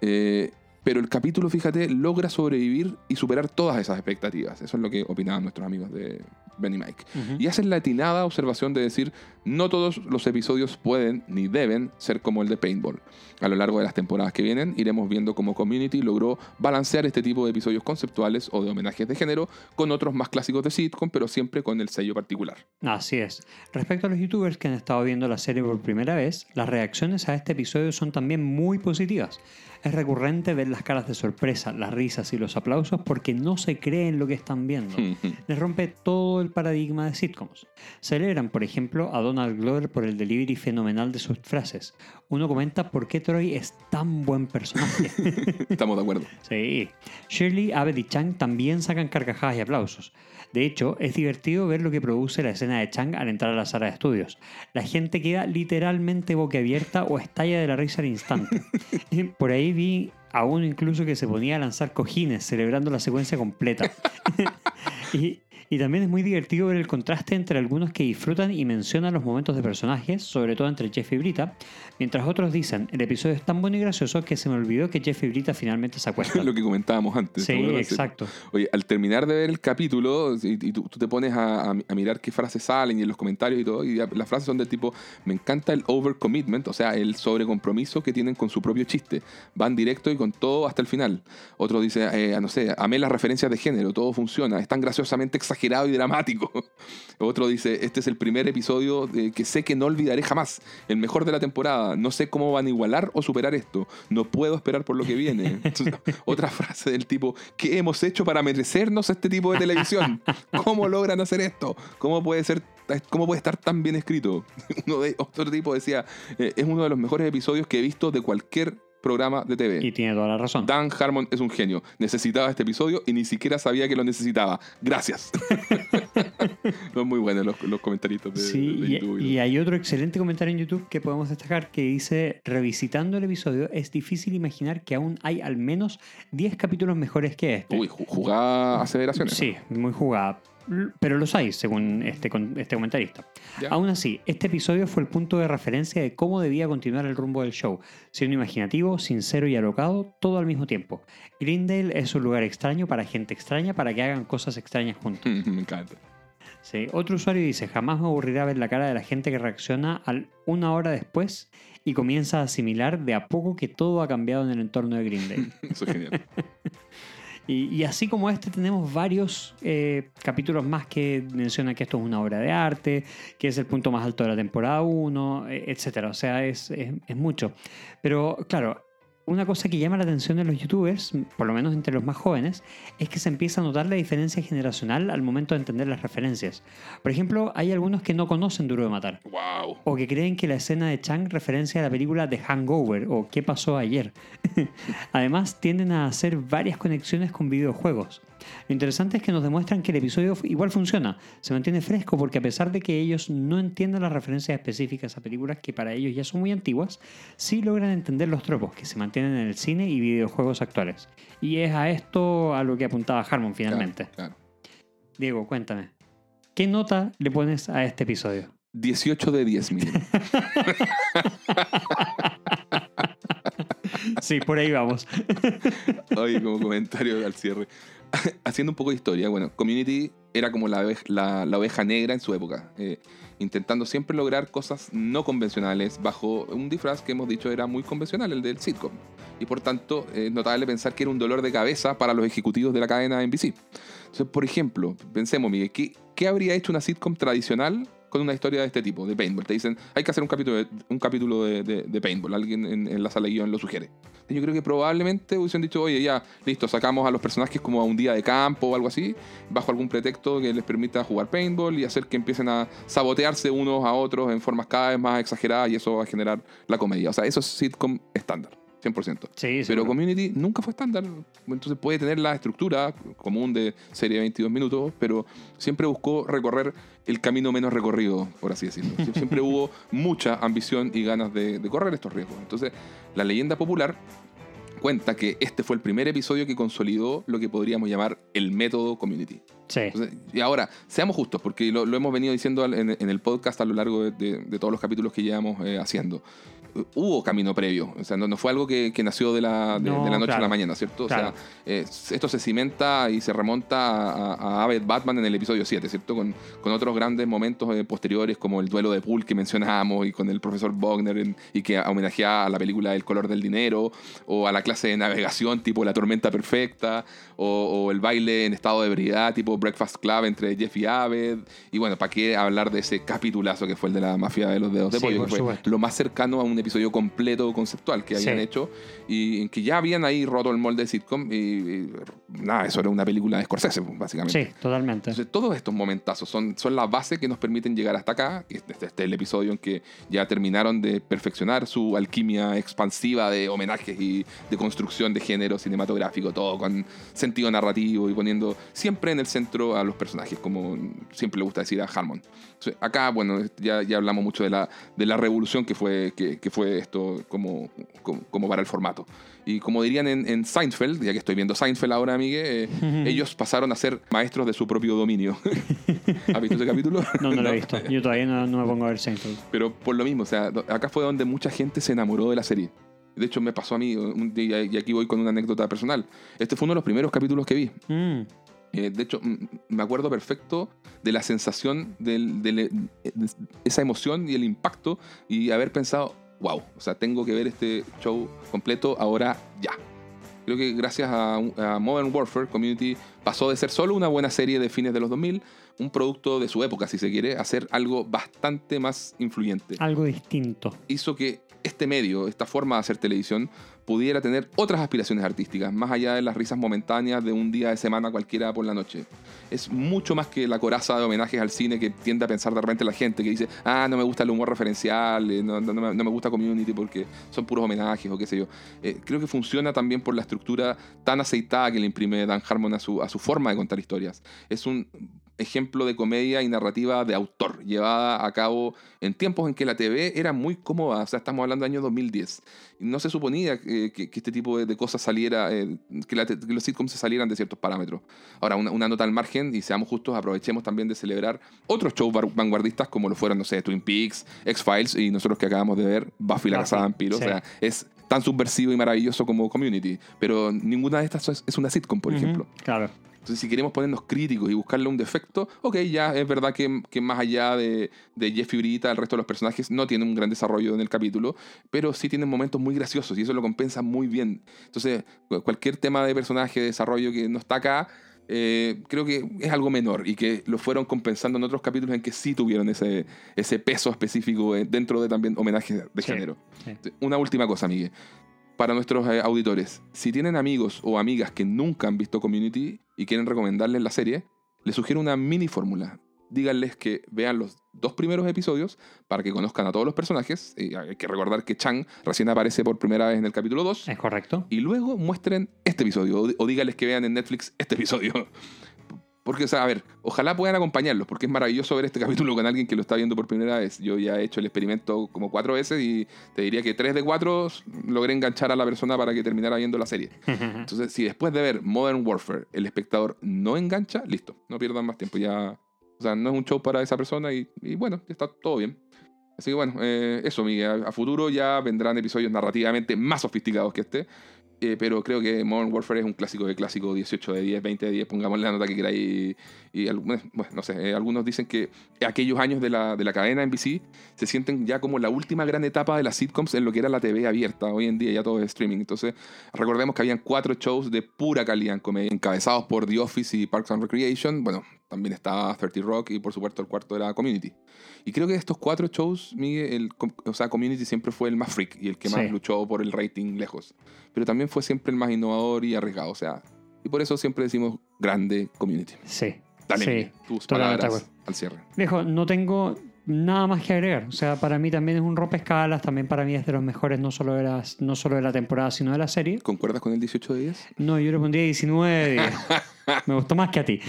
eh, pero el capítulo, fíjate, logra sobrevivir y superar todas esas expectativas. Eso es lo que opinaban nuestros amigos de Ben y Mike. Y hacen la atinada observación de decir, no todos los episodios pueden ni deben ser como el de Paintball. A lo largo de las temporadas que vienen, iremos viendo cómo Community logró balancear este tipo de episodios conceptuales o de homenajes de género con otros más clásicos de sitcom, pero siempre con el sello particular. Así es. Respecto a los youtubers que han estado viendo la serie por primera vez, las reacciones a este episodio son también muy positivas. Es recurrente ver las caras de sorpresa, las risas y los aplausos porque no se creen lo que están viendo. Les rompe todo el paradigma de sitcoms. Celebran, por ejemplo, a Donald Glover por el delivery fenomenal de sus frases. Uno comenta por qué Troy es tan buen personaje. Estamos de acuerdo. Sí. Shirley, Abed y Chang también sacan carcajadas y aplausos. De hecho, es divertido ver lo que produce la escena de Chang al entrar a la sala de estudios. La gente queda literalmente boquiabierta o estalla de la risa al instante. Por ahí vi a uno incluso que se ponía a lanzar cojines celebrando la secuencia completa. y, Y también es muy divertido ver el contraste entre algunos que disfrutan y mencionan los momentos de personajes, sobre todo entre Jeff y Brita, mientras otros dicen, el episodio es tan bueno y gracioso que se me olvidó que Jeff y Brita finalmente se acuestan. Lo que comentábamos antes. sí, exacto. Oye, al terminar de ver el capítulo, y, y tú, tú te pones a, a- a mirar qué frases salen y en los comentarios y todo, y las frases son del tipo, me encanta el overcommitment, o sea, el sobrecompromiso que tienen con su propio chiste. Van directo y con todo hasta el final. Otro dice, eh, no sé, amé las referencias de género, todo funciona, es tan graciosamente exagerado y dramático. Otro dice, este es el primer episodio de- que sé que no olvidaré jamás, el mejor de la temporada, no sé cómo van a igualar o superar esto, no puedo esperar por lo que viene. Entonces, otra frase del tipo, ¿qué hemos hecho para merecernos este tipo de televisión? ¿Cómo logran hacer esto? ¿Cómo puede ser cómo puede estar tan bien escrito? Uno de, otro tipo decía, eh, es uno de los mejores episodios que he visto de cualquier programa de TV. Y tiene toda la razón. Dan Harmon es un genio. Necesitaba este episodio y ni siquiera sabía que lo necesitaba. Gracias. Son muy buenos los, los comentaristas de, Sí, de y, YouTube. y hay otro excelente comentario en YouTube que podemos destacar que dice, revisitando el episodio, es difícil imaginar que aún hay al menos 10 capítulos mejores que este. Uy, ju- jugada aceleraciones. Sí, muy jugada. Pero los hay, según este, este comentarista. Ya. Aún así, este episodio fue el punto de referencia de cómo debía continuar el rumbo del show, siendo imaginativo, sincero y alocado, todo al mismo tiempo. Greendale es un lugar extraño para gente extraña para que hagan cosas extrañas juntos. Me encanta. Sí, Otro usuario dice, jamás me aburrirá ver la cara de la gente que reacciona al una hora después y comienza a asimilar de a poco que todo ha cambiado en el entorno de Greendale. Eso es genial. y, así como este tenemos varios eh, capítulos más que mencionan que esto es una obra de arte, que es el punto más alto de la temporada 1, etc. O sea, es- es mucho. Pero claro, una cosa que llama la atención de los youtubers, por lo menos entre los más jóvenes, es que se empieza a notar la diferencia generacional al momento de entender las referencias. Por ejemplo, hay algunos que no conocen Duro de Matar. wow. O que creen que la escena de Chang referencia a la película The Hangover o ¿Qué pasó ayer? Además, tienden a hacer varias conexiones con videojuegos. Lo interesante es que nos demuestran que el episodio igual funciona, se mantiene fresco porque a pesar de que ellos no entiendan las referencias específicas a películas que para ellos ya son muy antiguas, sí logran entender los tropos que se mantienen en el cine y videojuegos actuales. Y es a esto a lo que apuntaba Harmon finalmente. Claro, claro. Diego, cuéntame. ¿Qué nota le pones a este episodio? 18 de 10 mil. Sí, por ahí vamos. Oye, como comentario al cierre. Haciendo un poco de historia, bueno, Community era como la, oveja- negra en su época, eh, intentando siempre lograr cosas no convencionales bajo un disfraz que hemos dicho era muy convencional, el del sitcom. Y por tanto, es notable pensar que era un dolor de cabeza para los ejecutivos de la cadena NBC. Entonces, por ejemplo, pensemos, Miguel, ¿qué, qué habría hecho una sitcom tradicional con una historia de este tipo, de paintball? Te dicen, hay que hacer un capítulo de, un capítulo de, de- de paintball, alguien en, en la sala de guion lo sugiere. Yo creo que probablemente hubiesen dicho, oye, ya, listo, sacamos a los personajes como a un día de campo o algo así, bajo algún pretexto que les permita jugar paintball y hacer que empiecen a sabotearse unos a otros en formas cada vez más exageradas y eso va a generar la comedia. O sea, eso es sitcom estándar, 100%. Sí, Pero. Community nunca fue estándar. Entonces puede tener la estructura común de serie de 22 minutos, pero siempre buscó recorrer el camino menos recorrido, por así decirlo. Sie- Siempre hubo mucha ambición y ganas de, de correr estos riesgos. Entonces, la leyenda popular cuenta que este fue el primer episodio que consolidó lo que podríamos llamar el método Community. Sí. Entonces, y ahora, seamos justos, porque lo, lo hemos venido diciendo en, en el podcast a lo largo de, de- de todos los capítulos que llevamos eh, haciendo. Hubo camino previo, o sea, no, no fue algo que, que nació de la, de, No, de la noche a la mañana, ¿cierto? O sea, eh, esto se cimenta y se remonta a, a Abed Batman en el episodio 7, ¿cierto? Con, con otros grandes momentos eh, posteriores, como el duelo de pool que mencionábamos y con el profesor Wagner en- y que homenajea a la película El color del dinero, o a la clase de navegación tipo La tormenta perfecta, o, o el baile en estado de ebriedad tipo Breakfast Club entre Jeff y Abed. Y bueno, ¿para qué hablar de ese capitulazo que fue el de la mafia de los dedos de Sí, pollo? por Que fue lo más cercano a un episodio completo conceptual que habían Sí. hecho y en que ya habían ahí roto el molde de sitcom y, y nada, eso era una película de Scorsese, básicamente. Sí, totalmente. Entonces, todos estos momentazos son, son la base que nos permiten llegar hasta acá. Este, este es el episodio en que ya terminaron de perfeccionar su alquimia expansiva de homenajes y de construcción de género cinematográfico, todo con sentido narrativo y poniendo siempre en el centro a los personajes, como siempre le gusta decir a Harmon. Entonces, acá, bueno, ya, ya hablamos mucho de la, de la revolución que fue, que, que fue esto como, como, como para el formato. Y como dirían en, en Seinfeld, ya que estoy viendo Seinfeld ahora, amigue, eh, ellos pasaron a ser maestros de su propio dominio. ¿Has visto ese capítulo? No, no lo he visto. Yo todavía no, no me pongo a ver Seinfeld. Pero por lo mismo, o sea, acá fue donde mucha gente se enamoró de la serie. De hecho, me pasó a mí, un día, y aquí voy con una anécdota personal. Este fue uno de los primeros capítulos que vi. Mm, Eh, de hecho, me acuerdo perfecto de la sensación, del- del- de esa emoción y el impacto y haber pensado, wow, o sea, tengo que ver este show completo ahora ya. Creo que gracias a, a Modern Warfare, Community pasó de ser solo una buena serie de fines de los 2000, un producto de su época, si se quiere, a ser algo bastante más influyente algo distinto. hizo que este medio, esta forma de hacer televisión, pudiera tener otras aspiraciones artísticas, más allá de las risas momentáneas de un día de semana cualquiera por la noche. Es mucho más que la coraza de homenajes al cine que tiende a pensar de repente la gente, que dice, ah, no me gusta el humor referencial, eh, no, no- no me, gusta Community porque son puros homenajes o qué sé yo. Eh, creo que funciona también por la estructura tan aceitada que le imprime Dan Harmon a su, a su forma de contar historias. Es un ejemplo de comedia y narrativa de autor, llevada a cabo en tiempos en que la TV era muy cómoda, o sea, estamos hablando del año 2010. Y No se suponía que, que- que este tipo de, de cosas saliera, eh, que, la que los sitcoms se salieran de ciertos parámetros. Ahora, una, una nota al margen, y seamos justos, aprovechemos también de celebrar otros shows vanguardistas como lo fueron, no sé, Twin Peaks, X-Files y nosotros que acabamos de ver Buffy la Casa sí. O sea, es tan subversivo y maravilloso como Community, pero ninguna de estas es, una sitcom, por ejemplo. Claro. Entonces, si queremos ponernos críticos y buscarle un defecto, ok, ya es verdad que, que más allá de, de Jeff y Brita, el resto de los personajes no tienen un gran desarrollo en el capítulo, pero sí tienen momentos muy graciosos y eso lo compensa muy bien. Entonces, cu- cualquier tema de personaje, de desarrollo que no está acá, eh, creo que es algo menor y que lo fueron compensando en otros capítulos en que sí tuvieron ese, ese peso específico eh, dentro de también homenajes de Sí, género. sí. Una última cosa, Miguel. Para nuestros eh, auditores, si tienen amigos o amigas que nunca han visto Community y quieren recomendarles la serie, les sugiero una mini fórmula. Díganles que vean los dos primeros episodios para que conozcan a todos los personajes. Y hay que recordar que Chang recién aparece por primera vez en el capítulo 2. ¿Es correcto? Y luego muestren este episodio o, o díganles que vean en Netflix este episodio. Porque, o sea, a ver, ojalá puedan acompañarlos, porque es maravilloso ver este capítulo con alguien que lo está viendo por primera vez. Yo ya he hecho el experimento como cuatro veces y te diría que tres de cuatro logré enganchar a la persona para que terminara viendo la serie. Entonces, si después de ver Modern Warfare el espectador no engancha, listo, no pierdan más tiempo. Ya, o sea, no es un show para esa persona y, y bueno, ya está todo bien. Así que bueno, eh, eso, Miguel. A, a futuro ya vendrán episodios narrativamente más sofisticados que este. Eh, pero creo que Modern Warfare es un clásico de clásico, 18 de 10, 20 de 10, pongámosle la nota que queráis. Y, y algunos- bueno, no sé, eh, algunos dicen que aquellos años de la, de la cadena NBC se sienten ya como la última gran etapa de las sitcoms en lo que era la TV abierta. Hoy en día ya todo es streaming. Entonces, recordemos que habían cuatro shows de pura calidad en comedia, encabezados por The Office y Parks and Recreation. Bueno, también estaba 30 Rock y por supuesto el cuarto era Community. Y creo que de estos cuatro shows, Miguel, el, o sea, Community siempre fue el más freak y el que más Sí. luchó por el rating lejos. Pero también fue siempre el más innovador y arriesgado. O sea, y por eso siempre decimos grande Community. Sí. Dale, Sí, tus palabras al cierre. Viejo, no tengo nada más que agregar. O sea, para mí también es un rompescalas, también para mí es de los mejores no solo de, las, no solo de la temporada, sino de la serie. ¿Concuerdas con el 18 de 10? No, yo le pondría 19 de 10. Me gustó más que a ti.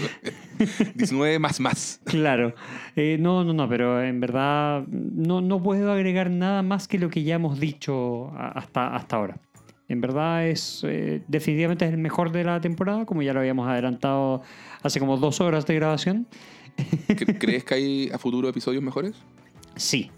19 más más. Claro. Eh, no, no, no, pero en verdad no, no puedo agregar nada más que lo que ya hemos dicho hasta, hasta ahora. En verdad es eh, definitivamente es el mejor de la temporada, como ya lo habíamos adelantado hace como dos horas de grabación. ¿Cre- ¿Crees que hay a futuro episodios mejores? Sí,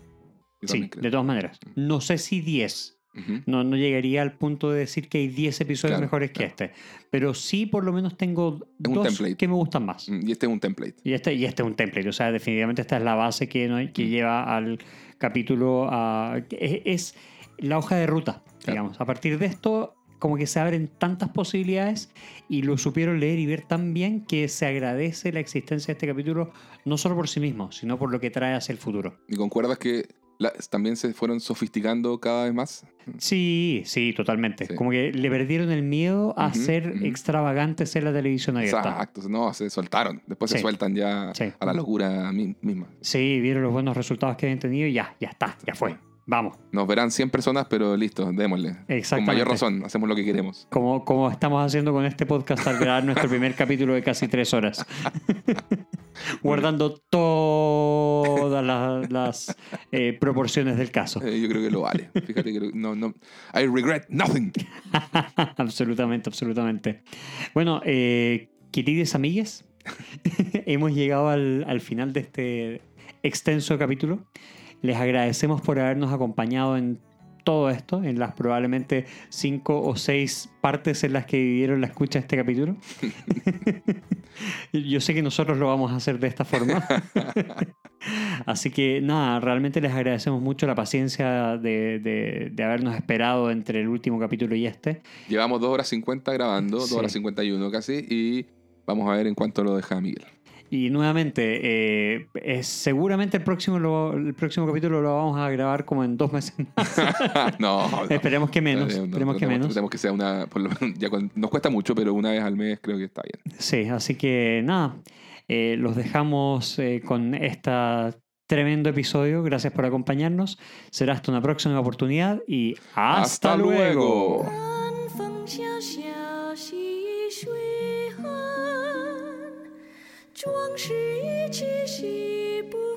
sí, creo. de todas maneras. No sé si 10. Ujú. No, no llegaría al punto de decir que hay 10 episodios Claro, mejores que este. Pero sí, por lo menos tengo Es dos que me gustan más. Mm, Y este es un template. Y este, y este es un template, o sea, definitivamente esta es la base que, ¿no? que Mm. lleva al capítulo a... Es, es la hoja de ruta, Claro. digamos. A partir de esto, como que se abren tantas posibilidades y lo supieron leer y ver tan bien que se agradece la existencia de este capítulo, no solo por sí mismo, sino por lo que trae hacia el futuro. ¿Y concuerdas que la- también se fueron sofisticando cada vez más? Sí, sí, totalmente. Sí. Como que le perdieron el miedo a Ujú, ser ujú. extravagantes en la televisión abierta. Exacto, no, se soltaron. Después se Sí. sueltan ya Sí. a la locura mi- misma. Sí, vieron los buenos resultados que habían tenido y ya, ya está, ya fue. Vamos. Nos verán 100 personas, pero listo, démosle. Con mayor razón, hacemos lo que queremos. Como, como estamos haciendo con este podcast al grabar nuestro primer capítulo de casi tres horas. Guardando todas todas la- las eh, proporciones del caso. Eh, yo creo que lo vale. Fíjate que lo- no, no. I regret nothing. absolutamente, absolutamente. Bueno, eh, queridos amigues, hemos llegado al, al final de este extenso capítulo. Les agradecemos por habernos acompañado en todo esto, en las probablemente cinco o seis partes en las que dividieron la escucha de este capítulo. Yo sé que nosotros lo vamos a hacer de esta forma. Así que nada, realmente les agradecemos mucho la paciencia de, de- de habernos esperado entre el último capítulo y este. Llevamos 2 horas 50 grabando, 2 Sí. horas 51 casi, y vamos a ver en cuánto lo deja Miguel. Y nuevamente, eh, es- seguramente el próximo, lo- el próximo capítulo lo vamos a grabar como en dos meses más. no, no. Esperemos que menos. No, no, esperemos que menos. tratemos que sea una. por lo menos, ya cuando- nos cuesta mucho, pero una vez al mes creo que está bien. Sí, así que nada, eh, los dejamos eh, con este tremendo episodio. Gracias por acompañarnos. Será hasta una próxima oportunidad y hasta, Hasta luego. luego. 壮士一去兮不